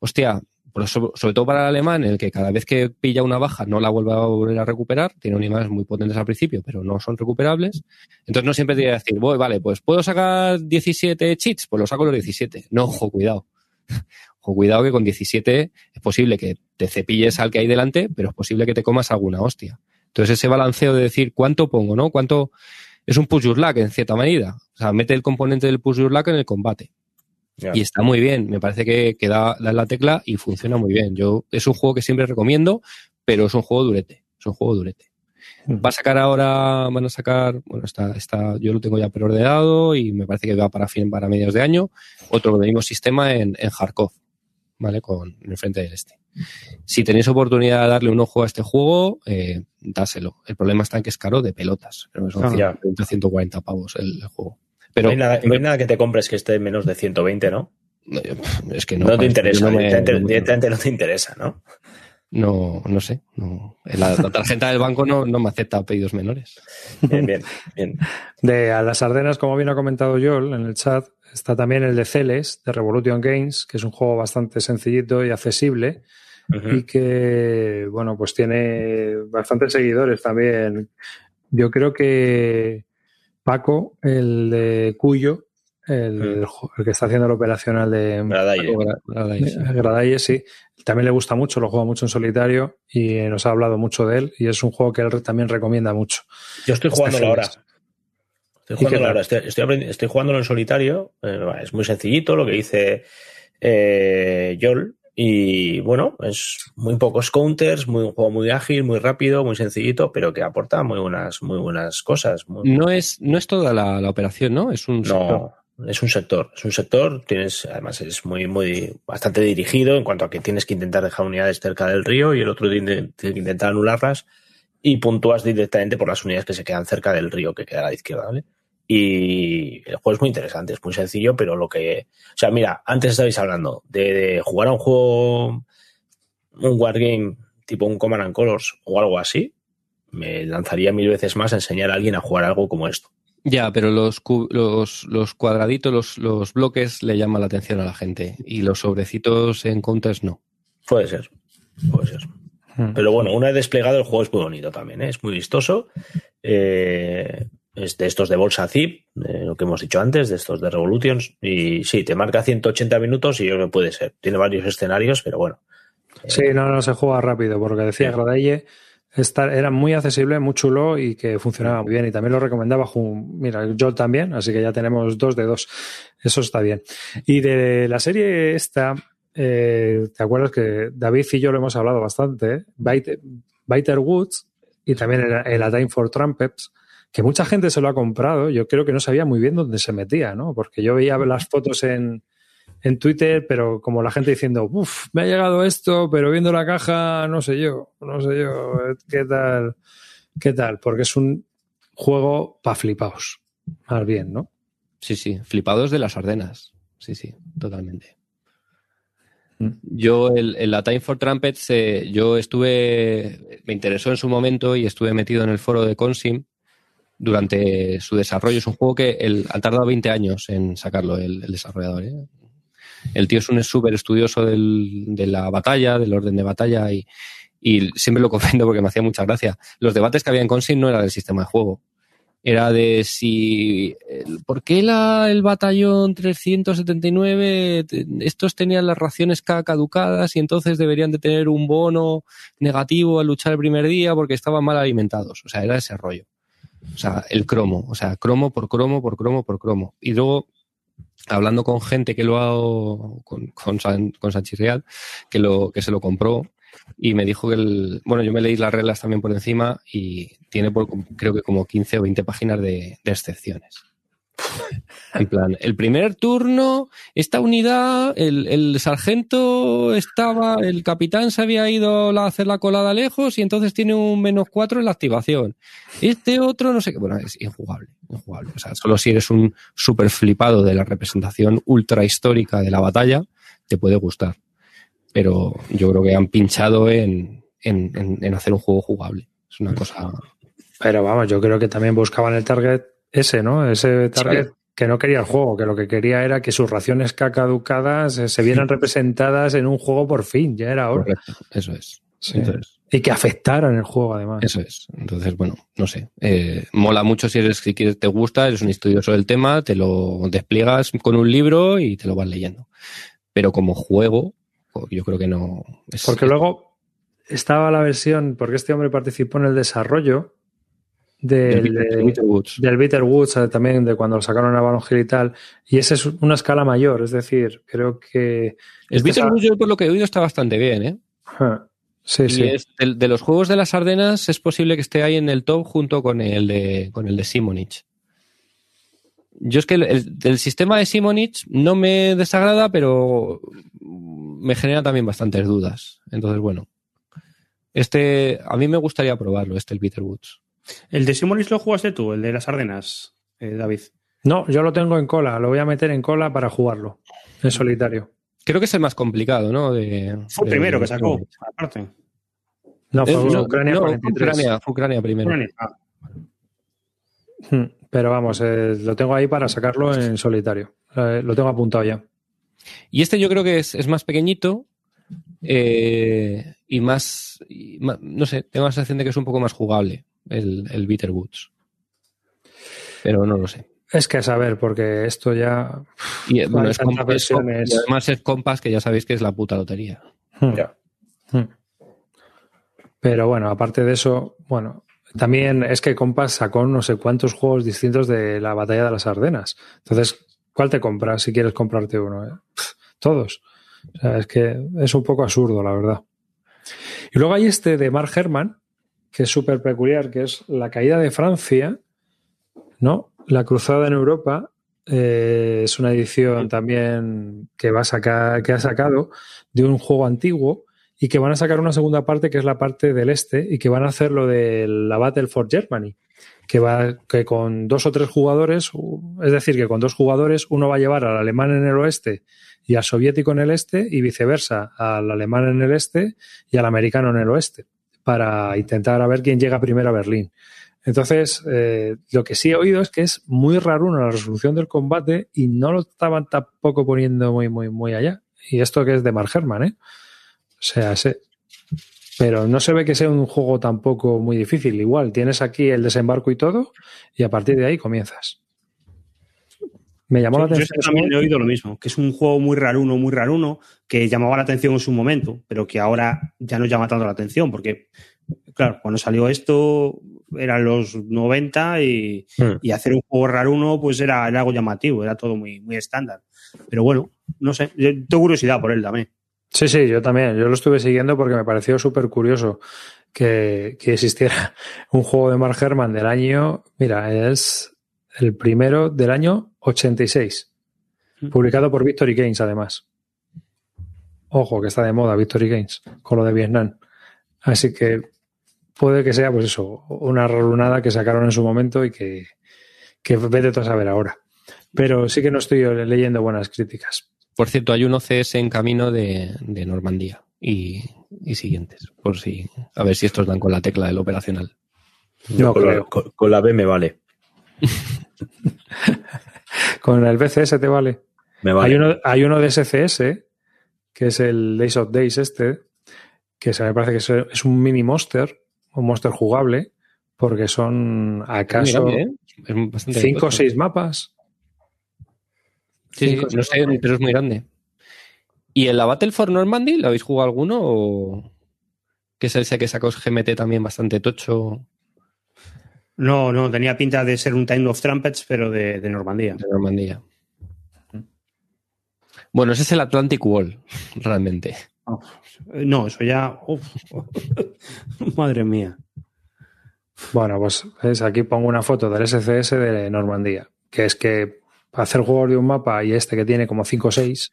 hostia, sobre todo para el alemán, el que cada vez que pilla una baja no la vuelve a volver a recuperar, tiene unidades muy potentes al principio, pero no son recuperables. Entonces no siempre te que decir, voy, vale, pues puedo sacar 17 cheats, pues lo saco los 17. No, ojo, cuidado. Ojo, cuidado que con 17 es posible que te cepilles al que hay delante, pero es posible que te comas alguna hostia. Entonces ese balanceo de decir cuánto pongo, ¿no? Cuánto es un push your luck en cierta medida. O sea, mete el componente del push your luck en el combate. Y está muy bien, me parece que, que da, la tecla y funciona muy bien. Yo Es un juego que siempre recomiendo, pero es un juego durete, es un juego durete. Va a sacar ahora, van a sacar, bueno, está, está, yo lo tengo ya preordenado y me parece que va para fin, para mediados de año, otro del mismo sistema en, en Kharkov, ¿vale? Con en el frente del este. Si tenéis oportunidad de darle un ojo a este juego, eh, dáselo. El problema está en que es caro de pelotas, pero son 140 pavos el juego no, hay nada, que te compres que esté menos de 120, ¿no? Es que no. No te interesa, directamente, no, te interesa, ¿no? No, no sé. La, tarjeta del banco no, me acepta pedidos menores. Bien, bien, bien. De a las Ardenas, como bien ha comentado Joel en el chat, está también el de Celes, de Revolution Games, que es un juego bastante sencillito y accesible. Y que, bueno, pues tiene bastantes seguidores también. Yo creo que Paco, el de Cuyo, el, que está haciendo el operacional de Gradaille, sí. También le gusta mucho, lo juega mucho en solitario y nos ha hablado mucho de él y es un juego que él también recomienda mucho. Yo estoy jugándolo ahora. Estoy jugándolo ahora. Estoy, jugándolo en solitario. Eh, es muy sencillito lo que dice eh, Yol. Y bueno, es muy pocos counters, muy, un juego muy ágil, muy rápido, muy sencillito, pero que aporta muy buenas, muy buenas cosas. no, es, no es toda la, operación, ¿no? Es un sector. es un sector. Es un sector, tienes, además es muy, muy, bastante dirigido en cuanto a que tienes que intentar dejar unidades cerca del río y el otro tiene, que intentar anularlas y puntúas directamente por las unidades que se quedan cerca del río que queda a la izquierda, ¿vale? Y el juego es muy interesante, es muy sencillo, pero lo que. O sea, mira, antes estabais hablando de, jugar a un juego, un wargame tipo un Command and Colors o algo así. Me lanzaría mil veces más a enseñar a alguien a jugar algo como esto. Ya, pero los, los, los cuadraditos, los, los bloques le llaman la atención a la gente y los sobrecitos en counters no. Puede ser, puede ser. Hmm. Pero bueno, una vez desplegado el juego es muy bonito también, ¿eh? es muy vistoso. Eh, es de estos de bolsa zip, de lo que hemos dicho antes, de estos de Revolutions. Y sí, te marca 180 minutos y yo creo que puede ser. Tiene varios escenarios, pero bueno. Sí, no, no se juega rápido, porque decía Gradaille, era muy accesible, muy chulo y que funcionaba muy bien. Y también lo recomendaba, mira, yo también, así que ya tenemos dos de dos. Eso está bien. Y de la serie esta, eh, ¿te acuerdas que David y yo lo hemos hablado bastante? Biter, Woods y también en la Time for Trumpets que mucha gente se lo ha comprado, yo creo que no sabía muy bien dónde se metía, ¿no? Porque yo veía las fotos en, en Twitter, pero como la gente diciendo, uff, me ha llegado esto, pero viendo la caja, no sé yo, no sé yo, qué tal, qué tal, porque es un juego para flipaos, más bien, ¿no? Sí, sí, flipados de las Ardenas, sí, sí, totalmente. Mm. Yo, el, el- la Time for Trumpets, eh, yo estuve, me interesó en su momento y estuve metido en el foro de Consim durante su desarrollo. Es un juego que el, ha tardado 20 años en sacarlo el, desarrollador. ¿eh? El tío es un súper estudioso del- de la batalla, del orden de batalla y, y siempre lo comprendo porque me hacía mucha gracia. Los debates que había en Consim no era del sistema de juego. Era de si. ¿Por qué la, el batallón 379, te- estos tenían las raciones K caducadas y entonces deberían de tener un bono negativo al luchar el primer día porque estaban mal alimentados? O sea, era ese rollo. O sea, el cromo. O sea, cromo por cromo, por cromo, por cromo. Y luego, hablando con gente que lo ha. con, con, San- con Sanchis Real, que, lo, que se lo compró, y me dijo que el. Bueno, yo me leí las reglas también por encima y tiene por, creo que como 15 o 20 páginas de excepciones. Plan, el primer turno, esta unidad, el, sargento estaba, el capitán se había ido a hacer la colada lejos y entonces tiene un menos 4 en la activación. Este otro, no sé qué, bueno, es injugable, injugable. O sea, solo si eres un súper flipado de la representación ultra histórica de la batalla, te puede gustar. Pero yo creo que han pinchado en, en- en hacer un juego jugable. Es una cosa. Pero vamos, yo creo que también buscaban el target ese, ¿no? Ese target Sí. que no quería el juego, que lo que quería era que sus raciones caducadas eh, se vieran representadas en un juego por fin, ya era hora. Correcto, eso es. Sí. Entonces, Y que afectaran el juego, además. Eso es. Entonces, bueno, no sé. Eh, mola mucho si eres, si quieres, te gusta, eres un estudioso del tema, te lo despliegas con un libro y te lo vas leyendo. Pero como juego, yo creo que no. es- Porque luego estaba la versión, porque este hombre participó en el desarrollo del, del Bitter- del Bitter Woods. del Bitter Woods, eh, también de cuando lo sacaron a Hill y tal, y esa es una escala mayor, es decir, creo que... El este Bitter Woods, yo por lo que he oído, está bastante bien, ¿eh? Ajá. Sí, Y sí. es de, de los juegos de las Ardenas es posible que esté ahí en el top junto con el de, con el de Simonich. Yo es que el, el- sistema de Simonich no me desagrada, pero me genera también bastantes dudas. Entonces, bueno. Este, a mí me gustaría probarlo, este, el Bitter Woods. El de Simonis lo jugaste tú, el de las Ardenas, eh, David. No, yo lo tengo en cola, lo voy a meter en cola para jugarlo, en solitario. Creo que es el más complicado, ¿no? De, Fue el de- primero que sacó, aparte. No, fue Eh, no, Ucrania no, fue 43. Ucrania, fue Ucrania primero. Ah, Hmm, Pero vamos, eh, lo tengo ahí para sacarlo en solitario. Eh, lo tengo apuntado ya. Y este yo creo que es, es más pequeñito eh, y, más, y ma- No sé, tengo la sensación de que es un poco más jugable el, el Bitter Woods. Pero no lo sé. Es que a saber, porque esto ya. Y, bueno, Hay es tantas comp- es comp- versiones. y además es compas que ya sabéis que es la puta lotería. Hmm. Ya. Hmm. Pero bueno, aparte de eso, bueno, también es que Compass sacó no sé cuántos juegos distintos de la batalla de las Ardenas. Entonces, ¿cuál te compras si quieres comprarte uno? eh? Todos. O sea, es que es un poco absurdo, la verdad. Y luego hay este de Mark Herman, que es súper peculiar, que es la caída de Francia, ¿no? La cruzada en Europa. eh, es una edición también que va a sacar, que ha sacado de un juego antiguo y que van a sacar una segunda parte que es la parte del este y que van a hacer lo de la Battle for Germany que va que con dos o tres jugadores es decir que con dos jugadores uno va a llevar al alemán en el oeste y al soviético en el este y viceversa al alemán en el este y al americano en el oeste para intentar a ver quién llega primero a Berlín entonces eh, lo que sí he oído es que es muy raro la resolución del combate y no lo estaban tampoco poniendo muy muy muy allá y esto que es de Mark Herman ¿eh? O sea, se- pero no se ve que sea un juego tampoco muy difícil. Igual, tienes aquí el desembarco y todo, y a partir de ahí comienzas. Me llamó la Yo atención. que también he oído lo mismo, que es un juego muy raruno, muy raruno, que llamaba la atención en su momento, pero que ahora ya no llama tanto la atención, porque, claro, cuando salió esto eran los 90 y, Hmm. y hacer un juego raruno pues era, era algo llamativo, era todo muy, muy estándar. Pero bueno, no sé, yo tengo curiosidad por él también. Sí, sí, yo también. Yo lo estuve siguiendo porque me pareció súper curioso que, que existiera un juego de Mark Herman del año. Mira, es el primero del año 86, publicado por Victory Games, además. Ojo, que está de moda Victory Games con lo de Vietnam. Así que puede que sea, pues eso, una rarunada que sacaron en su momento y que, que vete tú a saber ahora. Pero sí que no estoy leyendo buenas críticas. Por cierto, hay un OCS en camino de, de Normandía y, y siguientes, por si, a ver si estos dan con la tecla del operacional. No con, creo. La, con, con la B me vale. Con el BCS te vale. Me vale. Hay, uno, hay uno de SCS, que es el Days of Days este, que se me parece que es, un mini monster, un monster jugable, porque son acaso cinco o seis mapas. Sí, no sé, mapas. pero es muy grande. ¿Y en la Battle for Normandy lo habéis jugado alguno? O... Que es ese que sacó GMT también bastante tocho No, no, tenía pinta de ser un Time of Trumpets, pero de, de Normandía. de Normandía. Bueno, ese es el Atlantic Wall, realmente. No, eso ya. uf. Madre mía. Bueno, pues ¿ves? aquí pongo una foto del SCS de Normandía, que es que para hacer juegos de un mapa y este que tiene como 5 o 6,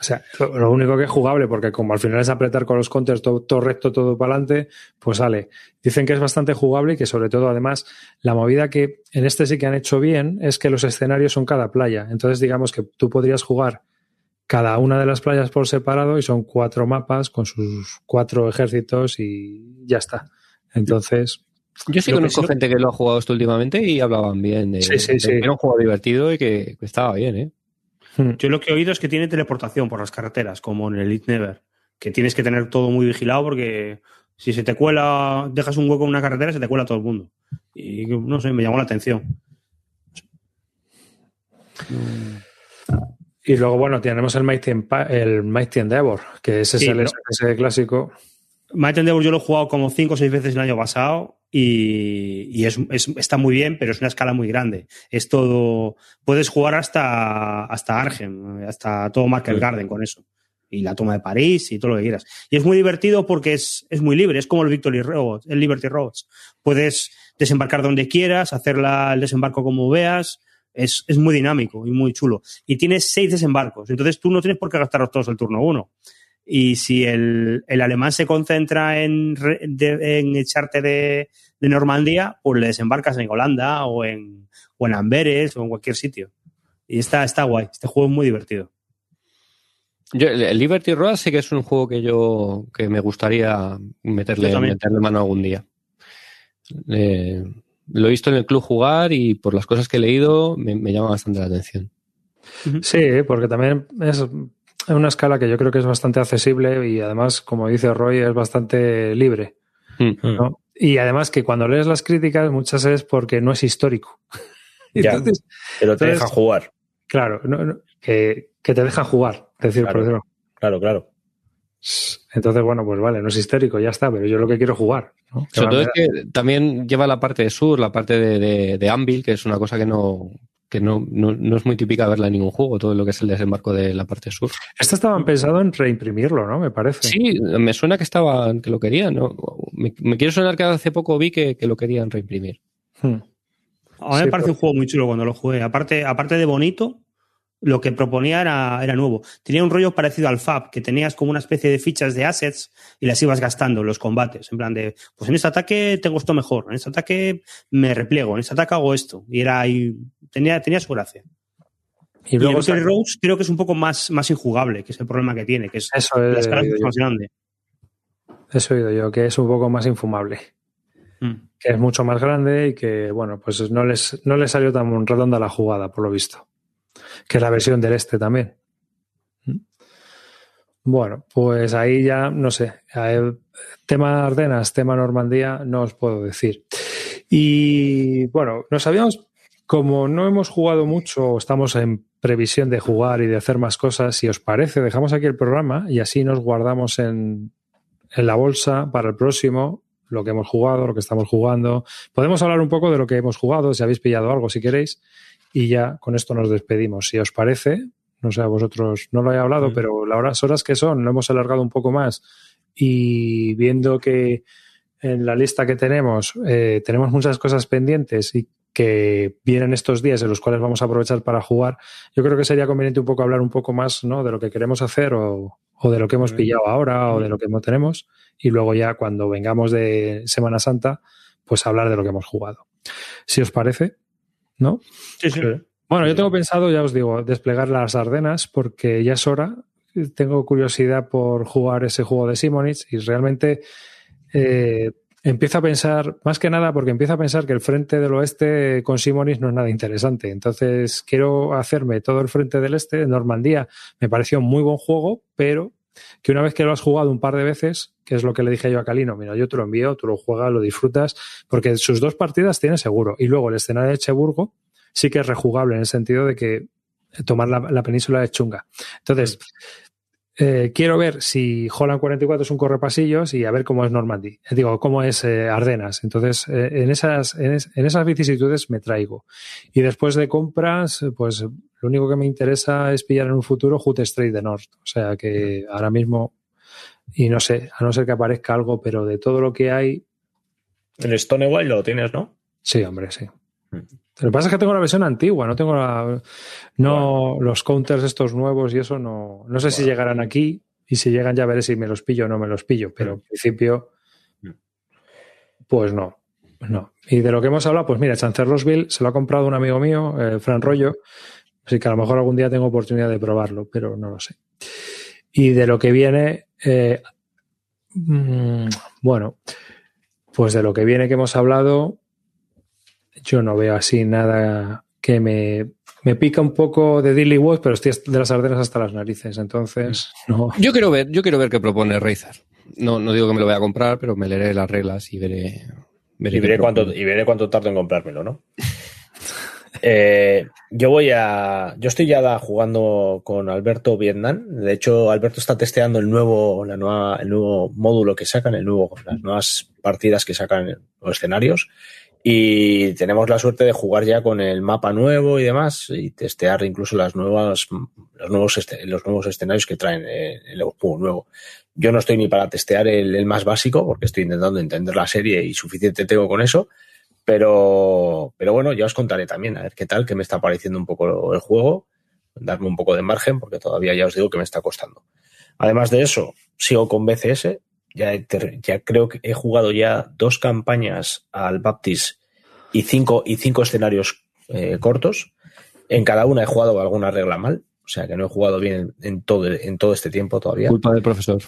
o sea, lo, lo único que es jugable, porque como al final es apretar con los counters todo, todo recto, todo para adelante, pues sale. Dicen que es bastante jugable y que sobre todo además la movida que en este sí que han hecho bien es que los escenarios son cada playa. Entonces digamos que tú podrías jugar cada una de las playas por separado y son cuatro mapas con sus cuatro ejércitos y ya está. Entonces, Yo sí que conozco gente que lo ha jugado esto últimamente y hablaban bien de, Sí, sí, de sí. que era un juego divertido y que, que estaba bien, ¿eh? Hmm, Yo lo que he oído es que tiene teleportación por las carreteras, como en el Elite Never. Que tienes que tener todo muy vigilado porque si se te cuela, dejas un hueco en una carretera, se te cuela todo el mundo. Y no sé, me llamó la atención. Y luego, bueno, tenemos el Mighty, el Mighty Endeavor, que ese Sí, es el SSS clásico. Might Endeavor yo lo he jugado como cinco o seis veces el año pasado y, y es, es- está muy bien, pero es una escala muy grande. Es todo. Puedes jugar hasta, hasta Argen, hasta todo Market Garden con eso. Y la toma de París y todo lo que quieras. Y es muy divertido porque es, es muy libre, es como el Victory Roads, el Liberty Roads. Puedes desembarcar donde quieras, hacer la- el desembarco como veas. Es, es muy dinámico y muy chulo. Y tienes seis desembarcos. Entonces tú no tienes por qué gastarlos todos el turno uno. Y si el, el alemán se concentra en, re- de- en echarte de, de Normandía, pues le desembarcas en Holanda o en, o en Amberes o en cualquier sitio. Y está, está guay. Este juego es muy divertido. Yo, Liberty Road sí que es un juego que yo que me gustaría meterle, meterle mano algún día. Eh, lo he visto en el club jugar y por las cosas que he leído me, me llama bastante la atención. Sí, porque también es una escala que yo creo que es bastante accesible y además, como dice Roy, es bastante libre. Mm. ¿no? Y además que cuando lees las críticas, muchas es porque no es histórico. Ya. Entonces, Pero te Entonces- deja jugar. claro, no- no, que, que te dejan jugar, es decir, Claro. por decirlo. Claro, claro. Entonces, bueno, pues vale, no es histórico, ya está, pero yo lo que quiero jugar. Sobre todo es que también lleva la parte de sur, la parte de, de, de Anvil, que es una cosa que no que no, no, no es muy típica verla en ningún juego, todo lo que es el desembarco de la parte sur. Esto estaban pensando en reimprimirlo, ¿no? Me parece. Sí, me suena que estaba que lo querían, ¿no? Me, me quiere sonar que hace poco vi que, que lo querían reimprimir. Hmm. A mí me parece pero- un juego muy chulo cuando lo jugué. Aparte, aparte de bonito, lo que proponía era, era nuevo. Tenía un rollo parecido al FAB, que tenías como una especie de fichas de assets y las ibas gastando en los combates. En plan de, pues en este ataque tengo esto mejor, en este ataque me repliego, en este ataque hago esto. Y era ahí, tenía, tenía su gracia. Y Y, luego el Roads creo que es un poco más, más injugable, que es el problema que tiene, que es eso la he, más grande. eso he oído yo, que es un poco más infumable. Mm. Que es mucho más grande y que, bueno, pues no les, no les salió tan redonda la jugada, por lo visto. Que es la versión del este también. Bueno, pues ahí ya, no sé. Tema Ardenas, tema Normandía, no os puedo decir. Y bueno, nos habíamos, como no hemos jugado mucho, estamos en previsión de jugar y de hacer más cosas, si os parece, dejamos aquí el programa y así nos guardamos en, en la bolsa para el próximo lo que hemos jugado, lo que estamos jugando. Podemos hablar un poco de lo que hemos jugado, si habéis pillado algo, si queréis, y ya con esto nos despedimos. Si os parece, no sé, a vosotros no lo he hablado, Mm. pero las horas que son, lo hemos alargado un poco más y viendo que en la lista que tenemos eh, tenemos muchas cosas pendientes y que vienen estos días en los cuales vamos a aprovechar para jugar, yo creo que sería conveniente un poco hablar un poco más ¿no? de lo que queremos hacer o, o de lo que hemos pillado ahora o de lo que no tenemos y luego ya cuando vengamos de Semana Santa, pues hablar de lo que hemos jugado. Si os parece, ¿no? Sí, sí. Bueno, yo tengo pensado, ya os digo, desplegar las Ardenas porque ya es hora. Tengo curiosidad por jugar ese juego de Simonitz y realmente eh, empiezo a pensar, más que nada porque empiezo a pensar que el frente del oeste con Simonitz no es nada interesante. Entonces quiero hacerme todo el frente del este. Normandía me pareció un muy buen juego, pero que una vez que lo has jugado un par de veces, que es lo que le dije yo a Calino, mira, yo te lo envío, tú lo juegas, lo disfrutas, porque sus dos partidas tiene seguro. Y luego el escenario de Echeburgo sí que es rejugable en el sentido de que tomar la, península de chunga. Entonces, eh, quiero ver si Holland 44 es un correpasillos y a ver cómo es Normandy. Eh, digo, cómo es eh, Ardenas. Entonces, en, esas, en, esas vicisitudes me traigo. Y después de compras, pues lo único que me interesa es pillar en un futuro Hut Straight de North. O sea que ahora mismo, y no sé, a no ser que aparezca algo, pero de todo lo que hay. El Stonewall lo tienes, ¿no? Sí, hombre, sí. Mm. Lo que pasa es que tengo la versión antigua, no tengo la, no los counters estos nuevos y eso no, no sé si llegarán aquí y si llegan ya veré si me los pillo o no me los pillo, pero en principio, pues no, no. Y de lo que hemos hablado, pues mira, Chancellorsville se lo ha comprado un amigo mío, eh, Fran Rollo, así que a lo mejor algún día tengo oportunidad de probarlo, pero no lo sé. Y de lo que viene, eh, mm, bueno, pues de lo que viene que hemos hablado, yo no veo así nada que me, me pica un poco de Dilly Woods, pero estoy de las ardenas hasta las narices, entonces no. Yo quiero ver, yo quiero ver qué propone Razer. No, no digo que me lo voy a comprar, pero me leeré las reglas y veré. y, veré cuánto, y veré cuánto tardo en comprármelo, ¿no? Eh, yo voy a. Yo estoy ya jugando con Alberto Vietnam. De hecho, Alberto está testeando el nuevo, la nueva, el nuevo módulo que sacan, el nuevo, las nuevas partidas que sacan los escenarios. Y tenemos la suerte de jugar ya con el mapa nuevo y demás y testear incluso las nuevas, los, nuevos los nuevos escenarios que traen eh, el juego nuevo. Yo no estoy ni para testear el, más básico porque estoy intentando entender la serie y suficiente tengo con eso. Pero, pero bueno, ya os contaré también a ver qué tal, que me está pareciendo un poco el juego, darme un poco de margen porque todavía ya os digo que me está costando. Además de eso, sigo con BCS, ya, ya creo que he jugado ya dos campañas al Baptist y cinco, y cinco escenarios eh, cortos. En cada una he jugado alguna regla mal. O sea que no he jugado bien en, todo, en todo este tiempo todavía. Culpa del profesor.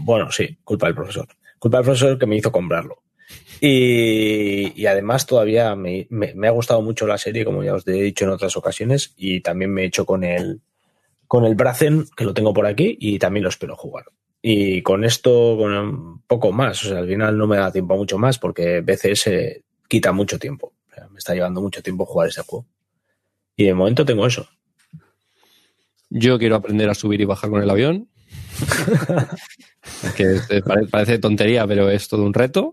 Bueno, sí, culpa del profesor. Culpa del profesor que me hizo comprarlo. Y, y además todavía me, me, ha gustado mucho la serie, como ya os he dicho en otras ocasiones, y también me he hecho con el, con el Brazen, que lo tengo por aquí, y también lo espero jugar. Y con esto, con un poco más, o sea, al final no me da tiempo a mucho más porque BCS quita mucho tiempo. me está llevando mucho tiempo jugar ese juego. Y de momento tengo eso. Yo quiero aprender a subir y bajar con el avión. que parece tontería, pero es todo un reto.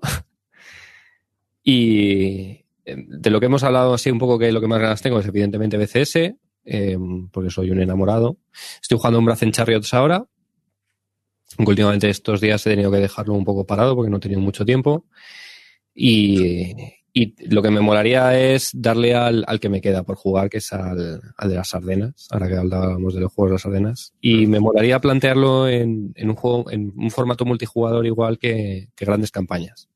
Y eh, de lo que hemos hablado así un poco que lo que más ganas tengo es evidentemente BCS, eh, porque soy un enamorado. Estoy jugando un Brazen Chariots ahora, últimamente estos días he tenido que dejarlo un poco parado porque no he tenido mucho tiempo. Y, lo que me molaría es darle al, que me queda por jugar, que es al, de las Ardenas, ahora que hablábamos de los juegos de las Ardenas. Y me molaría plantearlo en, un juego, en un formato multijugador igual que grandes campañas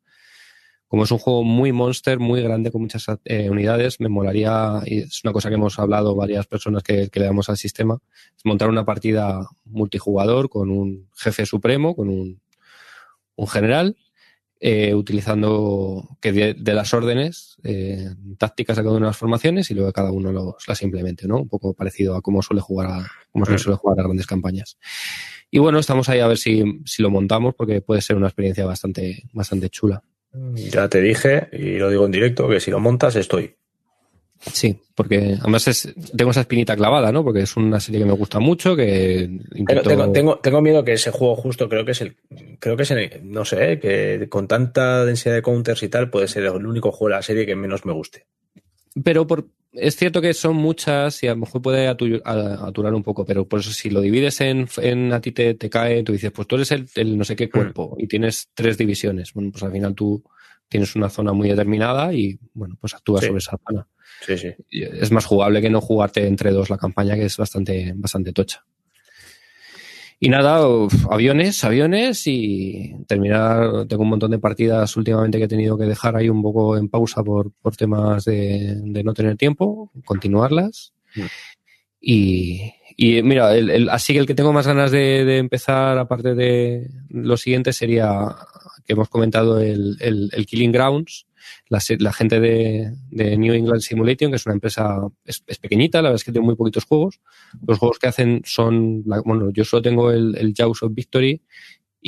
como es un juego muy monster, muy grande, con muchas eh, unidades, me molaría, y es una cosa que hemos hablado varias personas que, le damos al sistema, es montar una partida multijugador con un jefe supremo, con un, un general, eh, utilizando que de, las órdenes eh, tácticas a cada una de las formaciones y luego cada uno los, las implemente, ¿no? Un poco parecido a cómo suele jugar a, cómo suele jugar a grandes campañas. Y bueno, estamos ahí a ver si, si lo montamos porque puede ser una experiencia bastante, bastante chula. Ya te dije, y lo digo en directo, que si lo montas estoy. Sí, porque además es, tengo esa espinita clavada, ¿no? Porque es una serie que me gusta mucho, que tengo, tengo, miedo que ese juego justo creo que es el, creo que es el, no sé, que con tanta densidad de counters y tal puede ser el único juego de la serie que menos me guste. Pero por, es cierto que son muchas y a lo mejor puede aturar un poco, pero por eso si lo divides en, en a ti te, te, cae, tú dices, pues tú eres el, no sé qué mm. cuerpo y tienes tres divisiones. Bueno, pues al final tú tienes una zona muy determinada y bueno, pues actúas sobre esa zona. Sí, sí. Es más jugable que no jugarte entre dos la campaña, que es bastante, bastante tocha. Y nada, aviones, aviones y terminar. Tengo un montón de partidas últimamente que he tenido que dejar ahí un poco en pausa por, por temas de, no tener tiempo, continuarlas. Y, y mira, el, el- así que el que tengo más ganas de, de empezar, aparte de lo siguiente, sería que hemos comentado el, el- el Killing Grounds, la, la gente de, de New England Simulation, que es una empresa, es, es pequeñita, la verdad es que tiene muy poquitos juegos. Los juegos que hacen son, bueno, yo solo tengo el, el of Victory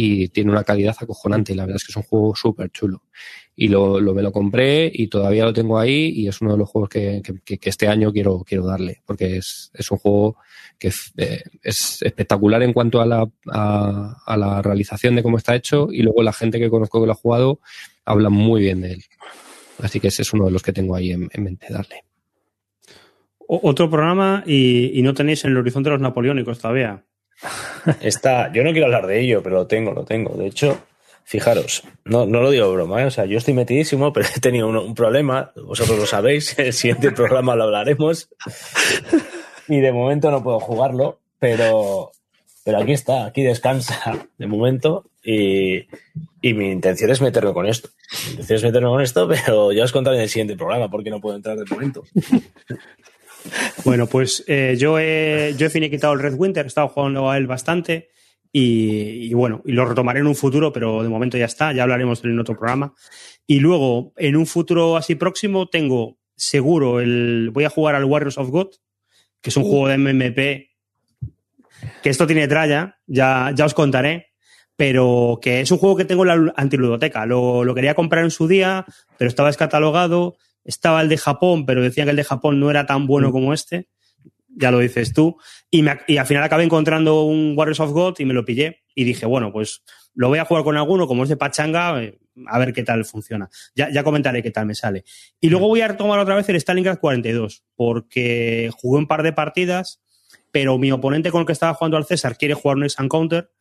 y tiene una calidad acojonante. La verdad es que es un juego súper chulo. Y lo, lo- me lo compré y todavía lo tengo ahí y es uno de los juegos que, que- este año quiero, quiero darle, porque es, es un juego que es, eh, es espectacular en cuanto a la, a, la realización de cómo está hecho y luego la gente que conozco que lo ha jugado habla muy bien de él. Así que ese es uno de los que tengo ahí en, en mente darle. Otro programa y, y no tenéis en el horizonte los napoleónicos todavía. Está, yo no quiero hablar de ello, pero lo tengo, lo tengo. De hecho, fijaros, no, no lo digo broma, ¿eh? o sea, yo estoy metidísimo, pero he tenido un, problema, vosotros lo sabéis, el siguiente programa lo hablaremos. Y de momento no puedo jugarlo, pero, pero aquí está, aquí descansa de momento. Y, y mi intención es meterme con esto. Mi intención es meterme con esto, pero ya os contaré en el siguiente programa porque no puedo entrar de momento. Bueno, pues eh, yo, he, yo he finiquitado el Red Winter, he estado jugando a él bastante y, y bueno, y lo retomaré en un futuro, pero de momento ya está, ya hablaremos en otro programa. Y luego, en un futuro así próximo, tengo seguro el. Voy a jugar al Warriors of God, que es un juego de MMP, que esto tiene tralla, ya, ya os contaré, pero que es un juego que tengo en la antiludoteca. Lo, lo quería comprar en su día, pero estaba descatalogado. Estaba el de Japón, pero decían que el de Japón no era tan bueno como este. Ya lo dices tú. Y, me, y al final acabé encontrando un Warriors of God y me lo pillé. Y dije, bueno, pues lo voy a jugar con alguno, como es de pachanga, eh, a ver qué tal funciona. Ya, ya comentaré qué tal me sale. Y luego voy a retomar otra vez el Stalingrad 42, porque jugué un par de partidas, pero mi oponente con el que estaba jugando al César quiere jugar un Ace Counter.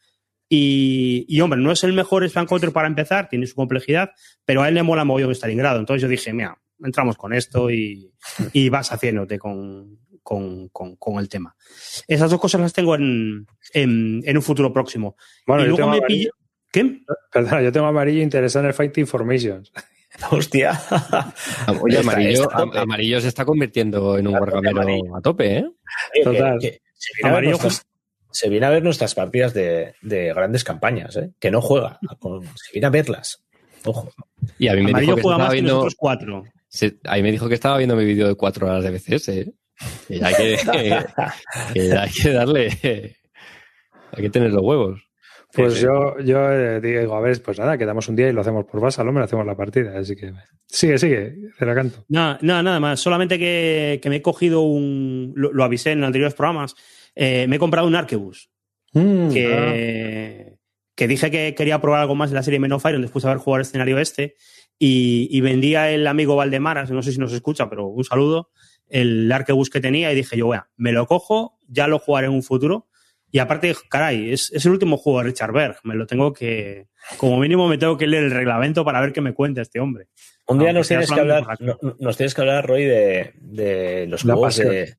Y, y, hombre, no es el mejor Ace Counter para empezar, tiene su complejidad, pero a él le mola mogollón Stalingrado. Entonces yo dije, mira, entramos con esto y, y vas haciéndote con, con, con, con, el tema. Esas dos cosas las tengo en, en, en un futuro próximo. Bueno, y yo luego tengo me amarillo. ¿Qué? Perdona, yo tengo amarillo interesado en el Fighting Formations. Hostia. Oye, amarillo, está, está amarillo se está convirtiendo en un guargamero a tope, ¿eh? Total. Que, que se, viene amarillo nuestras, se, viene a ver nuestras partidas de, de grandes campañas, ¿eh? Que no juega, se viene a verlas. Ojo. Y a mí me amarillo dijo que juega más viendo... que nosotros cuatro. Se, ahí me dijo que estaba viendo mi vídeo de cuatro horas de BCS. ¿eh? Que hay que, que, que, hay que darle. Hay que tener los huevos. Pues sí, yo, yo eh, digo, a ver, pues nada, quedamos un día y lo hacemos por Basal, hombre, hacemos la partida. Así que sigue, sigue, te la canto. Nada, nada, nada más. Solamente que, que me he cogido un. Lo, lo, avisé en anteriores programas. Eh, me he comprado un Arquebus. Mm, que, ah. que dije que quería probar algo más de la serie Men of Iron después de haber jugado el escenario este. Y, y vendía el amigo Valdemaras, no sé si nos escucha, pero un saludo, el Arquebus que tenía y dije yo, vea, me lo cojo, ya lo jugaré en un futuro. Y aparte, caray, es, es, el último juego de Richard Berg. Me lo tengo que, como mínimo, me tengo que leer el reglamento para ver qué me cuenta este hombre. Un día nos tienes, que hablar, no, nos tienes que hablar, Roy, de, de los la juegos pasión. de.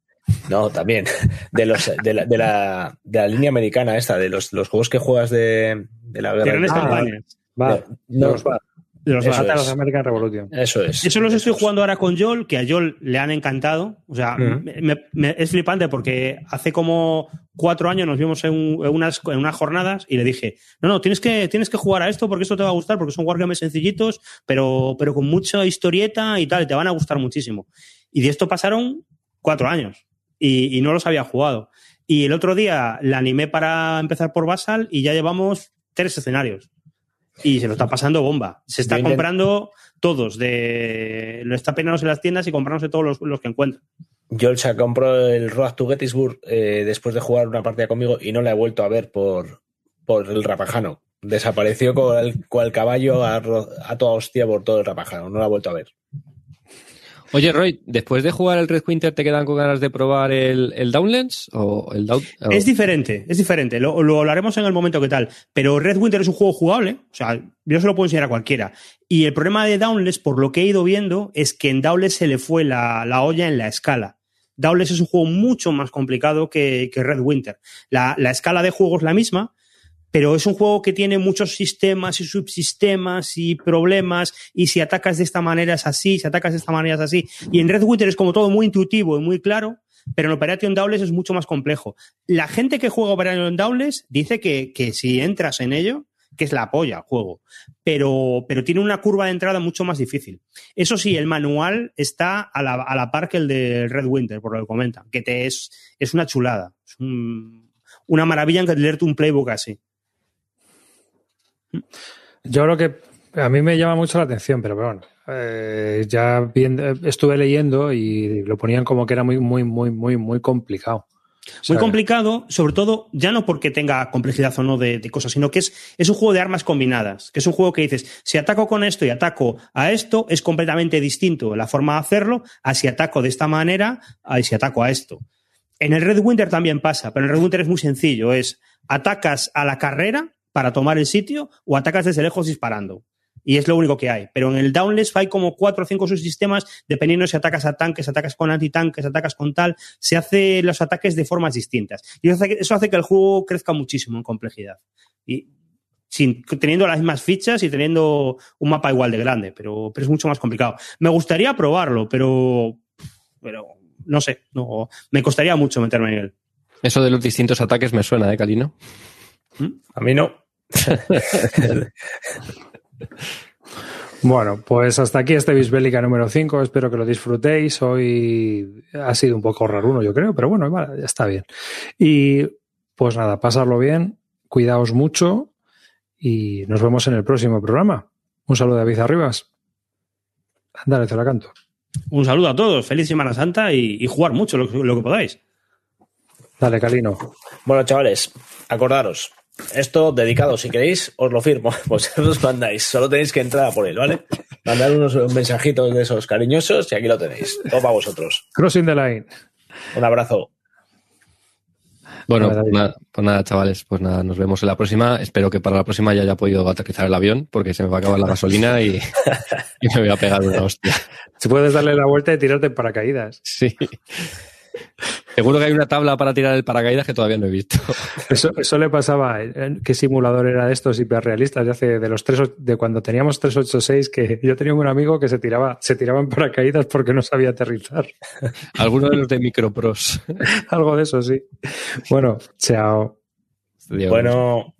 No, también. De los de la, de la, de la línea americana esta, de los, los juegos que juegas de, de la guerra. De ah, va, de, no, los va. De los, Eso de los es. American Revolution. Eso es. Eso los estoy jugando ahora con Joel, que a Joel le han encantado. O sea. Ujú. me- me- es flipante porque hace como cuatro años nos vimos en, un- en unas, en unas jornadas y le dije, no, no, tienes que, tienes que jugar a esto porque esto te va a gustar, porque son wargames sencillitos, pero, pero con mucha historieta y tal, y te van a gustar muchísimo. Y de esto pasaron cuatro años y, y no los había jugado. Y el otro día la animé para empezar por Basal y ya llevamos tres escenarios. Y se lo está pasando bomba. Se está comprando todos. De, lo está peleándose en las tiendas y comprándose todos los, los que encuentra. Yo se compró el Road to Gettysburg eh, después de jugar una partida conmigo y no la he vuelto a ver por, por el Rapajano. Desapareció con el, con el caballo a, a toda hostia por todo el Rapajano. No la he vuelto a ver. Oye, Roy, después de jugar el Red Winter, ¿te quedan con ganas de probar el, el Downlands? ¿O el Down, Es diferente, es diferente. Lo, lo hablaremos en el momento que tal. Pero Red Winter es un juego jugable. O sea, yo se lo puedo enseñar a cualquiera. Y el problema de Downless, por lo que he ido viendo, es que en Downless se le fue la, la olla en la escala. Downless es un juego mucho más complicado que, que Red Winter. La, la escala de juego es la misma, pero es un juego que tiene muchos sistemas y subsistemas y problemas y si atacas de esta manera es así, si atacas de esta manera es así. Y en Red Winter es como todo muy intuitivo y muy claro pero en Operation Doubles es mucho más complejo. La gente que juega Operation Doubles dice que, que si entras en ello, que es la polla juego, pero, pero tiene una curva de entrada mucho más difícil. Eso sí, el manual está a la, a la par que el de Red Winter, por lo que comentan, que te es, es una chulada. Es un- una maravilla en leerte un playbook así. Yo creo que a mí me llama mucho la atención, pero bueno, eh, ya viendo- estuve leyendo y lo ponían como que era muy, muy, muy, muy, muy complicado. Muy complicado, sobre todo, ya no porque tenga complejidad o no de, de cosas, sino que es, es un juego de armas combinadas, que es un juego que dices, si ataco con esto y ataco a esto, es completamente distinto la forma de hacerlo a si ataco de esta manera a si ataco a esto. En el Red Winter también pasa, pero en el Red Winter es muy sencillo, es atacas a la carrera para tomar el sitio o atacas desde lejos disparando. Y es lo único que hay. Pero en el Downless hay como cuatro o cinco subsistemas, dependiendo si atacas a tanques, atacas con antitanques, atacas con tal, se hace los ataques de formas distintas. Y eso hace, que- eso hace que el juego crezca muchísimo en complejidad. Y sin, teniendo las mismas fichas y teniendo un mapa igual de grande, pero, pero es mucho más complicado. Me gustaría probarlo, pero, pero no sé, no, me costaría mucho meterme en él. Eso de los distintos ataques me suena, ¿eh, Calino? A mí no. Bueno, pues hasta aquí este Bisbélica número 5. Espero que lo disfrutéis. Hoy ha sido un poco raruno, yo creo, pero bueno, ya está bien. Y pues nada, pasarlo bien, cuidaos mucho y nos vemos en el próximo programa. Un saludo de David Arribas. Dale, te la canto. Un saludo a todos, feliz Semana Santa y, y jugar mucho lo, que- lo que podáis. Dale, Calino. Bueno, chavales, acordaros. Esto dedicado, si queréis, os lo firmo. Vosotros mandáis. Solo tenéis que entrar a por él, ¿vale? Mandar unos mensajitos de esos cariñosos y aquí lo tenéis. Todo para vosotros. Crossing the line. Un abrazo. Bueno, pues nada, pues nada, chavales, pues nada, nos vemos en la próxima. Espero que para la próxima ya haya podido aterrizar el avión, porque se me va a acabar la gasolina y, y me voy a pegar una hostia. Si puedes darle la vuelta y tirarte en paracaídas. Sí. Seguro que hay una tabla para tirar el paracaídas que todavía no he visto. Eso, eso le pasaba. ¿eh? ¿Qué simulador era de estos hiperrealistas de hace de los tres de cuando teníamos 386 que yo tenía un amigo que se tiraba se tiraba en paracaídas porque no sabía aterrizar. Alguno de los de Micropros. Algo de eso, sí. Bueno, chao. Bueno.